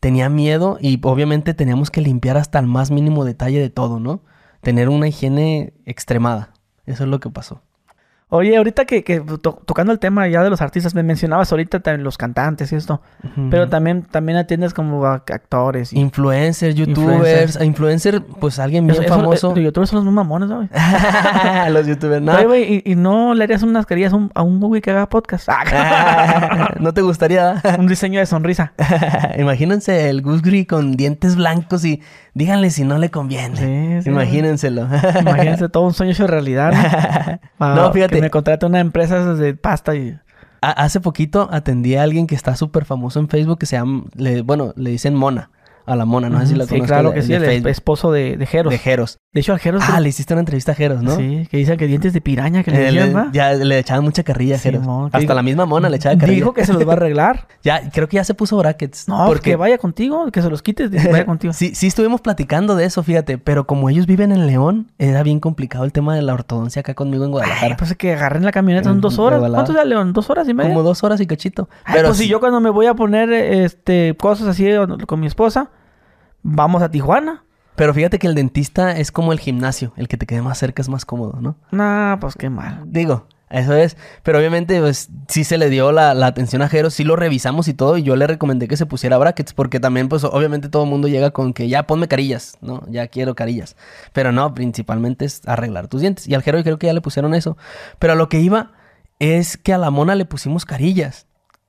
tenía miedo y obviamente teníamos que limpiar hasta el más mínimo detalle de todo, ¿no? Tener una higiene extremada. Eso es lo que pasó. Oye, ahorita que, que to- tocando el tema ya de los artistas, me mencionabas ahorita también los cantantes y esto. Pero también, también atiendes como a actores y... Influencers, youtubers. Influencer, pues alguien bien Eso- eso- famoso. eh, Los youtubers son los más mamones, ¿no, güey? [laughs] Los youtubers, ¿no? Oye, güey, y, y no le harías unas querías a un, a un güey que haga podcast. Ah, [laughs] ¿No te gustaría? [laughs] un diseño de sonrisa. Imagínense el Gus Gris con dientes blancos y díganle si no le conviene. Sí, sí, Imagínenselo. Imagínense todo un sueño hecho realidad. ¿no? Ah, No, fíjate. Me contrate una empresa de pasta y... Ha- Hace poquito atendí a alguien que está súper famoso en Facebook que se llama, le- bueno, le dicen Mona, a la Mona, no sé si la sí, conozco claro que sí, el Facebook, esposo de, de Jeros. de Jeros. De hecho, al Jeros... Ah, le hiciste una entrevista a Jeros, ¿no? Sí, que dicen que dientes de piraña que le Eh, decían, le- ¿va? ya le echaban mucha carrilla a Jeros. Simón, que Hasta digo- la misma Mona le echaba carrilla. Dijo que se los va a arreglar. [laughs] Ya, creo que ya se puso brackets. No, porque que vaya contigo, que se los quites, vaya [laughs] contigo. Sí, sí estuvimos platicando de eso, fíjate, pero como ellos viven en León, era bien complicado el tema de la ortodoncia acá conmigo en Ay, Guadalajara. pues es que agarren la camioneta, son dos de horas. volada. ¿Cuánto da León? ¿Dos horas y media? Como dos horas y cachito. Ay, pero pues sí- si yo cuando me voy a poner este cosas así con mi esposa, vamos a Tijuana. Pero fíjate que el dentista es como el gimnasio, el que te quede más cerca es más cómodo, ¿no? Nah, pues qué mal. Digo, eso es. Pero obviamente, pues, sí se le dio la, la atención a Jero, sí lo revisamos y todo, y yo le recomendé que se pusiera brackets, porque también, pues, obviamente todo el mundo llega con que ya ponme carillas, ¿no? Ya quiero carillas. Pero no, principalmente es arreglar tus dientes. Y al Jero creo que ya le pusieron eso. Pero a lo que iba es que a la mona le pusimos carillas.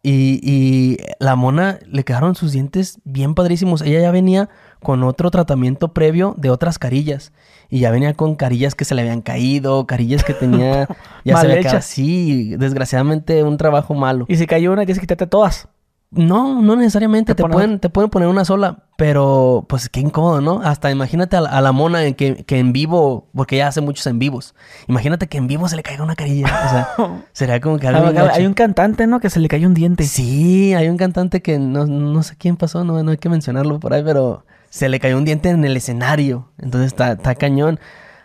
Y, y la mona le quedaron sus dientes bien padrísimos. Ella ya venía con otro tratamiento previo de otras carillas. Y ya venía con carillas que se le habían caído, carillas que tenía [laughs] ya Mal se hechas. así. Desgraciadamente, un trabajo malo. Y si cayó una, tienes que quitarte todas. No, no necesariamente. Te Te, ponen- pueden, te pueden poner una sola, pero pues qué incómodo, ¿no? Hasta imagínate a la, a la mona en que, que en vivo, porque ella hace muchos en vivos. Imagínate que en vivo se le caiga una carilla. O sea, [laughs] sería como que algo Ah, gacho. hay un cantante, ¿no? Que se le cayó un diente. Sí, hay un cantante que no, no sé quién pasó, no, no hay que mencionarlo por ahí, pero se le cayó un diente en el escenario. Entonces está, está cañón.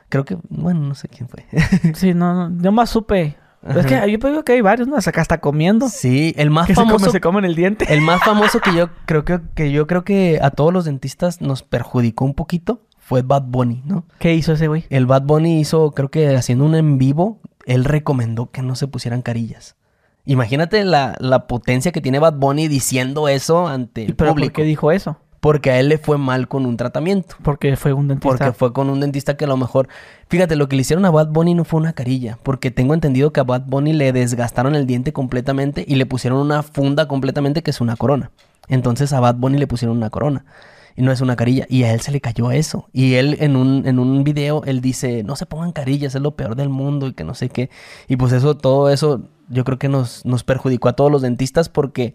Creo que, bueno, no sé quién fue. [laughs] Sí, no, no. Yo más supe. Es que yo digo que hay varios, ¿no? Hasta acá está comiendo. sí, el más que se, famoso. come, se comen el diente. El más [laughs] famoso que yo creo que, que yo creo que a todos los dentistas nos perjudicó un poquito fue Bad Bunny, ¿no? ¿Qué hizo ese güey? El Bad Bunny hizo, creo que haciendo un en vivo, él recomendó que no se pusieran carillas. Imagínate la, la potencia que tiene Bad Bunny diciendo eso ante el ¿Pero por qué dijo eso? Porque a él le fue mal con un tratamiento. Porque fue un dentista. Porque fue con un dentista que a lo mejor... Fíjate, lo que le hicieron a Bad Bunny no fue una carilla. Porque tengo entendido que a Bad Bunny le desgastaron el diente completamente y le pusieron una funda completamente que es una corona. Entonces a Bad Bunny le pusieron una corona. Y no es una carilla. Y a él se le cayó eso. Y él en un, en un video, él dice, no se pongan carillas, es lo peor del mundo y que no sé qué. Y pues eso, todo eso, yo creo que nos, nos perjudicó a todos los dentistas porque...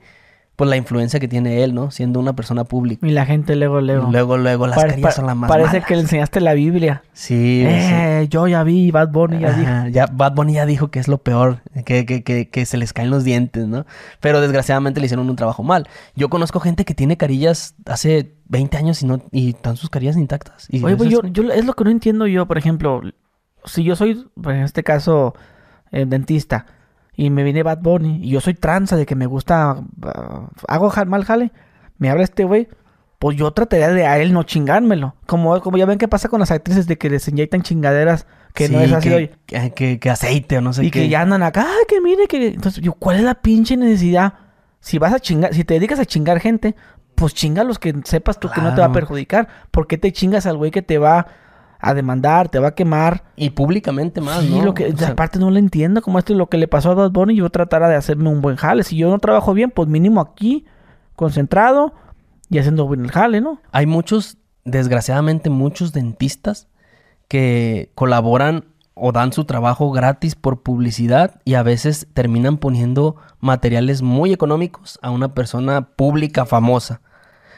Pues la influencia que tiene él, ¿no? Siendo una persona pública. Y la gente luego, luego. Luego, luego, las Pare- carillas son las más Parece malas. que le enseñaste la Biblia. Sí, sí. Eh, yo ya vi, Bad Bunny ya dijo. Ya Bad Bunny ya dijo que es lo peor, que, que, que, que se les caen los dientes, ¿no? Pero desgraciadamente le hicieron un trabajo mal. Yo conozco gente que tiene carillas hace 20 años y no y están sus carillas intactas. Y Oye, pues yo, yo es lo que no entiendo yo, por ejemplo, si yo soy, pues, en este caso, eh, dentista, y me viene Bad Bunny, y yo soy tranza de que me gusta, ah, hago mal jale, me habla este güey, pues yo trataría de a él no chingármelo. Como, como ya ven que pasa con las actrices de que les inyectan chingaderas que no es así, que, oye, que, que- que aceite o no sé y qué. que ya andan acá, "Ay, que mire, que... Entonces, yo, ¿cuál es la pinche necesidad? Si vas a chingar, si te dedicas a chingar gente, pues chinga a los que sepas tú que no te va a perjudicar. ¿Por qué te chingas al güey que te va a demandar, te va a quemar. Y públicamente más, Sí, ¿no? lo que, O sea, aparte no lo entiendo, como esto es lo que le pasó a Bad Bunny, yo tratara de hacerme un buen jale. Si yo no trabajo bien, pues mínimo aquí, concentrado y haciendo bien el jale, ¿no? Hay muchos, desgraciadamente, muchos dentistas que colaboran o dan su trabajo gratis por publicidad y a veces terminan poniendo materiales muy económicos a una persona pública famosa.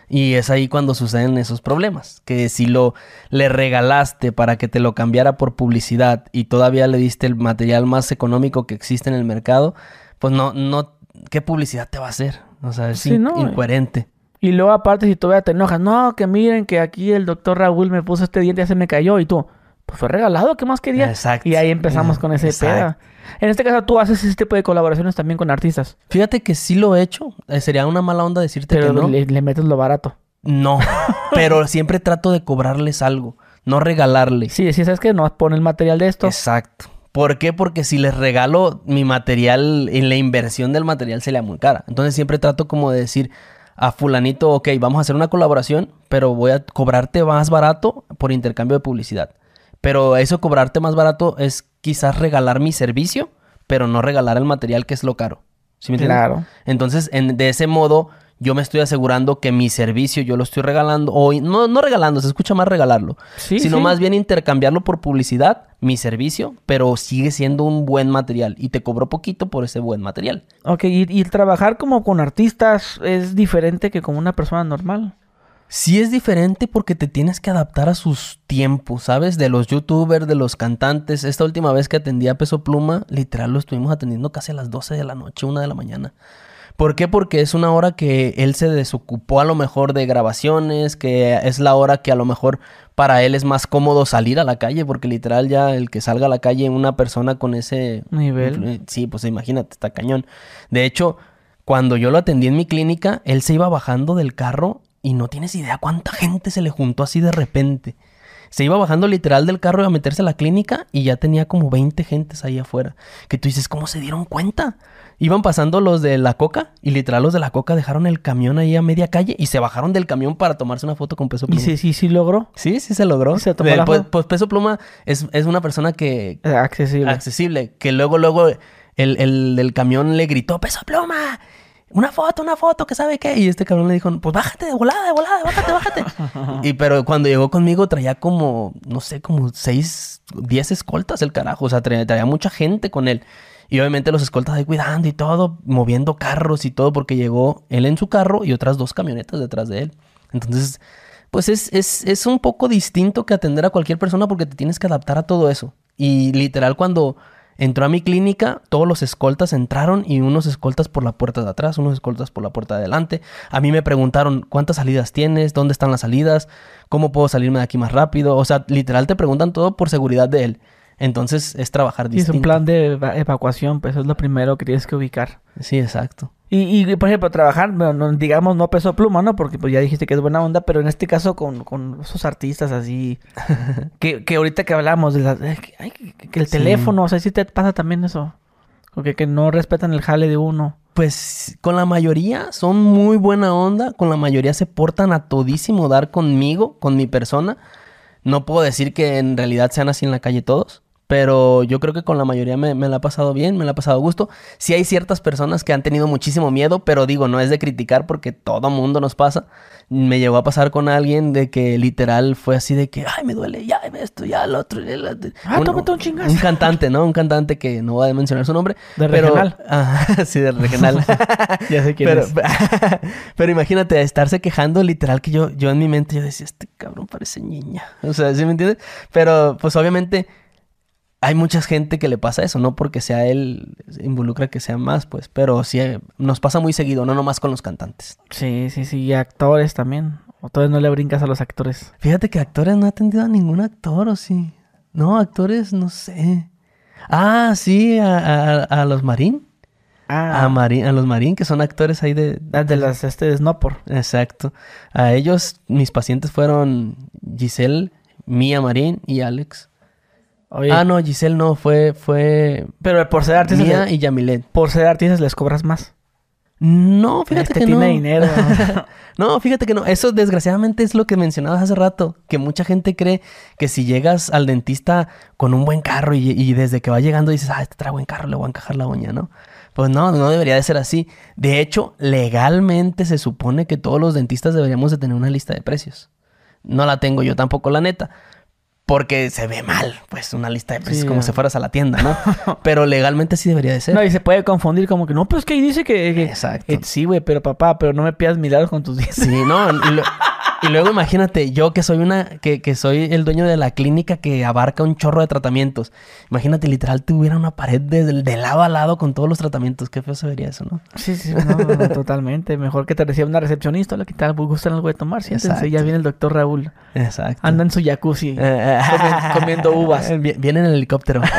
Y es ahí cuando suceden esos problemas, que si lo le regalaste para que te lo cambiara por publicidad y todavía le diste el material más económico que existe en el mercado, pues no no ¿qué publicidad te va a hacer? O sea, es Sí, in- no, incoherente. Y luego aparte si todavía te enojas, no, que miren que aquí el doctor Raúl me puso este diente y se me cayó y tú, pues fue regalado, ¿qué más quería? Exacto. Y ahí empezamos con ese peda. En este caso tú haces ese tipo de colaboraciones también con artistas, Fíjate que sí lo he hecho. Eh, sería una mala onda decirte pero que no. le, le metes lo barato. No, [laughs] pero siempre trato de cobrarles algo, no regalarles. Sí, sí, sabes que no pone el material de esto. Exacto. ¿Por qué? Porque si les regalo mi material, en la inversión del material sería muy cara. Entonces siempre trato como de decir a fulanito, ok, vamos a hacer una colaboración, pero voy a cobrarte más barato por intercambio de publicidad. Pero eso cobrarte más barato es quizás regalar mi servicio, pero no regalar el material que es lo caro. ¿Sí me entiendes? Claro. Entonces, en- de ese modo, yo me estoy asegurando que mi servicio yo lo estoy regalando, o no, no regalando, se escucha más regalarlo, Sí, sino sí. más bien intercambiarlo por publicidad, mi servicio, pero sigue siendo un buen material y te cobro poquito por ese buen material. Ok, y, y trabajar como con artistas es diferente que con una persona normal. Sí es diferente porque te tienes que adaptar a sus tiempos, ¿sabes? De los youtubers, de los cantantes. Esta última vez que atendí a Peso Pluma, literal lo estuvimos atendiendo casi a las 12 de la noche, una de la mañana. ¿Por qué? Porque es una hora que él se desocupó a lo mejor de grabaciones, que es la hora que a lo mejor para él es más cómodo salir a la calle, porque literal ya el que salga a la calle una persona con ese Nivel. Sí, pues imagínate, está cañón. De hecho, cuando yo lo atendí en mi clínica, él se iba bajando del carro y no tienes idea cuánta gente se le juntó así de repente. Se iba bajando literal del carro a meterse a la clínica y ya tenía como 20 gentes ahí afuera. Que tú dices, ¿cómo se dieron cuenta? Iban pasando los de la coca y literal los de la coca dejaron el camión ahí a media calle y se bajaron del camión para tomarse una foto con Peso Y Pluma. sí, sí, sí logró. Sí, sí se logró. Se tomó la pues, pues Peso Pluma es, es una persona que, Eh, Accesible. accesible. Que luego, luego el, el del camión le gritó, peso pluma, una foto, una foto, que sabe qué. Y este cabrón le dijo, pues bájate de volada, de volada, bájate, bájate. [laughs] y pero cuando llegó conmigo traía como, no sé, como seis, diez escoltas el carajo. O sea, traía, traía mucha gente con él. Y obviamente los escoltas ahí cuidando y todo, moviendo carros y todo, porque llegó él en su carro y otras dos camionetas detrás de él. Entonces, pues es, es, es un poco distinto que atender a cualquier persona porque te tienes que adaptar a todo eso. Y literal cuando entró a mi clínica, todos los escoltas entraron y unos escoltas por la puerta de atrás, unos escoltas por la puerta de adelante. A mí me preguntaron cuántas salidas tienes, dónde están las salidas, cómo puedo salirme de aquí más rápido. O sea, literal te preguntan todo por seguridad de él. Entonces es trabajar Sí, es distinto. un plan de eva- evacuación, pues eso es lo primero que tienes que ubicar. Sí, exacto. Y, y, por ejemplo, trabajar, bueno, digamos, no peso pluma, ¿no? Porque pues ya dijiste que es buena onda, pero en este caso con, con esos artistas así, [laughs] que, que ahorita que hablamos de la, que, ay, que- que el Sí. teléfono, o sea, sí te pasa también eso. O que, que no respetan el jale de uno. Pues con la mayoría son muy buena onda, con la mayoría se portan a todísimo dar conmigo, con mi persona. No puedo decir que en realidad sean así en la calle todos, pero yo creo que con la mayoría me, me la ha pasado bien, me la ha pasado a gusto. Sí hay ciertas personas que han tenido muchísimo miedo, pero digo, no es de criticar porque todo mundo nos pasa. Me llegó a pasar con alguien de que literal fue así de que, ay, me duele, ya, esto, ya, lo otro. ya, lo otro". Ah, tómate un chingazo. Un cantante, ¿no? Un cantante que no voy a mencionar su nombre. De pero- regional. [laughs] Sí, de regional. [laughs] Ya sé quién pero, es. [laughs] pero imagínate estarse quejando literal que yo, yo en mi mente yo decía, este cabrón parece niña. O sea, ¿sí me entiendes? Pero pues obviamente hay mucha gente que le pasa eso, no porque sea él involucra que sea más, pues, pero sí eh, nos pasa muy seguido, no nomás con los cantantes. Sí, sí, sí, y actores también. O todavía no le brincas a los actores. Fíjate que actores no he atendido a ningún actor, ¿o sí? No, actores, no sé. Ah, sí, a, a- a los Marín. Ah, A, Marín, a los Marín, que son actores ahí de... ah, de las, este, de Snowpor. Exacto. A ellos, mis pacientes fueron Giselle, Mía Marín y Alex. Oye, Ah, no, Giselle no, fue, fue pero por ser artistas, Mía y Yamilet. por ser artistas les cobras más. No, fíjate Este que tiene no. dinero. [laughs] No, fíjate que no. Eso desgraciadamente es lo que mencionabas hace rato. Que mucha gente cree que si llegas al dentista con un buen carro y, y desde que va llegando dices, ah, este trae buen carro, le voy a encajar la uña, ¿no? Pues no, no debería de ser así. De hecho, legalmente se supone que todos los dentistas deberíamos de tener una lista de precios. No la tengo yo tampoco, la neta. Porque se ve mal, pues, una lista de precios Sí, como si fueras a la tienda, ¿no? [laughs] Pero legalmente sí debería de ser. No, y se puede confundir como que no, pues que ahí dice que. que- Exacto. Eh, sí, güey, pero papá, pero no me pidas milagros con tus dientes. Sí, no. Lo- [laughs] y luego imagínate, yo que soy una, que, que soy el dueño de la clínica que abarca un chorro de tratamientos. Imagínate, literal, tuviera una pared de, de lado a lado con todos los tratamientos. Qué feo se vería eso, ¿no? Sí, sí, no, no, totalmente. Mejor que te reciba una recepcionista, la que tal, gustan algo de tomar. Siéntense, ya viene el doctor Raúl. Exacto. Anda en su jacuzzi. Eh, eh, comi- comiendo uvas. Vi- [laughs] Viene en el helicóptero. [laughs]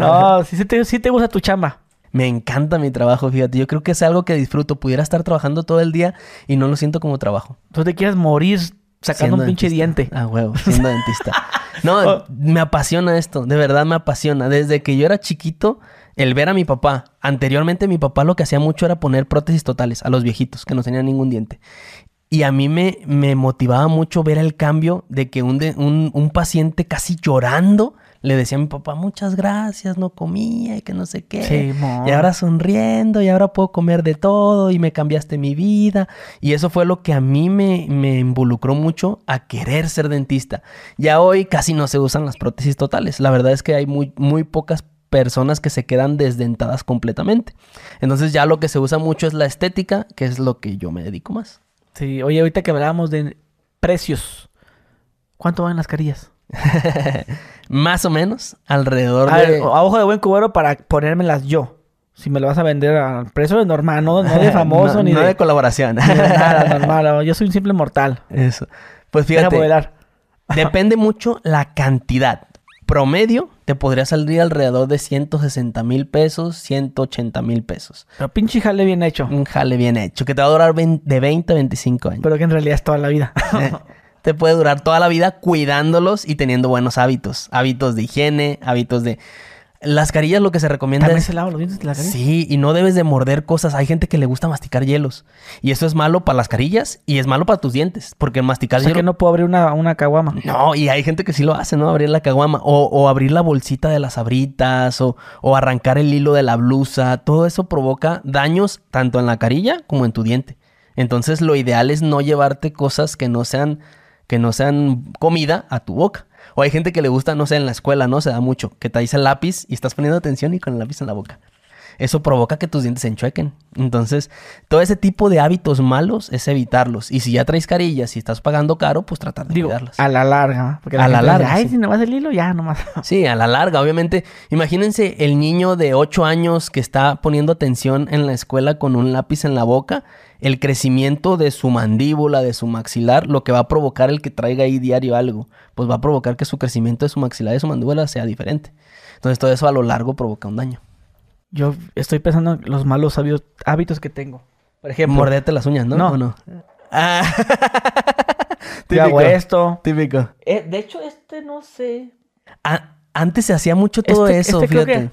No, sí, sí te, sí te gusta tu chamba. Me encanta mi trabajo, fíjate. Yo creo que es algo que disfruto. Pudiera estar trabajando todo el día y no lo siento como trabajo. Tú te quieres morir sacando Siendo un pinche dentista. diente. Ah, huevo, siendo dentista. No, [laughs] Oh. me apasiona esto, de verdad me apasiona. Desde que yo era chiquito, el ver a mi papá. Anteriormente mi papá lo que hacía mucho era poner prótesis totales a los viejitos que no tenían ningún diente. Y a mí me, me motivaba mucho ver el cambio de que un, de- un, un paciente casi llorando le decía a mi papá, muchas gracias, no comía y que no sé qué. Sí, y ahora sonriendo y ahora puedo comer de todo y me cambiaste mi vida. Y eso fue lo que a mí me, me involucró mucho a querer ser dentista. Ya hoy casi no se usan las prótesis totales. La verdad es que hay muy, muy pocas personas que se quedan desdentadas completamente. Entonces ya lo que se usa mucho es la estética, que es lo que yo me dedico más. Sí, oye, ahorita que hablábamos de precios, ¿cuánto van las carillas? [laughs] Más o menos alrededor A, de... ver, a ojo de buen cubero para ponérmelas yo. Si me lo vas a vender al precio de normal, no, no de [laughs] famoso no, ni, no de, de colaboración. ni de nada, [laughs] normal. Yo soy un simple mortal. Eso. Pues fíjate, depende mucho la cantidad. Promedio te podría salir alrededor de 160 mil pesos, 180 mil pesos. Pero pinche jale bien hecho. Un jale bien hecho, que te va a durar de 20 a 25 años. Pero que en realidad es toda la vida. Te puede durar toda la vida cuidándolos y teniendo buenos hábitos. Hábitos de higiene, hábitos de... Las carillas lo que se recomienda También es... se lava los dientes de la carilla. Sí, y no debes de morder cosas. Hay gente que le gusta masticar hielos. Y eso es malo para las carillas y es malo para tus dientes. Porque masticar O sea hielo... que no puedo abrir una, una caguama. No, y hay gente que sí lo hace, ¿no? Abrir la caguama. O, o abrir la bolsita de las sabritas. O, o arrancar el hilo de la blusa. Todo eso provoca daños tanto en la carilla como en tu diente. Entonces lo ideal es no llevarte cosas que no sean, que no sean comida a tu boca. O hay gente que le gusta, no sé, en la escuela, ¿no? Se da mucho. Que te dice el lápiz y estás poniendo atención y con el lápiz en la boca. Eso provoca que tus dientes se enchuequen. Entonces, todo ese tipo de hábitos malos es evitarlos. Y si ya traes carillas y estás pagando caro, pues tratar de Digo, cuidarlas. a la larga. Porque A la gente dice, larga, Ay, sí. si nomás el hilo, ya nomás. [laughs] Sí, a la larga, obviamente. Imagínense el niño de 8 años que está poniendo atención en la escuela con un lápiz en la boca, el crecimiento de su mandíbula, de su maxilar, lo que va a provocar el que traiga ahí diario algo, pues va a provocar que su crecimiento de su maxilar y de su mandíbula sea diferente. Entonces todo eso a lo largo provoca un daño. Yo estoy pensando en los malos hábitos, hábitos que tengo. Por ejemplo, Morderte las uñas, ¿no? No. ¿O no? Ah. [laughs] hago esto. Típico. Eh, de hecho, este no sé. Ah, antes se hacía mucho todo Este- eso, este creo fíjate.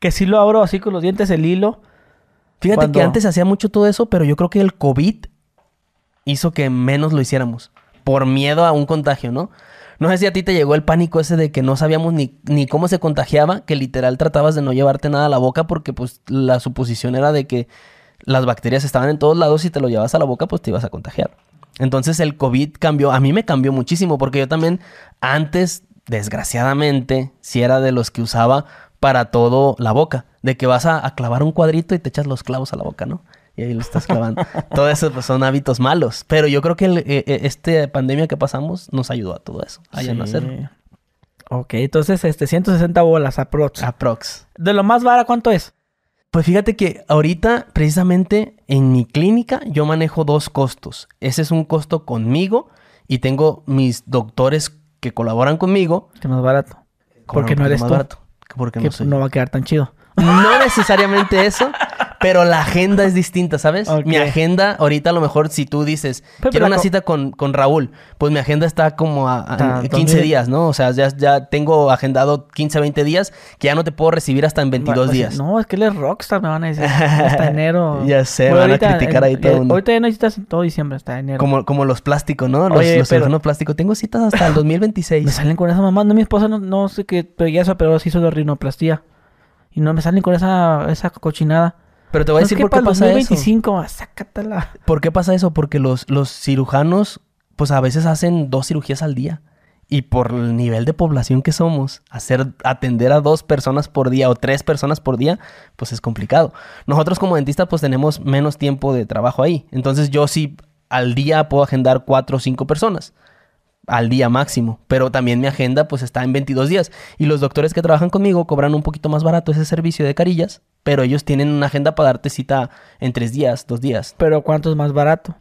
Que si lo abro así con los dientes, el hilo. Fíjate Cuando- que antes se hacía mucho todo eso, pero yo creo que el COVID hizo que menos lo hiciéramos. Por miedo a un contagio, ¿no? No sé si a ti te llegó el pánico ese de que no sabíamos ni, ni cómo se contagiaba, que literal tratabas de no llevarte nada a la boca porque pues la suposición era de que las bacterias estaban en todos lados y te lo llevas a la boca pues te ibas a contagiar. Entonces el COVID cambió, a mí me cambió muchísimo porque yo también antes, desgraciadamente, si era de los que usaba para todo la boca, de que vas a, a clavar un cuadrito y te echas los clavos a la boca, ¿no? Y ahí lo estás clavando. [laughs] todo eso pues, son hábitos malos, pero yo creo que el, eh, eh, este pandemia que pasamos nos ayudó a todo eso, a ya no hacerlo. Sí. Ok, entonces, este, 160 bolas aprox. Aprox. De lo más vara, ¿cuánto es? Pues fíjate que ahorita, precisamente en mi clínica, yo manejo dos costos. Ese es un costo conmigo y tengo mis doctores que colaboran conmigo. Que más barato. Porque no eres más tú. barato, porque que no soy no va a quedar tan chido. No necesariamente eso, pero la agenda es distinta, ¿sabes? Mi agenda, ahorita a lo mejor si tú dices, Pero quiero la una cita con, con Raúl, pues mi agenda está como a, a- Ah, 15 ¿dónde? días, ¿no? O sea, ya, ya tengo agendado 15, 20 días que ya no te puedo recibir hasta en 22 Bueno, pues, días. No, es que él es rockstar, me van a decir. Hasta [laughs] enero. Ya sé, van a criticar ahí todo el mundo. Ahorita ya no necesitas todo diciembre, hasta enero. Como, como los plásticos, ¿no? Los, Oye, los pero- plásticos. Tengo citas hasta el [laughs] Me 2026. salen con esa mamá. No, mi esposa no, no sé qué, pero ya eso, pero sí hizo de rinoplastía. Y no me salen con esa, esa cochinada. Pero te voy a No, decir que por qué pasa eso. 2025, ah, sácatela. ¿Por qué pasa eso? Porque los, los cirujanos, pues a veces hacen dos cirugías al día. Y por el nivel de población que somos, hacer, atender a dos personas por día o tres personas por día, pues es complicado. Nosotros como dentista, pues tenemos menos tiempo de trabajo ahí. Entonces yo sí al día puedo agendar cuatro o cinco personas. Al día máximo. Pero también mi agenda pues está en 22 días. Y los doctores que trabajan conmigo cobran un poquito más barato ese servicio de carillas. Pero ellos tienen una agenda para darte cita en tres días, dos días. Pero ¿cuánto es más barato?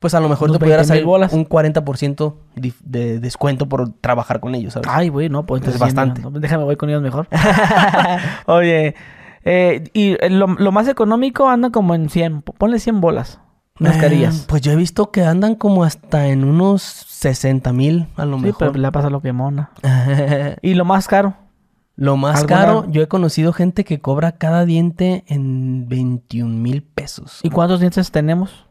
Pues a lo mejor te pudiera 20,000 salir bolas. un 40% dif- de descuento por trabajar con ellos, ¿sabes? Ay, güey, no, pues Es entonces sí, bastante. no, déjame, voy con ellos mejor. [laughs] [laughs] Oye, eh, y eh, lo, lo más económico anda como en 100. Ponle 100 bolas. Unas Eh, carillas. pues yo he visto que andan como hasta en unos 60 mil a lo Sí, pero mejor. le pasa lo que mona. [laughs] Y lo más caro. lo más ¿Alguna- caro, yo he conocido gente que cobra cada diente en 21 mil pesos. ¿Y cuántos dientes tenemos?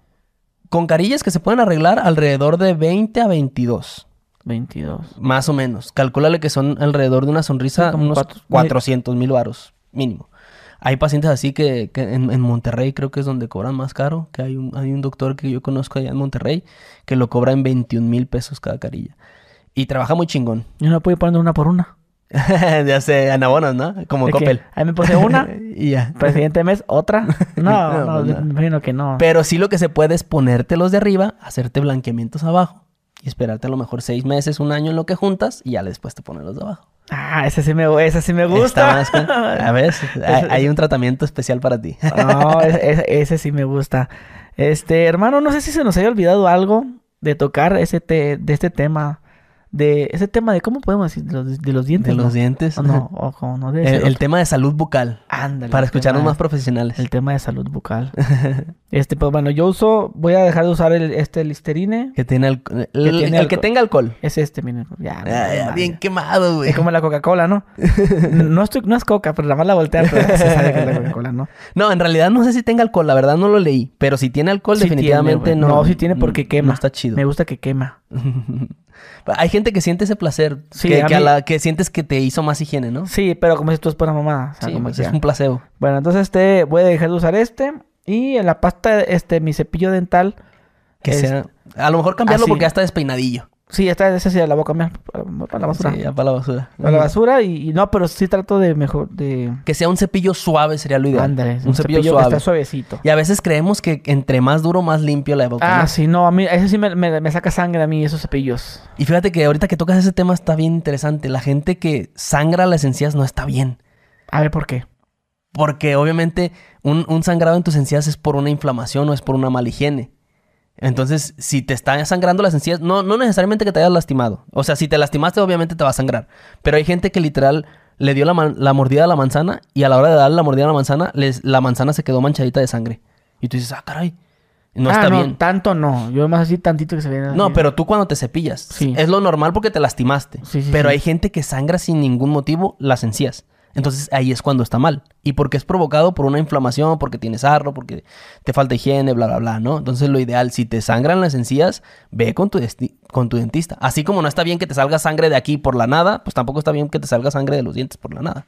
Con carillas que se pueden arreglar alrededor de 20 a 22. 22. Más o menos. Calcúlale que son alrededor de una sonrisa Sí, como unos cuatro- 400 mil varos mínimo. Hay pacientes así que, que en, en Monterrey creo que es donde cobran más caro. Que hay un, hay un doctor que yo conozco allá en Monterrey que lo cobra en 21 mil pesos cada carilla. Y trabaja muy chingón. [laughs] Yo no puedo poniendo una por una. ya sé, anabonas, ¿no? Como. Coppel. Ahí me puse una. [laughs] y ya. Presidente mes, otra. [laughs] No, No, no, pues no. me imagino que no. Pero sí lo que se puede es ponértelos de arriba, hacerte blanqueamientos abajo. Y esperarte a lo mejor seis meses, un año en lo que juntas y ya después te pones los de abajo. Ah, ese sí me, ese sí me Está gusta. más con- [laughs] A ver, hay, hay un tratamiento especial para ti. [laughs] No, ese, ese- ese sí me gusta. Este, hermano, no sé si se nos haya olvidado algo de tocar ese te- de este tema. De ese tema de cómo podemos decir de los, de los dientes. De ¿no? los dientes. O no, o como no debe El, el tema de salud bucal. Ándale, Para escucharnos más profesionales. El tema de salud bucal. [laughs] este, pues bueno, yo uso, voy a dejar de usar el, este Listerine. Que tiene el, tiene el que tenga alcohol. Es este, miren. Ya, no, Ah, ya, bien quemado, güey. Es como la Coca-Cola, ¿no? [laughs] no, estoy, no es Coca, pero nada más la voltean, pero se sabe que es la Coca-Cola, ¿no? No, en realidad no sé si tenga alcohol. La verdad no lo leí. Pero si tiene alcohol, Sí definitivamente tiene, no. No, sí tiene porque quema. No está chido. Me gusta que quema. [laughs] Hay gente que siente ese placer. Sí, que, a que a mí- la, que sientes que te hizo más higiene, ¿no? Sí, pero como si tú es. O sea, Sí, como pues es un placebo. Bueno, entonces este, voy a dejar de usar este. Y en la pasta, este, mi cepillo dental. Que es- sea. A lo mejor cambiarlo así. porque ya está despeinadillo. Sí, esta, esa sí la voy a cambiar para, para la basura. Sí, ya para la basura. Para la basura y, y no, pero sí trato de mejor, de... Que sea un cepillo suave sería lo ideal. Ándale, un, cepillo, que suave. está suavecito. Y a veces creemos que entre más duro, más limpio la boca. Ah, ¿no? sí, no, a mí, eso sí me, me- me saca sangre a mí, esos cepillos. Y fíjate que ahorita que tocas ese tema está bien interesante. La gente que sangra las encías no está bien. A ver, ¿por qué? Porque obviamente un, un sangrado en tus encías es por una inflamación o es por una mala higiene. Entonces, si te están sangrando las encías, no, no necesariamente que te hayas lastimado. O sea, si te lastimaste, obviamente te va a sangrar. Pero hay gente que literal le dio la, man- la mordida a la manzana y a la hora de darle la mordida a la manzana, les, la manzana se quedó manchadita de sangre. Y tú dices, ah, caray, no Ah, está no, bien. tanto no. Yo más así tantito que se ve. No, pero tú cuando te cepillas, Sí. es lo normal porque te lastimaste. Sí, sí, pero hay gente que sangra sin ningún motivo las encías. Entonces ahí es cuando está mal. Y porque es provocado por una inflamación, porque tienes sarro, porque te falta higiene, bla, bla, bla, ¿no? Entonces lo ideal, si te sangran las encías, ve con tu, con tu dentista. Así como no está bien que te salga sangre de aquí por la nada, pues tampoco está bien que te salga sangre de los dientes por la nada.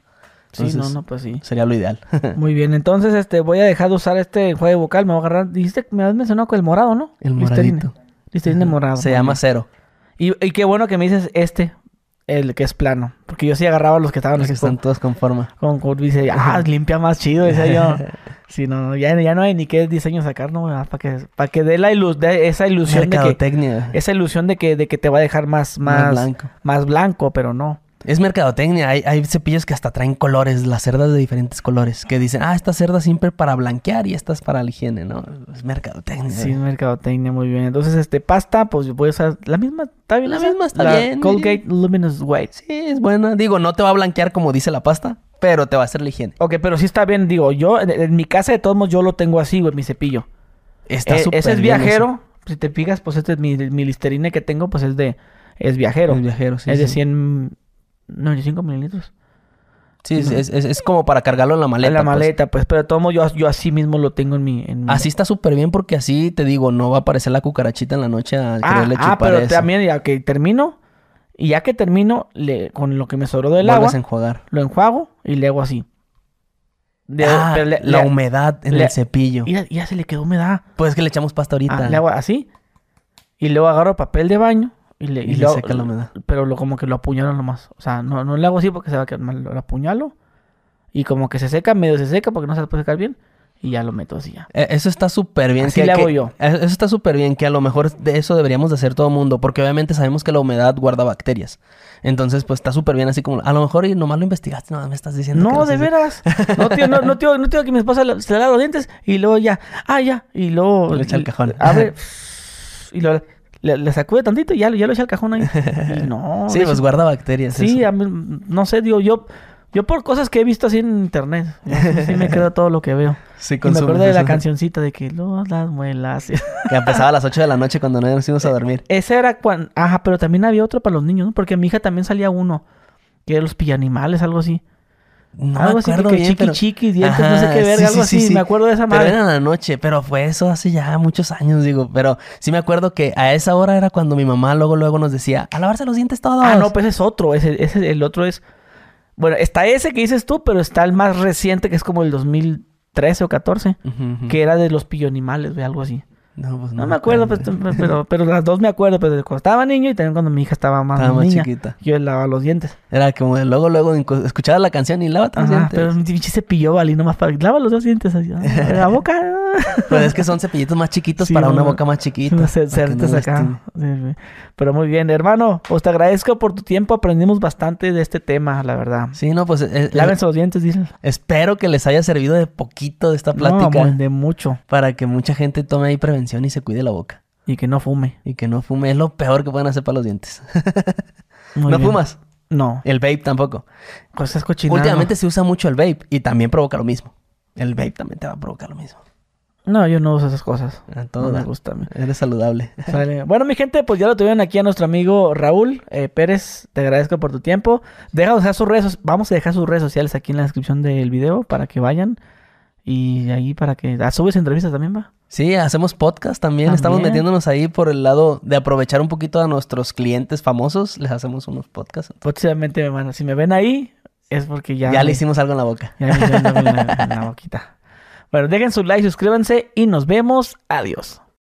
Sí, no, no, pues sí. Sería lo ideal. [laughs] Muy bien, entonces este voy a dejar de usar este enjuague bucal. Me voy a agarrar. Dijiste que me has mencionado con el morado, ¿no? El Listerine. moradito. Listerine morado. Se llama cero. Y, y qué bueno que me dices este, el que es plano. Porque yo sí agarraba los que estaban Los que están con, todos con forma. con, con- dice, ah, limpia más chido, decía yo. [laughs] Sí, no, ya, ya no hay ni qué diseño sacar, ¿no? Para que, para que dé la ilu- esa ilusión de que, esa ilusión de que, de que te va a dejar más, más, Más blanco. más blanco, pero no. Es mercadotecnia. Hay, hay cepillos que hasta traen colores, las cerdas de diferentes colores. Que dicen, ah, esta cerda siempre para blanquear y esta es para la higiene, ¿no? Es mercadotecnia. Sí, mercadotecnia, muy bien. Entonces, este, pasta, pues voy a usar la misma, ¿está bien? La misma está La bien. Colgate Luminous White. Sí, es buena. Digo, no te va a blanquear como dice la pasta, pero te va a hacer la higiene. Ok, pero sí está bien, digo, yo en, en mi casa de todos modos yo lo tengo así, güey, mi cepillo. Está Eh, súper ese es viajero. Si te fijas, pues este es mi, mi Listerine que tengo, pues es de... Es viajero. Es viajero, sí, es de sí. 100... 95 mililitros. Sí, es, es- es- es como para cargarlo en la maleta. en la pues. maleta, pues. Pero de todos modos yo, yo así mismo lo tengo en mi... En mi- Así está súper bien porque así te digo, no va a aparecer la cucarachita en la noche al Ah, quererle ah, chupar pero eso. también ya que termino... Y ya que termino, le, con lo que me sobró del Vuelves agua, a enjuagar. lo enjuago y le hago así. De- Ah, pero le- la le- humedad en le- el cepillo. y ya, ya se le quedó humedad. Pues es que le echamos pasta ahorita. Ah, le hago así. Y luego agarro papel de baño y le, Y y le lo- seca la humedad. Pero lo, como que lo apuñalo nomás. O sea, no, no le hago así porque se va a quedar mal. Lo apuñalo. Y como que se seca, medio se seca porque no se puede secar bien. Y ya lo meto así ya. Eh, Eso está súper bien. Así que- le hago que- yo. eh, Eso está súper bien, que a lo mejor de eso deberíamos de hacer todo mundo, porque obviamente sabemos que la humedad guarda bacterias. Entonces, pues está súper bien así como... A lo mejor y nomás lo investigaste, no me estás diciendo que No, lo de veras. No, tío, no, no, tío, no, tío, que mi esposa se le los dientes y luego ya. Ah, ya. Y luego... Le echa al cajón. Abre. [laughs] y lo, le, le sacude tantito y ya, ya lo echa al cajón ahí. [laughs] Y no. Sí, pues guarda bacterias. Sí, eso. a mí, no sé, digo, yo... Yo por cosas que he visto así en internet. [laughs] sí, me quedo todo lo que veo. Sí, Y me acuerdo de la cancioncita de que los las muelas. [laughs] Que empezaba a las 8 de la noche cuando no nos íbamos a dormir. Ese era cuando... Ajá, pero también había otro para los niños, ¿no? Porque mi hija también salía uno. Que era los pillanimales, algo así. No algo me así, acuerdo que bien, chiqui pero... chiqui, dientes, no sé Ajá, qué verga, sí, algo sí, así. sí, Me acuerdo de esa Pero madre. era en la noche, pero fue eso hace ya muchos años, digo. Pero sí me acuerdo que a esa hora era cuando mi mamá luego luego nos decía, a lavarse los dientes todos. Ah, no, pues es otro. Ese, ese, el otro es... Bueno, está ese que dices tú, pero está el más reciente, que es como el 2013 o 14. Ujú, ujú. Que era de los pillanimales, güey, algo así. No, pues No, me acuerdo, pues, pero, pero las dos me acuerdo, pero cuando estaba niño y también cuando mi hija estaba más, Estaba más niña. chiquita. Yo lavaba los dientes. Era como de luego, luego escuchaba la canción y lávate los dientes. pero mi pinche cepillo valí nomás para... Lava los dos dientes así. ah, La boca... [laughs] Pues es que son cepillitos más chiquitos Sí, para una boca más chiquita. [laughs] Certes acá. sí. Pero muy bien, hermano. Pues te agradezco por tu tiempo. Aprendimos bastante de este tema, la verdad. Sí, no, pues eh, eh, Lávense los dientes, dicen. espero que les haya servido de poquito de esta No, plática muy- de mucho. para que mucha gente tome ahí prevención y se cuide la boca. Y que no fume. Y que no fume. Es lo peor que pueden hacer para los dientes. [laughs] ¿No bien. fumas? No. El vape tampoco. Cosas cochinadas. Últimamente se usa mucho el vape y también provoca lo mismo. El vape también te va a provocar lo mismo. No, yo no uso esas cosas. A todo No me gusta. Eres saludable. Sale. Bueno, mi gente, pues ya lo tuvieron aquí a nuestro amigo Raúl eh, Pérez. Te agradezco por tu tiempo. Deja dejar sus redes, soc- vamos a dejar sus redes sociales aquí en la descripción del video para que vayan. Y ahí para que... Ah, subes entrevistas también, va. Sí, hacemos podcast también. Estamos metiéndonos ahí por el lado de aprovechar un poquito a nuestros clientes famosos. Les hacemos unos podcasts. Van a- Si me ven ahí, es porque ya... Ya, me- le hicimos algo en la boca. Ya me hicieron algo en la, en la boquita. [laughs] Bueno, dejen su like, suscríbanse y nos vemos. Adiós.